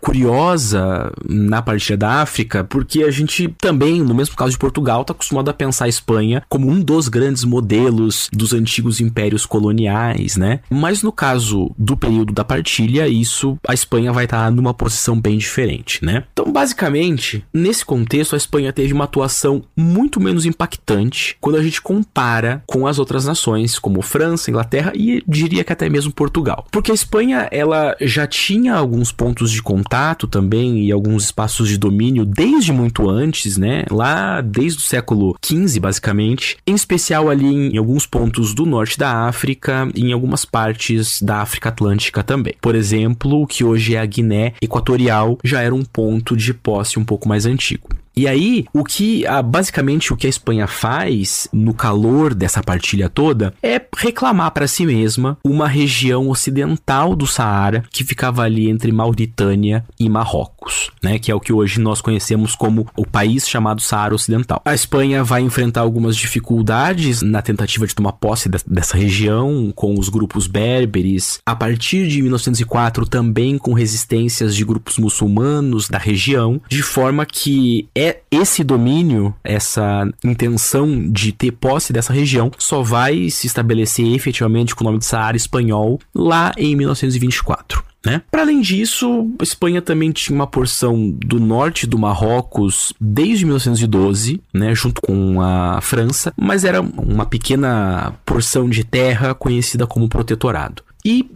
curiosa na partilha da África, porque a gente também, no mesmo caso de Portugal, está acostumado a pensar a Espanha como um dos grandes modelos dos antigos impérios coloniais, né? Mas no caso do período da partilha, isso a Espanha vai estar tá numa posição bem diferente, né? Então, basicamente, nesse contexto, a Espanha teve uma atuação muito menos impactante quando a gente compara com as outras nações, como França, Inglaterra e diria diria que até mesmo Portugal. Porque a Espanha, ela já tinha alguns pontos de contato também e alguns espaços de domínio desde muito antes, né? Lá desde o século XV, basicamente. Em especial ali em alguns pontos do norte da África e em algumas partes da África Atlântica também. Por exemplo, o que hoje é a Guiné Equatorial já era um ponto de posse um pouco mais antigo. E aí, o que basicamente o que a Espanha faz no calor dessa partilha toda é reclamar para si mesma uma região ocidental do Saara que ficava ali entre Mauritânia e Marrocos, né, que é o que hoje nós conhecemos como o país chamado Saara Ocidental. A Espanha vai enfrentar algumas dificuldades na tentativa de tomar posse de, dessa região com os grupos berberes, a partir de 1904 também com resistências de grupos muçulmanos da região, de forma que é esse domínio, essa intenção de ter posse dessa região, só vai se estabelecer efetivamente com o nome de Saara espanhol lá em 1924. Né? Para além disso, a Espanha também tinha uma porção do norte do Marrocos desde 1912, né, junto com a França, mas era uma pequena porção de terra conhecida como protetorado. E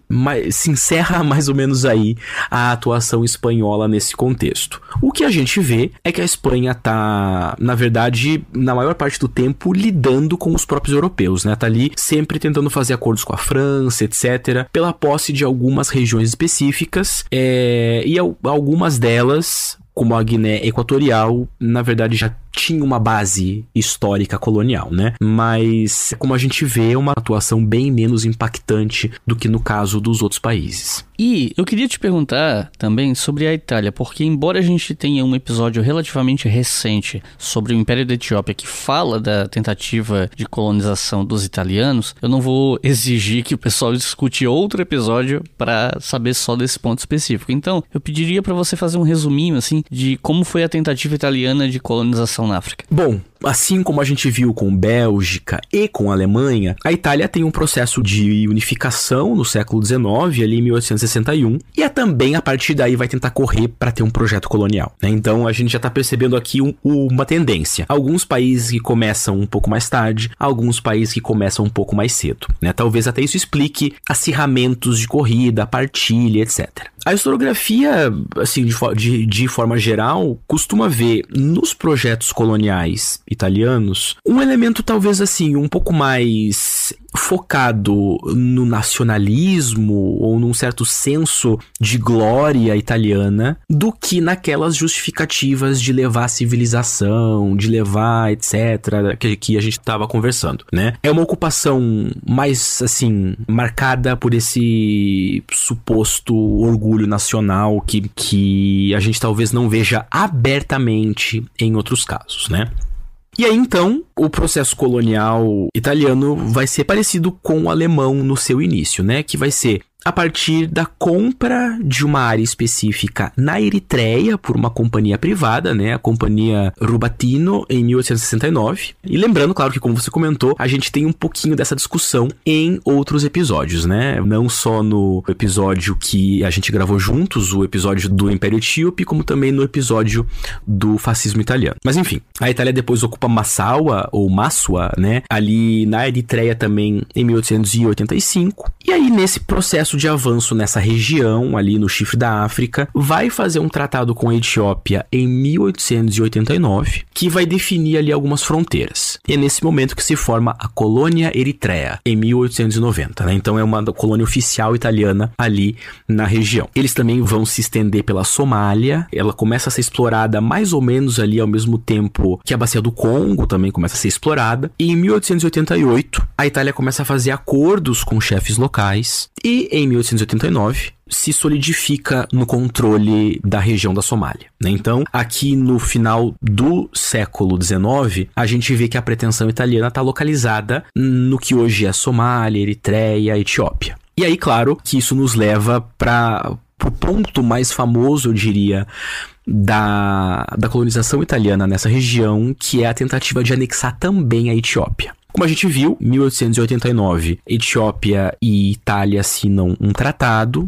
se encerra mais ou menos aí a atuação espanhola nesse contexto. O que a gente vê é que a Espanha tá, na verdade, na maior parte do tempo lidando com os próprios europeus, né? Tá ali sempre tentando fazer acordos com a França, etc., pela posse de algumas regiões específicas, é, e algumas delas como a Guiné Equatorial, na verdade já tinha uma base histórica colonial, né? Mas, como a gente vê, é uma atuação bem menos impactante do que no caso dos outros países. E eu queria te perguntar também sobre a Itália, porque embora a gente tenha um episódio relativamente recente sobre o Império da Etiópia que fala da tentativa de colonização dos italianos, eu não vou exigir que o pessoal discute outro episódio para saber só desse ponto específico. Então, eu pediria para você fazer um resuminho assim de como foi a tentativa italiana de colonização na África. Bom, assim como a gente viu com Bélgica e com Alemanha, a Itália tem um processo de unificação no século XIX, ali em 1861, e é também a partir daí vai tentar correr para ter um projeto colonial. Né? Então a gente já está percebendo aqui um, uma tendência. Alguns países que começam um pouco mais tarde, alguns países que começam um pouco mais cedo. Né? Talvez até isso explique acirramentos de corrida, partilha, etc. A historiografia, assim, de, de, de forma geral, costuma ver nos projetos coloniais italianos um elemento talvez assim um pouco mais focado no nacionalismo ou num certo senso de glória italiana do que naquelas justificativas de levar a civilização, de levar etc, que, que a gente estava conversando, né? É uma ocupação mais assim marcada por esse suposto orgulho nacional que, que a gente talvez não veja abertamente em outros casos, né? E aí então, o processo colonial italiano vai ser parecido com o alemão no seu início, né? Que vai ser a partir da compra de uma área específica na Eritreia por uma companhia privada, né, a companhia Rubatino, em 1869. E lembrando, claro, que como você comentou, a gente tem um pouquinho dessa discussão em outros episódios, né? Não só no episódio que a gente gravou juntos, o episódio do Império Etíope, como também no episódio do fascismo italiano. Mas enfim, a Itália depois ocupa Massaua, ou Massaua, né, ali na Eritreia também em 1885. E aí, nesse processo de avanço nessa região, ali no chifre da África, vai fazer um tratado com a Etiópia em 1889, que vai definir ali algumas fronteiras. E é nesse momento que se forma a colônia Eritreia, em 1890. Né? Então é uma colônia oficial italiana ali na região. Eles também vão se estender pela Somália, ela começa a ser explorada mais ou menos ali ao mesmo tempo que a bacia do Congo também começa a ser explorada. E em 1888, a Itália começa a fazer acordos com chefes locais e em 1889 se solidifica no controle da região da Somália. Né? Então, aqui no final do século XIX, a gente vê que a pretensão italiana está localizada no que hoje é Somália, Eritreia, Etiópia. E aí, claro, que isso nos leva para o ponto mais famoso, eu diria, da, da colonização italiana nessa região, que é a tentativa de anexar também a Etiópia. Como a gente viu, em 1889, Etiópia e Itália assinam um tratado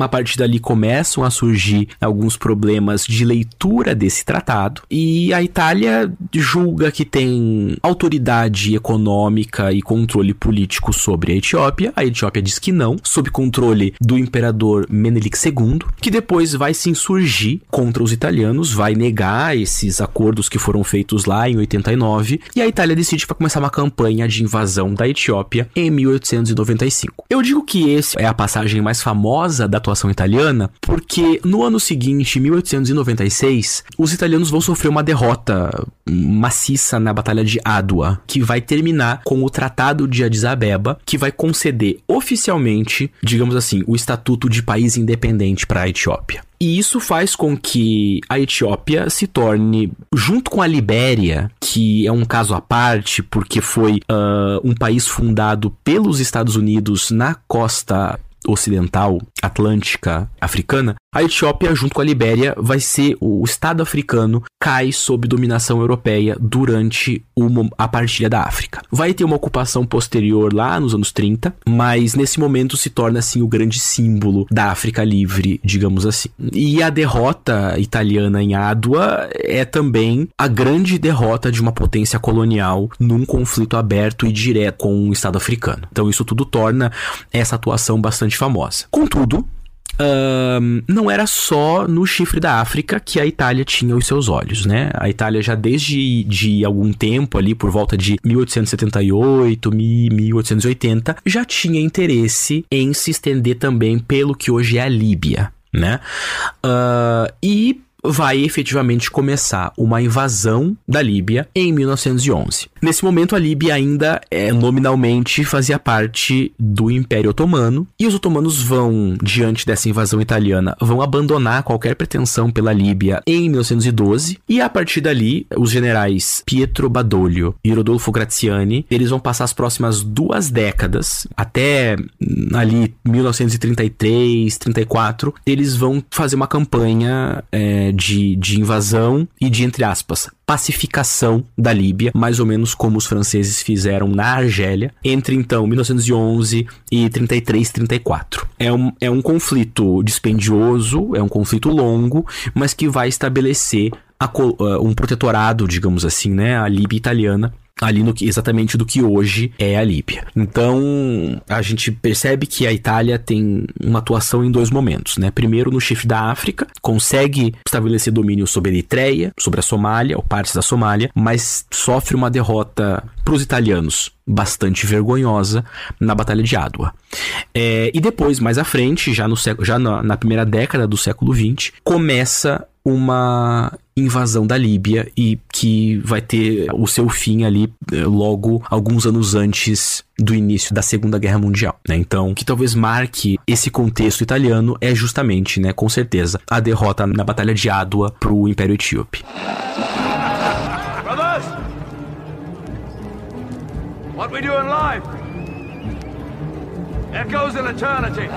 a partir dali começam a surgir alguns problemas de leitura desse tratado e a Itália julga que tem autoridade econômica e controle político sobre a Etiópia. A Etiópia diz que não, sob controle do imperador Menelik II, que depois vai se insurgir contra os italianos, vai negar esses acordos que foram feitos lá em 89 e a Itália decide vai começar uma campanha de invasão da Etiópia em 1895. Eu digo que esse é a passagem mais famosa da atuação italiana porque no ano seguinte, 1896, os italianos vão sofrer uma derrota maciça na Batalha de Adwa, que vai terminar com o Tratado de Addis Abeba, que vai conceder oficialmente, digamos assim, o estatuto de país independente para a Etiópia. E isso faz com que a Etiópia se torne, junto com a Libéria, que é um caso à parte, porque foi uh, um país fundado pelos Estados Unidos na costa ocidental, atlântica, africana, a Etiópia, junto com a Libéria, vai ser o Estado africano cai sob dominação europeia durante uma, a partilha da África. Vai ter uma ocupação posterior lá nos anos 30, mas nesse momento se torna assim o grande símbolo da África livre, digamos assim. E a derrota italiana em Adwa é também a grande derrota de uma potência colonial num conflito aberto e direto com o Estado africano. Então isso tudo torna essa atuação bastante famosa. Contudo, um, não era só no chifre da África que a Itália tinha os seus olhos, né? A Itália já desde de algum tempo ali, por volta de 1878, 1880, já tinha interesse em se estender também pelo que hoje é a Líbia, né? Uh, e vai efetivamente começar uma invasão da Líbia em 1911. Nesse momento, a Líbia ainda é, nominalmente fazia parte do Império Otomano e os otomanos vão, diante dessa invasão italiana, vão abandonar qualquer pretensão pela Líbia em 1912 e a partir dali, os generais Pietro Badoglio e Rodolfo Graziani, eles vão passar as próximas duas décadas, até ali 1933, 34, eles vão fazer uma campanha é, de, de invasão e de, entre aspas, pacificação da Líbia, mais ou menos como os franceses fizeram na Argélia, entre então 1911 e 33, 34. É um, é um conflito dispendioso, é um conflito longo, mas que vai estabelecer a, uh, um protetorado, digamos assim, né, a Líbia italiana ali no que, exatamente do que hoje é a Líbia. Então, a gente percebe que a Itália tem uma atuação em dois momentos, né? Primeiro, no chifre da África, consegue estabelecer domínio sobre a Eritreia, sobre a Somália, ou partes da Somália, mas sofre uma derrota para os italianos bastante vergonhosa na Batalha de Adwa. É, e depois, mais à frente, já, no já na, na primeira década do século XX, começa uma invasão da Líbia e que vai ter o seu fim ali eh, logo alguns anos antes do início da Segunda Guerra Mundial, né? Então, o que talvez marque esse contexto italiano é justamente, né, com certeza, a derrota na Batalha de Adwa para o Império Etíope. Brothers, what we do in life echoes in eternity.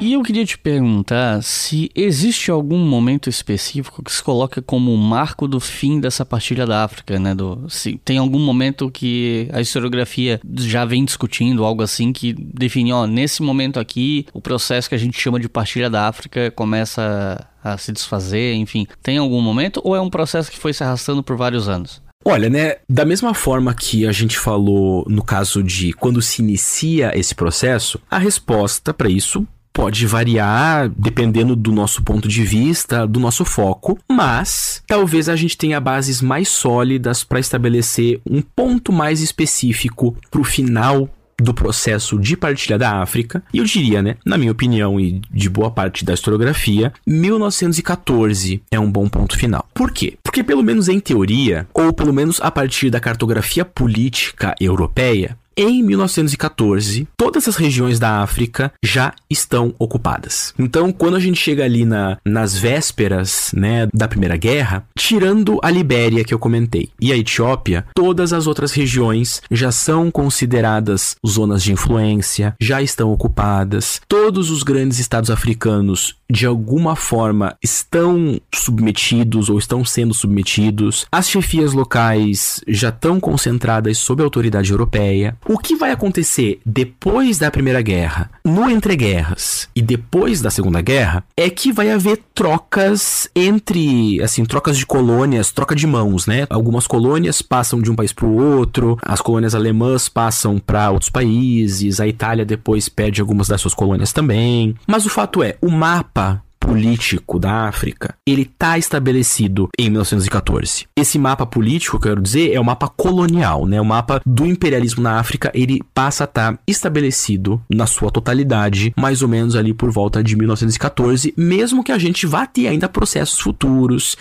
E eu queria te perguntar se existe algum momento específico que se coloca como o marco do fim dessa partilha da África, né? Do, se tem algum momento que a historiografia já vem discutindo, algo assim, que define, ó, nesse momento aqui, o processo que a gente chama de partilha da África começa a se desfazer, enfim. Tem algum momento ou é um processo que foi se arrastando por vários anos? Olha, né, da mesma forma que a gente falou no caso de quando se inicia esse processo, a resposta para isso pode variar dependendo do nosso ponto de vista, do nosso foco, mas talvez a gente tenha bases mais sólidas para estabelecer um ponto mais específico para o final do processo de partilha da África, e eu diria, né, na minha opinião e de boa parte da historiografia, 1914 é um bom ponto final. Por quê? Porque pelo menos em teoria, ou pelo menos a partir da cartografia política europeia, em 1914, todas as regiões da África já estão ocupadas. Então, quando a gente chega ali na, nas vésperas né, da Primeira Guerra, tirando a Libéria que eu comentei e a Etiópia, todas as outras regiões já são consideradas zonas de influência, já estão ocupadas. Todos os grandes estados africanos de alguma forma estão submetidos ou estão sendo submetidos. As chefias locais já estão concentradas sob a autoridade europeia. O que vai acontecer depois da Primeira Guerra, no entreguerras e depois da Segunda Guerra, é que vai haver trocas entre, assim, trocas de colônias, troca de mãos, né? Algumas colônias passam de um país para o outro, as colônias alemãs passam para outros países, a Itália depois perde algumas das suas colônias também. Mas o fato é, o mapa político da África, ele está estabelecido em 1914. Esse mapa político, quero dizer, é o mapa colonial, né? O mapa do imperialismo na África, ele passa a estar tá estabelecido na sua totalidade, mais ou menos ali por volta de 1914, mesmo que a gente vá ter ainda processos futuros,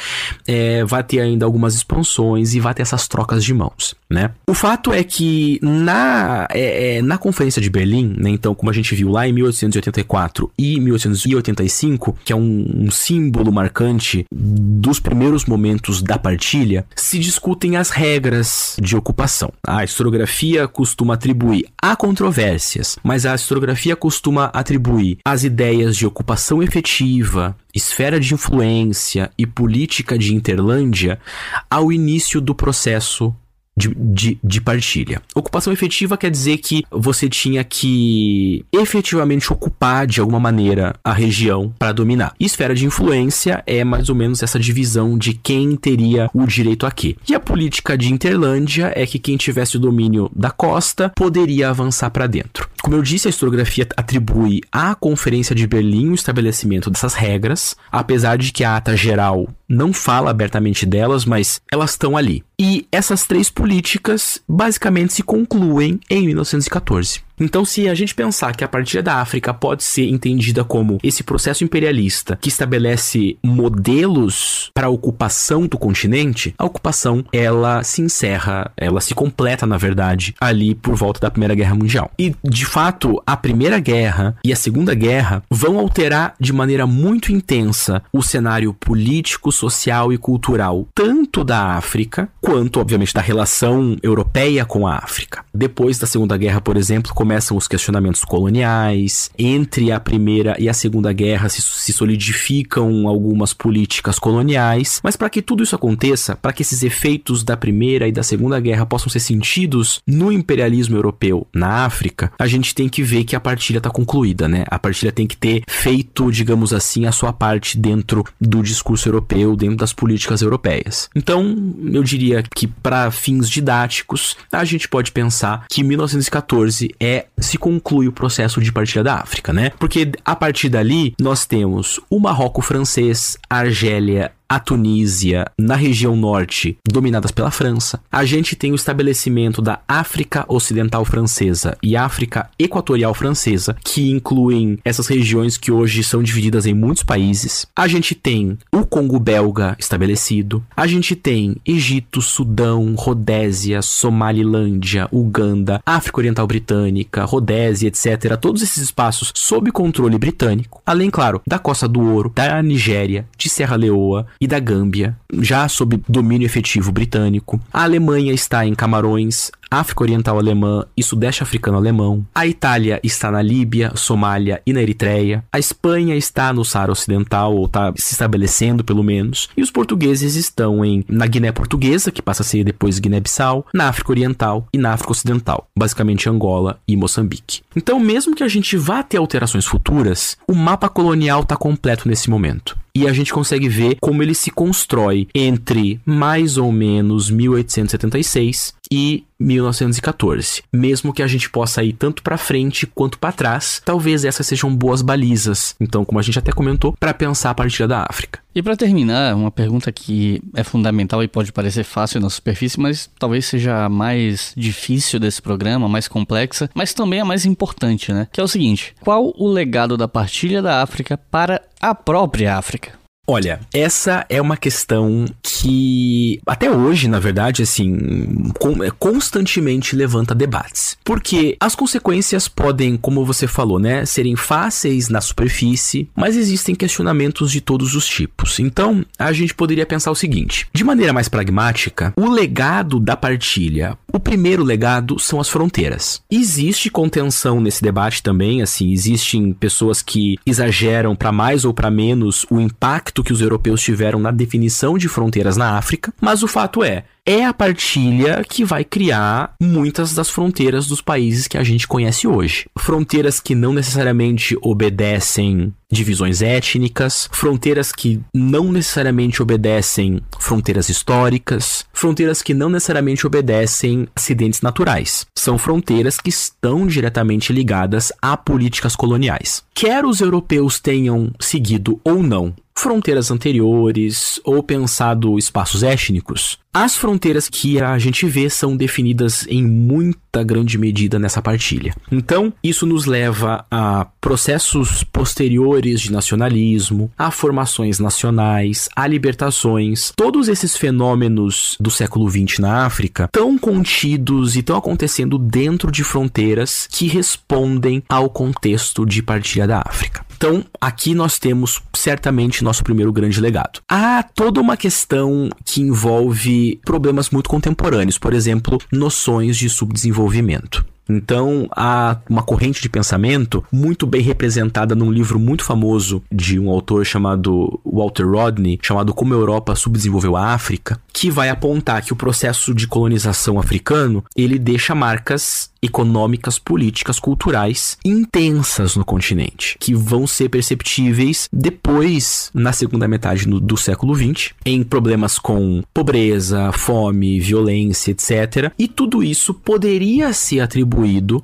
é, vá ter ainda algumas expansões e vá ter essas trocas de mãos, né? O fato é que na, é, é, na Conferência de Berlim, né, então, como a gente viu lá em 1884 e 1885, que é um, um símbolo marcante dos primeiros momentos da partilha, se discutem as regras de ocupação. A historiografia costuma atribuir a controvérsias, mas a historiografia costuma atribuir as ideias de ocupação efetiva, esfera de influência e política de Interlândia ao início do processo de, de, de, partilha. Ocupação efetiva quer dizer que você tinha que efetivamente ocupar de alguma maneira a região para dominar. esfera de influência é mais ou menos essa divisão de quem teria o direito a quê. E a política de Interlândia é que quem tivesse o domínio da costa poderia avançar para dentro. Como eu disse, a historiografia atribui à Conferência de Berlim o estabelecimento dessas regras, apesar de que a ata geral não fala abertamente delas, mas elas estão ali. E essas três políticas basicamente se concluem em 1914. Então, se a gente pensar que a partilha da África pode ser entendida como esse processo imperialista que estabelece modelos para a ocupação do continente, a ocupação ela se encerra, ela se completa, na verdade, ali por volta da Primeira Guerra Mundial. E, de fato, a Primeira Guerra e a Segunda Guerra vão alterar de maneira muito intensa o cenário político, social e cultural, tanto da África, quanto, obviamente, da relação europeia com a África. Depois da Segunda Guerra, por exemplo, começam os questionamentos coloniais, entre a Primeira e a Segunda Guerra se, se solidificam algumas políticas coloniais, mas para que tudo isso aconteça, para que esses efeitos da Primeira e da Segunda Guerra possam ser sentidos no imperialismo europeu na África, a gente tem que ver que a partilha está concluída, né? A partilha tem que ter feito, digamos assim, a sua parte dentro do discurso europeu, dentro das políticas europeias. Então, eu diria que para fins didáticos, a gente pode pensar que 1914 é se conclui o processo de partilha da África, né? Porque a partir dali nós temos o Marrocos francês, a Argélia, a Tunísia, na região norte, dominadas pela França. A gente tem o estabelecimento da África Ocidental Francesa e África Equatorial Francesa, que incluem essas regiões que hoje são divididas em muitos países. A gente tem o Congo belga estabelecido. A gente tem Egito, Sudão, Rodésia, Somalilândia, Uganda, África Oriental Britânica, Rodésia, etc. Todos esses espaços sob controle britânico. Além, claro, da Costa do Ouro, da Nigéria, de Serra Leoa e da Gâmbia, já sob domínio efetivo britânico. A Alemanha está em Camarões, África Oriental Alemã e Sudeste Africano Alemão. A Itália está na Líbia, Somália e na Eritreia. A Espanha está no Saara Ocidental, ou está se estabelecendo pelo menos. E os portugueses estão em, na Guiné Portuguesa, que passa a ser depois Guiné-Bissau, na África Oriental e na África Ocidental, basicamente Angola e Moçambique. Então, mesmo que a gente vá ter alterações futuras, o mapa colonial está completo nesse momento e a gente consegue ver como ele se constrói entre mais ou menos 1876 e 1914. Mesmo que a gente possa ir tanto para frente quanto para trás, talvez essas sejam boas balizas. Então, como a gente até comentou, para pensar a partir da África. E para terminar, uma pergunta que é fundamental e pode parecer fácil na superfície, mas talvez seja a mais difícil desse programa, mais complexa, mas também a mais importante, né? Que é o seguinte: qual o legado da partilha da África para a própria África? Olha, essa é uma questão que até hoje, na verdade, assim, é, constantemente levanta debates. Porque as consequências podem, como você falou, né, serem fáceis na superfície, mas existem questionamentos de todos os tipos. Então, a gente poderia pensar o seguinte: de maneira mais pragmática, o legado da partilha, o primeiro legado são as fronteiras. Existe contenção nesse debate também, assim, existem pessoas que exageram para mais ou para menos o impacto que os europeus tiveram na definição de fronteiras na África, mas o fato é, é a partilha que vai criar muitas das fronteiras dos países que a gente conhece hoje. Fronteiras que não necessariamente obedecem divisões étnicas, fronteiras que não necessariamente obedecem fronteiras históricas, fronteiras que não necessariamente obedecem acidentes naturais. São fronteiras que estão diretamente ligadas a políticas coloniais. Quer os europeus tenham seguido ou não fronteiras anteriores ou pensado espaços étnicos, as fronteiras que a gente vê são definidas em muita grande medida nessa partilha. Então, isso nos leva a processos posteriores de nacionalismo, a formações nacionais, a libertações. Todos esses fenômenos do século XX na África estão contidos e estão acontecendo dentro de fronteiras que respondem ao contexto de partilha da África. Então, aqui nós temos certamente nosso primeiro grande legado. Há toda uma questão que envolve problemas muito contemporâneos, por exemplo, noções de subdesenvolvimento. Então, há uma corrente de pensamento muito bem representada num livro muito famoso de um autor chamado Walter Rodney, chamado Como a Europa Subdesenvolveu a África, que vai apontar que o processo de colonização africano, ele deixa marcas econômicas, políticas, culturais intensas no continente, que vão ser perceptíveis depois, na segunda metade do, do século XX, em problemas com pobreza, fome, violência, etc. E tudo isso poderia ser atribuído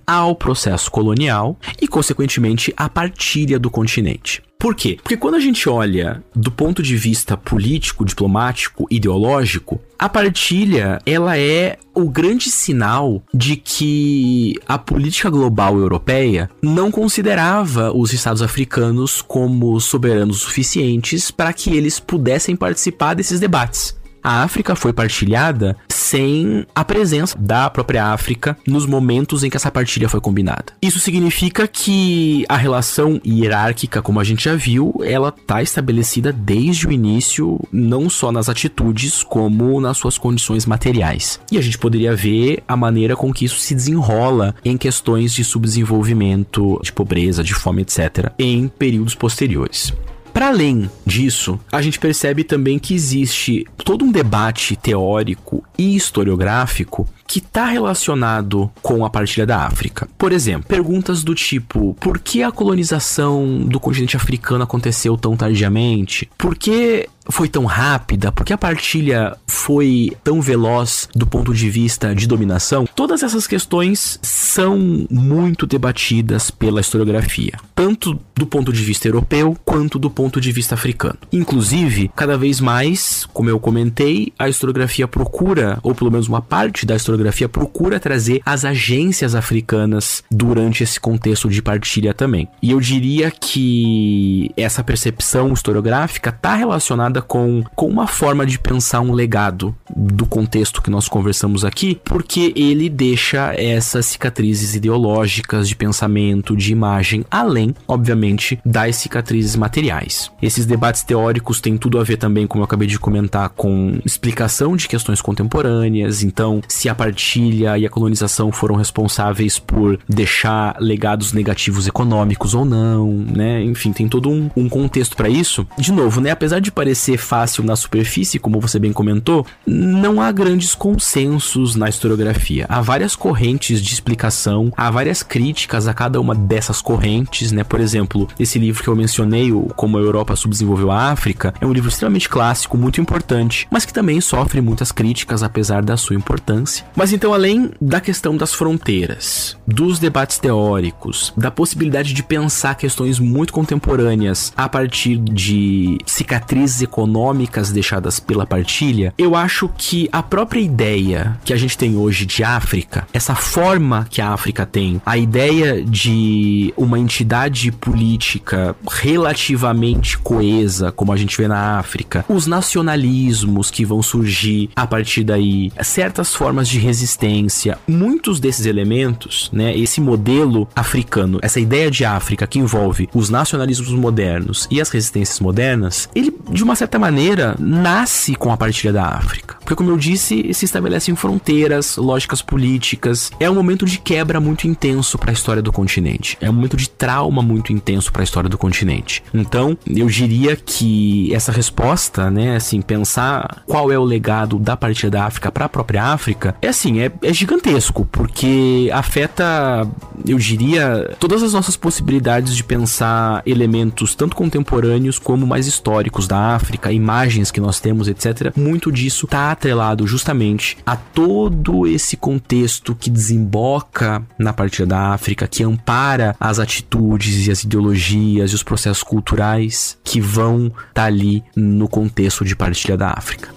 ao processo colonial e, consequentemente, à partilha do continente. Por quê? Porque quando a gente olha do ponto de vista político, diplomático, ideológico, a partilha, ela é o grande sinal de que a política global europeia não considerava os estados africanos como soberanos suficientes para que eles pudessem participar desses debates a África foi partilhada sem a presença da própria África nos momentos em que essa partilha foi combinada. Isso significa que a relação hierárquica, como a gente já viu, ela está estabelecida desde o início, não só nas atitudes, como nas suas condições materiais. E a gente poderia ver a maneira com que isso se desenrola em questões de subdesenvolvimento, de pobreza, de fome, etc., em períodos posteriores. Para além disso, a gente percebe também que existe todo um debate teórico e historiográfico que está relacionado com a partilha da África. Por exemplo, perguntas do tipo: por que a colonização do continente africano aconteceu tão tardiamente? Por que foi tão rápida? Por que a partilha foi tão veloz do ponto de vista de dominação? Todas essas questões são muito debatidas pela historiografia, tanto do ponto de vista europeu quanto do ponto de vista africano. Inclusive, cada vez mais, como eu comentei, a historiografia procura, ou pelo menos uma parte da historiografia procura trazer as agências africanas durante esse contexto de partilha também. E eu diria que essa percepção historiográfica está relacionada com, com uma forma de pensar um legado do contexto que nós conversamos aqui, porque ele deixa essas cicatrizes ideológicas de pensamento, de imagem, além, obviamente, das cicatrizes materiais. Esses debates teóricos têm tudo a ver também, como eu acabei de comentar, com explicação de questões contemporâneas. Então, se a partilha e a colonização foram responsáveis por deixar legados negativos econômicos ou não, né? Enfim, tem todo um, um contexto para isso. De novo, né? Apesar de parecer fácil na superfície, como você bem comentou, não há grandes consensos na historiografia. Há várias correntes de explicação, há várias críticas a cada uma dessas correntes, né? Por exemplo, esse livro que eu mencionei, Como a Europa Subdesenvolveu a África, é um livro extremamente clássico, muito importante, mas que também sofre muitas críticas apesar da sua importância. Mas então, além da questão das fronteiras, dos debates teóricos, da possibilidade de pensar questões muito contemporâneas a partir de cicatrizes econômicas deixadas pela partilha, eu acho que a própria ideia que a gente tem hoje de África, essa forma que a África tem, a ideia de uma entidade política relativamente coesa, como a gente vê na África, os nacionalismos que vão surgir a partir daí, certas formas de resistência, muitos desses elementos, né, esse modelo africano, essa ideia de África que envolve os nacionalismos modernos e as resistências modernas, ele de uma certa maneira nasce com a partilha da África. Porque como eu disse, se estabelecem fronteiras, lógicas políticas. É um momento de quebra muito intenso para a história do continente. É um momento de trauma muito intenso para a história do continente. Então, eu diria que essa resposta, né, assim, pensar qual é o legado da partilha da África para a própria África, é assim, é, é gigantesco, porque afeta, eu diria, todas as nossas possibilidades de pensar elementos tanto contemporâneos como mais históricos da África, imagens que nós temos, etc. Muito disso está atrelado justamente a todo esse contexto que desemboca na partilha da África, que ampara as atitudes e as ideologias e os processos culturais que vão estar tá ali no contexto de partilha da África.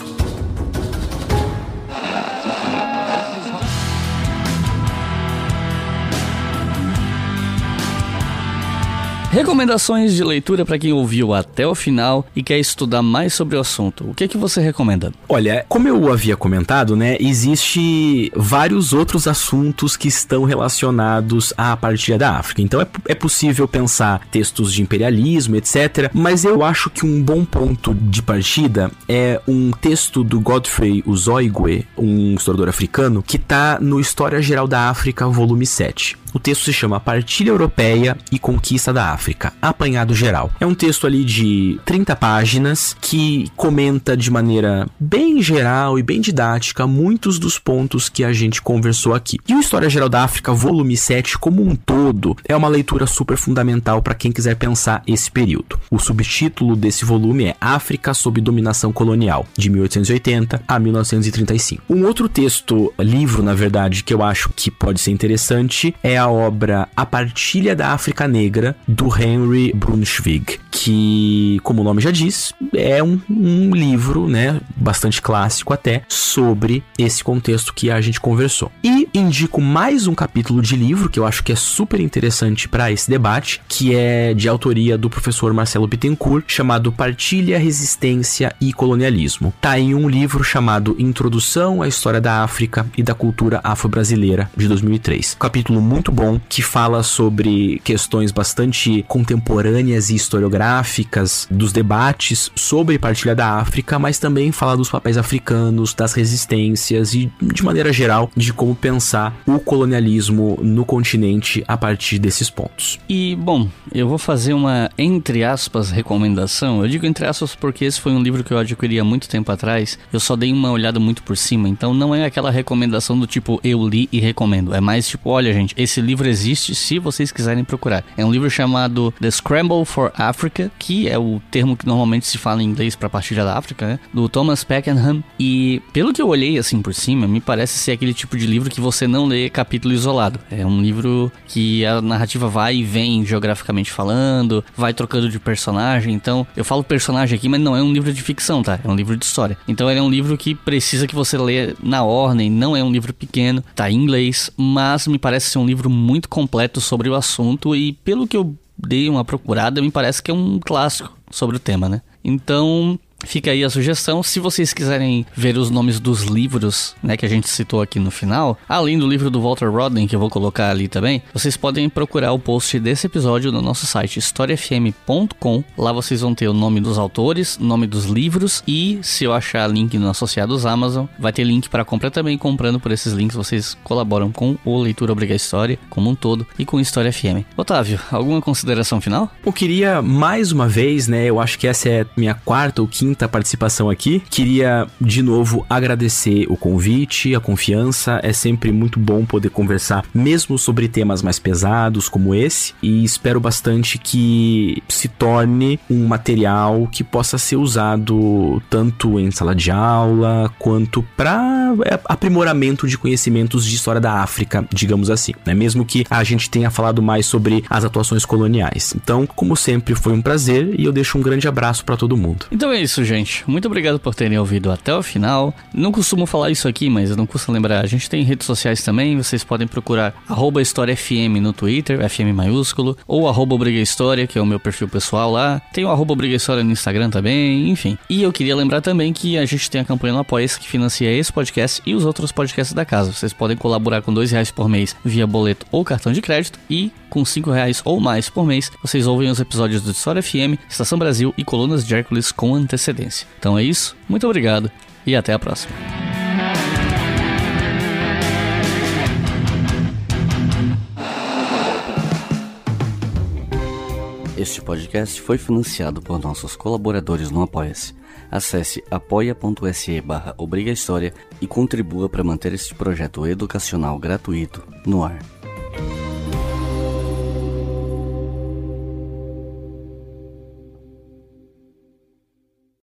Recomendações de leitura para quem ouviu até o final e quer estudar mais sobre o assunto. O que é que você recomenda? Olha, como eu havia comentado, né, existe vários outros assuntos que estão relacionados à partilha da África. Então é, é possível pensar textos de imperialismo, etc. Mas eu acho que um bom ponto de partida é um texto do Godfrey Uzoigwe, um historiador africano, que está no História Geral da África, volume 7. O texto se chama Partilha Europeia e Conquista da África, apanhado geral. É um texto ali de 30 páginas que comenta de maneira bem geral e bem didática muitos dos pontos que a gente conversou aqui. E o História Geral da África, volume 7, como um todo, é uma leitura super fundamental para quem quiser pensar esse período. O subtítulo desse volume é África sob dominação colonial, de 1880 a 1935. Um outro texto, livro, na verdade, que eu acho que pode ser interessante é a obra A Partilha da África Negra, do Henry Brunswig, que, como o nome já diz, é um, um livro, né, bastante clássico até, sobre esse contexto que a gente conversou. E indico mais um capítulo de livro que eu acho que é super interessante para esse debate, que é de autoria do professor Marcelo Bittencourt, chamado Partilha, Resistência e Colonialismo. Tá em um livro chamado Introdução à História da África e da Cultura Afro-Brasileira, de 2003. capítulo muito bom que fala sobre questões bastante contemporâneas e historiográficas dos debates sobre partilha da África, mas também fala dos papéis africanos, das resistências e, de maneira geral, de como pensar o colonialismo no continente a partir desses pontos. E, bom, eu vou fazer uma, entre aspas, recomendação. Eu digo entre aspas porque esse foi um livro que eu adquiri há muito tempo atrás. Eu só dei uma olhada muito por cima, então não é aquela recomendação do tipo eu li e recomendo. É mais tipo, olha, gente, esse livro existe se vocês quiserem procurar. É um livro chamado The Scramble for Africa, que é o termo que normalmente se fala em inglês para partilha da África, né? Do Thomas Pakenham. E pelo que eu olhei assim por cima, me parece ser aquele tipo de livro que você não lê capítulo isolado. É um livro que a narrativa vai e vem geograficamente falando, vai trocando de personagem. Então, eu falo personagem aqui, mas não é um livro de ficção, tá? É um livro de história. Então, ele é um livro que precisa que você leia na ordem, não é um livro pequeno, tá em inglês, mas me parece ser um livro muito completo sobre o assunto e pelo que eu dei uma procurada, me parece que é um clássico sobre o tema, né? Então, Fica aí a sugestão. Se vocês quiserem ver os nomes dos livros, né, que a gente citou aqui no final, além do livro do Walter Rodney, que eu vou colocar ali também, vocês podem procurar o post desse episódio no nosso site historiafm.com. Lá vocês vão ter o nome dos autores, nome dos livros e, se eu achar link no Associados Amazon, vai ter link para comprar também. Comprando por esses links, vocês colaboram com o Leitura Obriga História como um todo e com História FM. Otávio, alguma consideração final? Eu queria mais uma vez, né, eu acho que essa é minha quarta ou quinta quinta participação aqui. Queria de novo agradecer o convite, a confiança. É sempre muito bom poder conversar, mesmo sobre temas mais pesados como esse. E espero bastante que se torne um material que possa ser usado tanto em sala de aula quanto para é, aprimoramento de conhecimentos de história da África, digamos assim, né? Mesmo que a gente tenha falado mais sobre as atuações coloniais. Então, como sempre, foi um prazer e eu deixo um grande abraço para todo mundo. Então é isso, isso, gente. Muito obrigado por terem ouvido até o final. Não costumo falar isso aqui, mas não custa lembrar. A gente tem redes sociais também. Vocês podem procurar arroba História FM no Twitter, FM maiúsculo, ou arroba que é o meu perfil pessoal lá. Tem o arroba no Instagram também, enfim. E eu queria lembrar também que a gente tem a campanha no Apoia-se que financia esse podcast e os outros podcasts da casa. Vocês podem colaborar com dois reais por mês via boleto ou cartão de crédito e com cinco reais ou mais por mês vocês ouvem os episódios do História FM, Estação Brasil e Colunas de Hércules com antecedência. Então é isso, muito obrigado e até a próxima. Este podcast foi financiado por nossos colaboradores no Apoia-se. Acesse apoia.se barra e contribua para manter este projeto educacional gratuito no ar.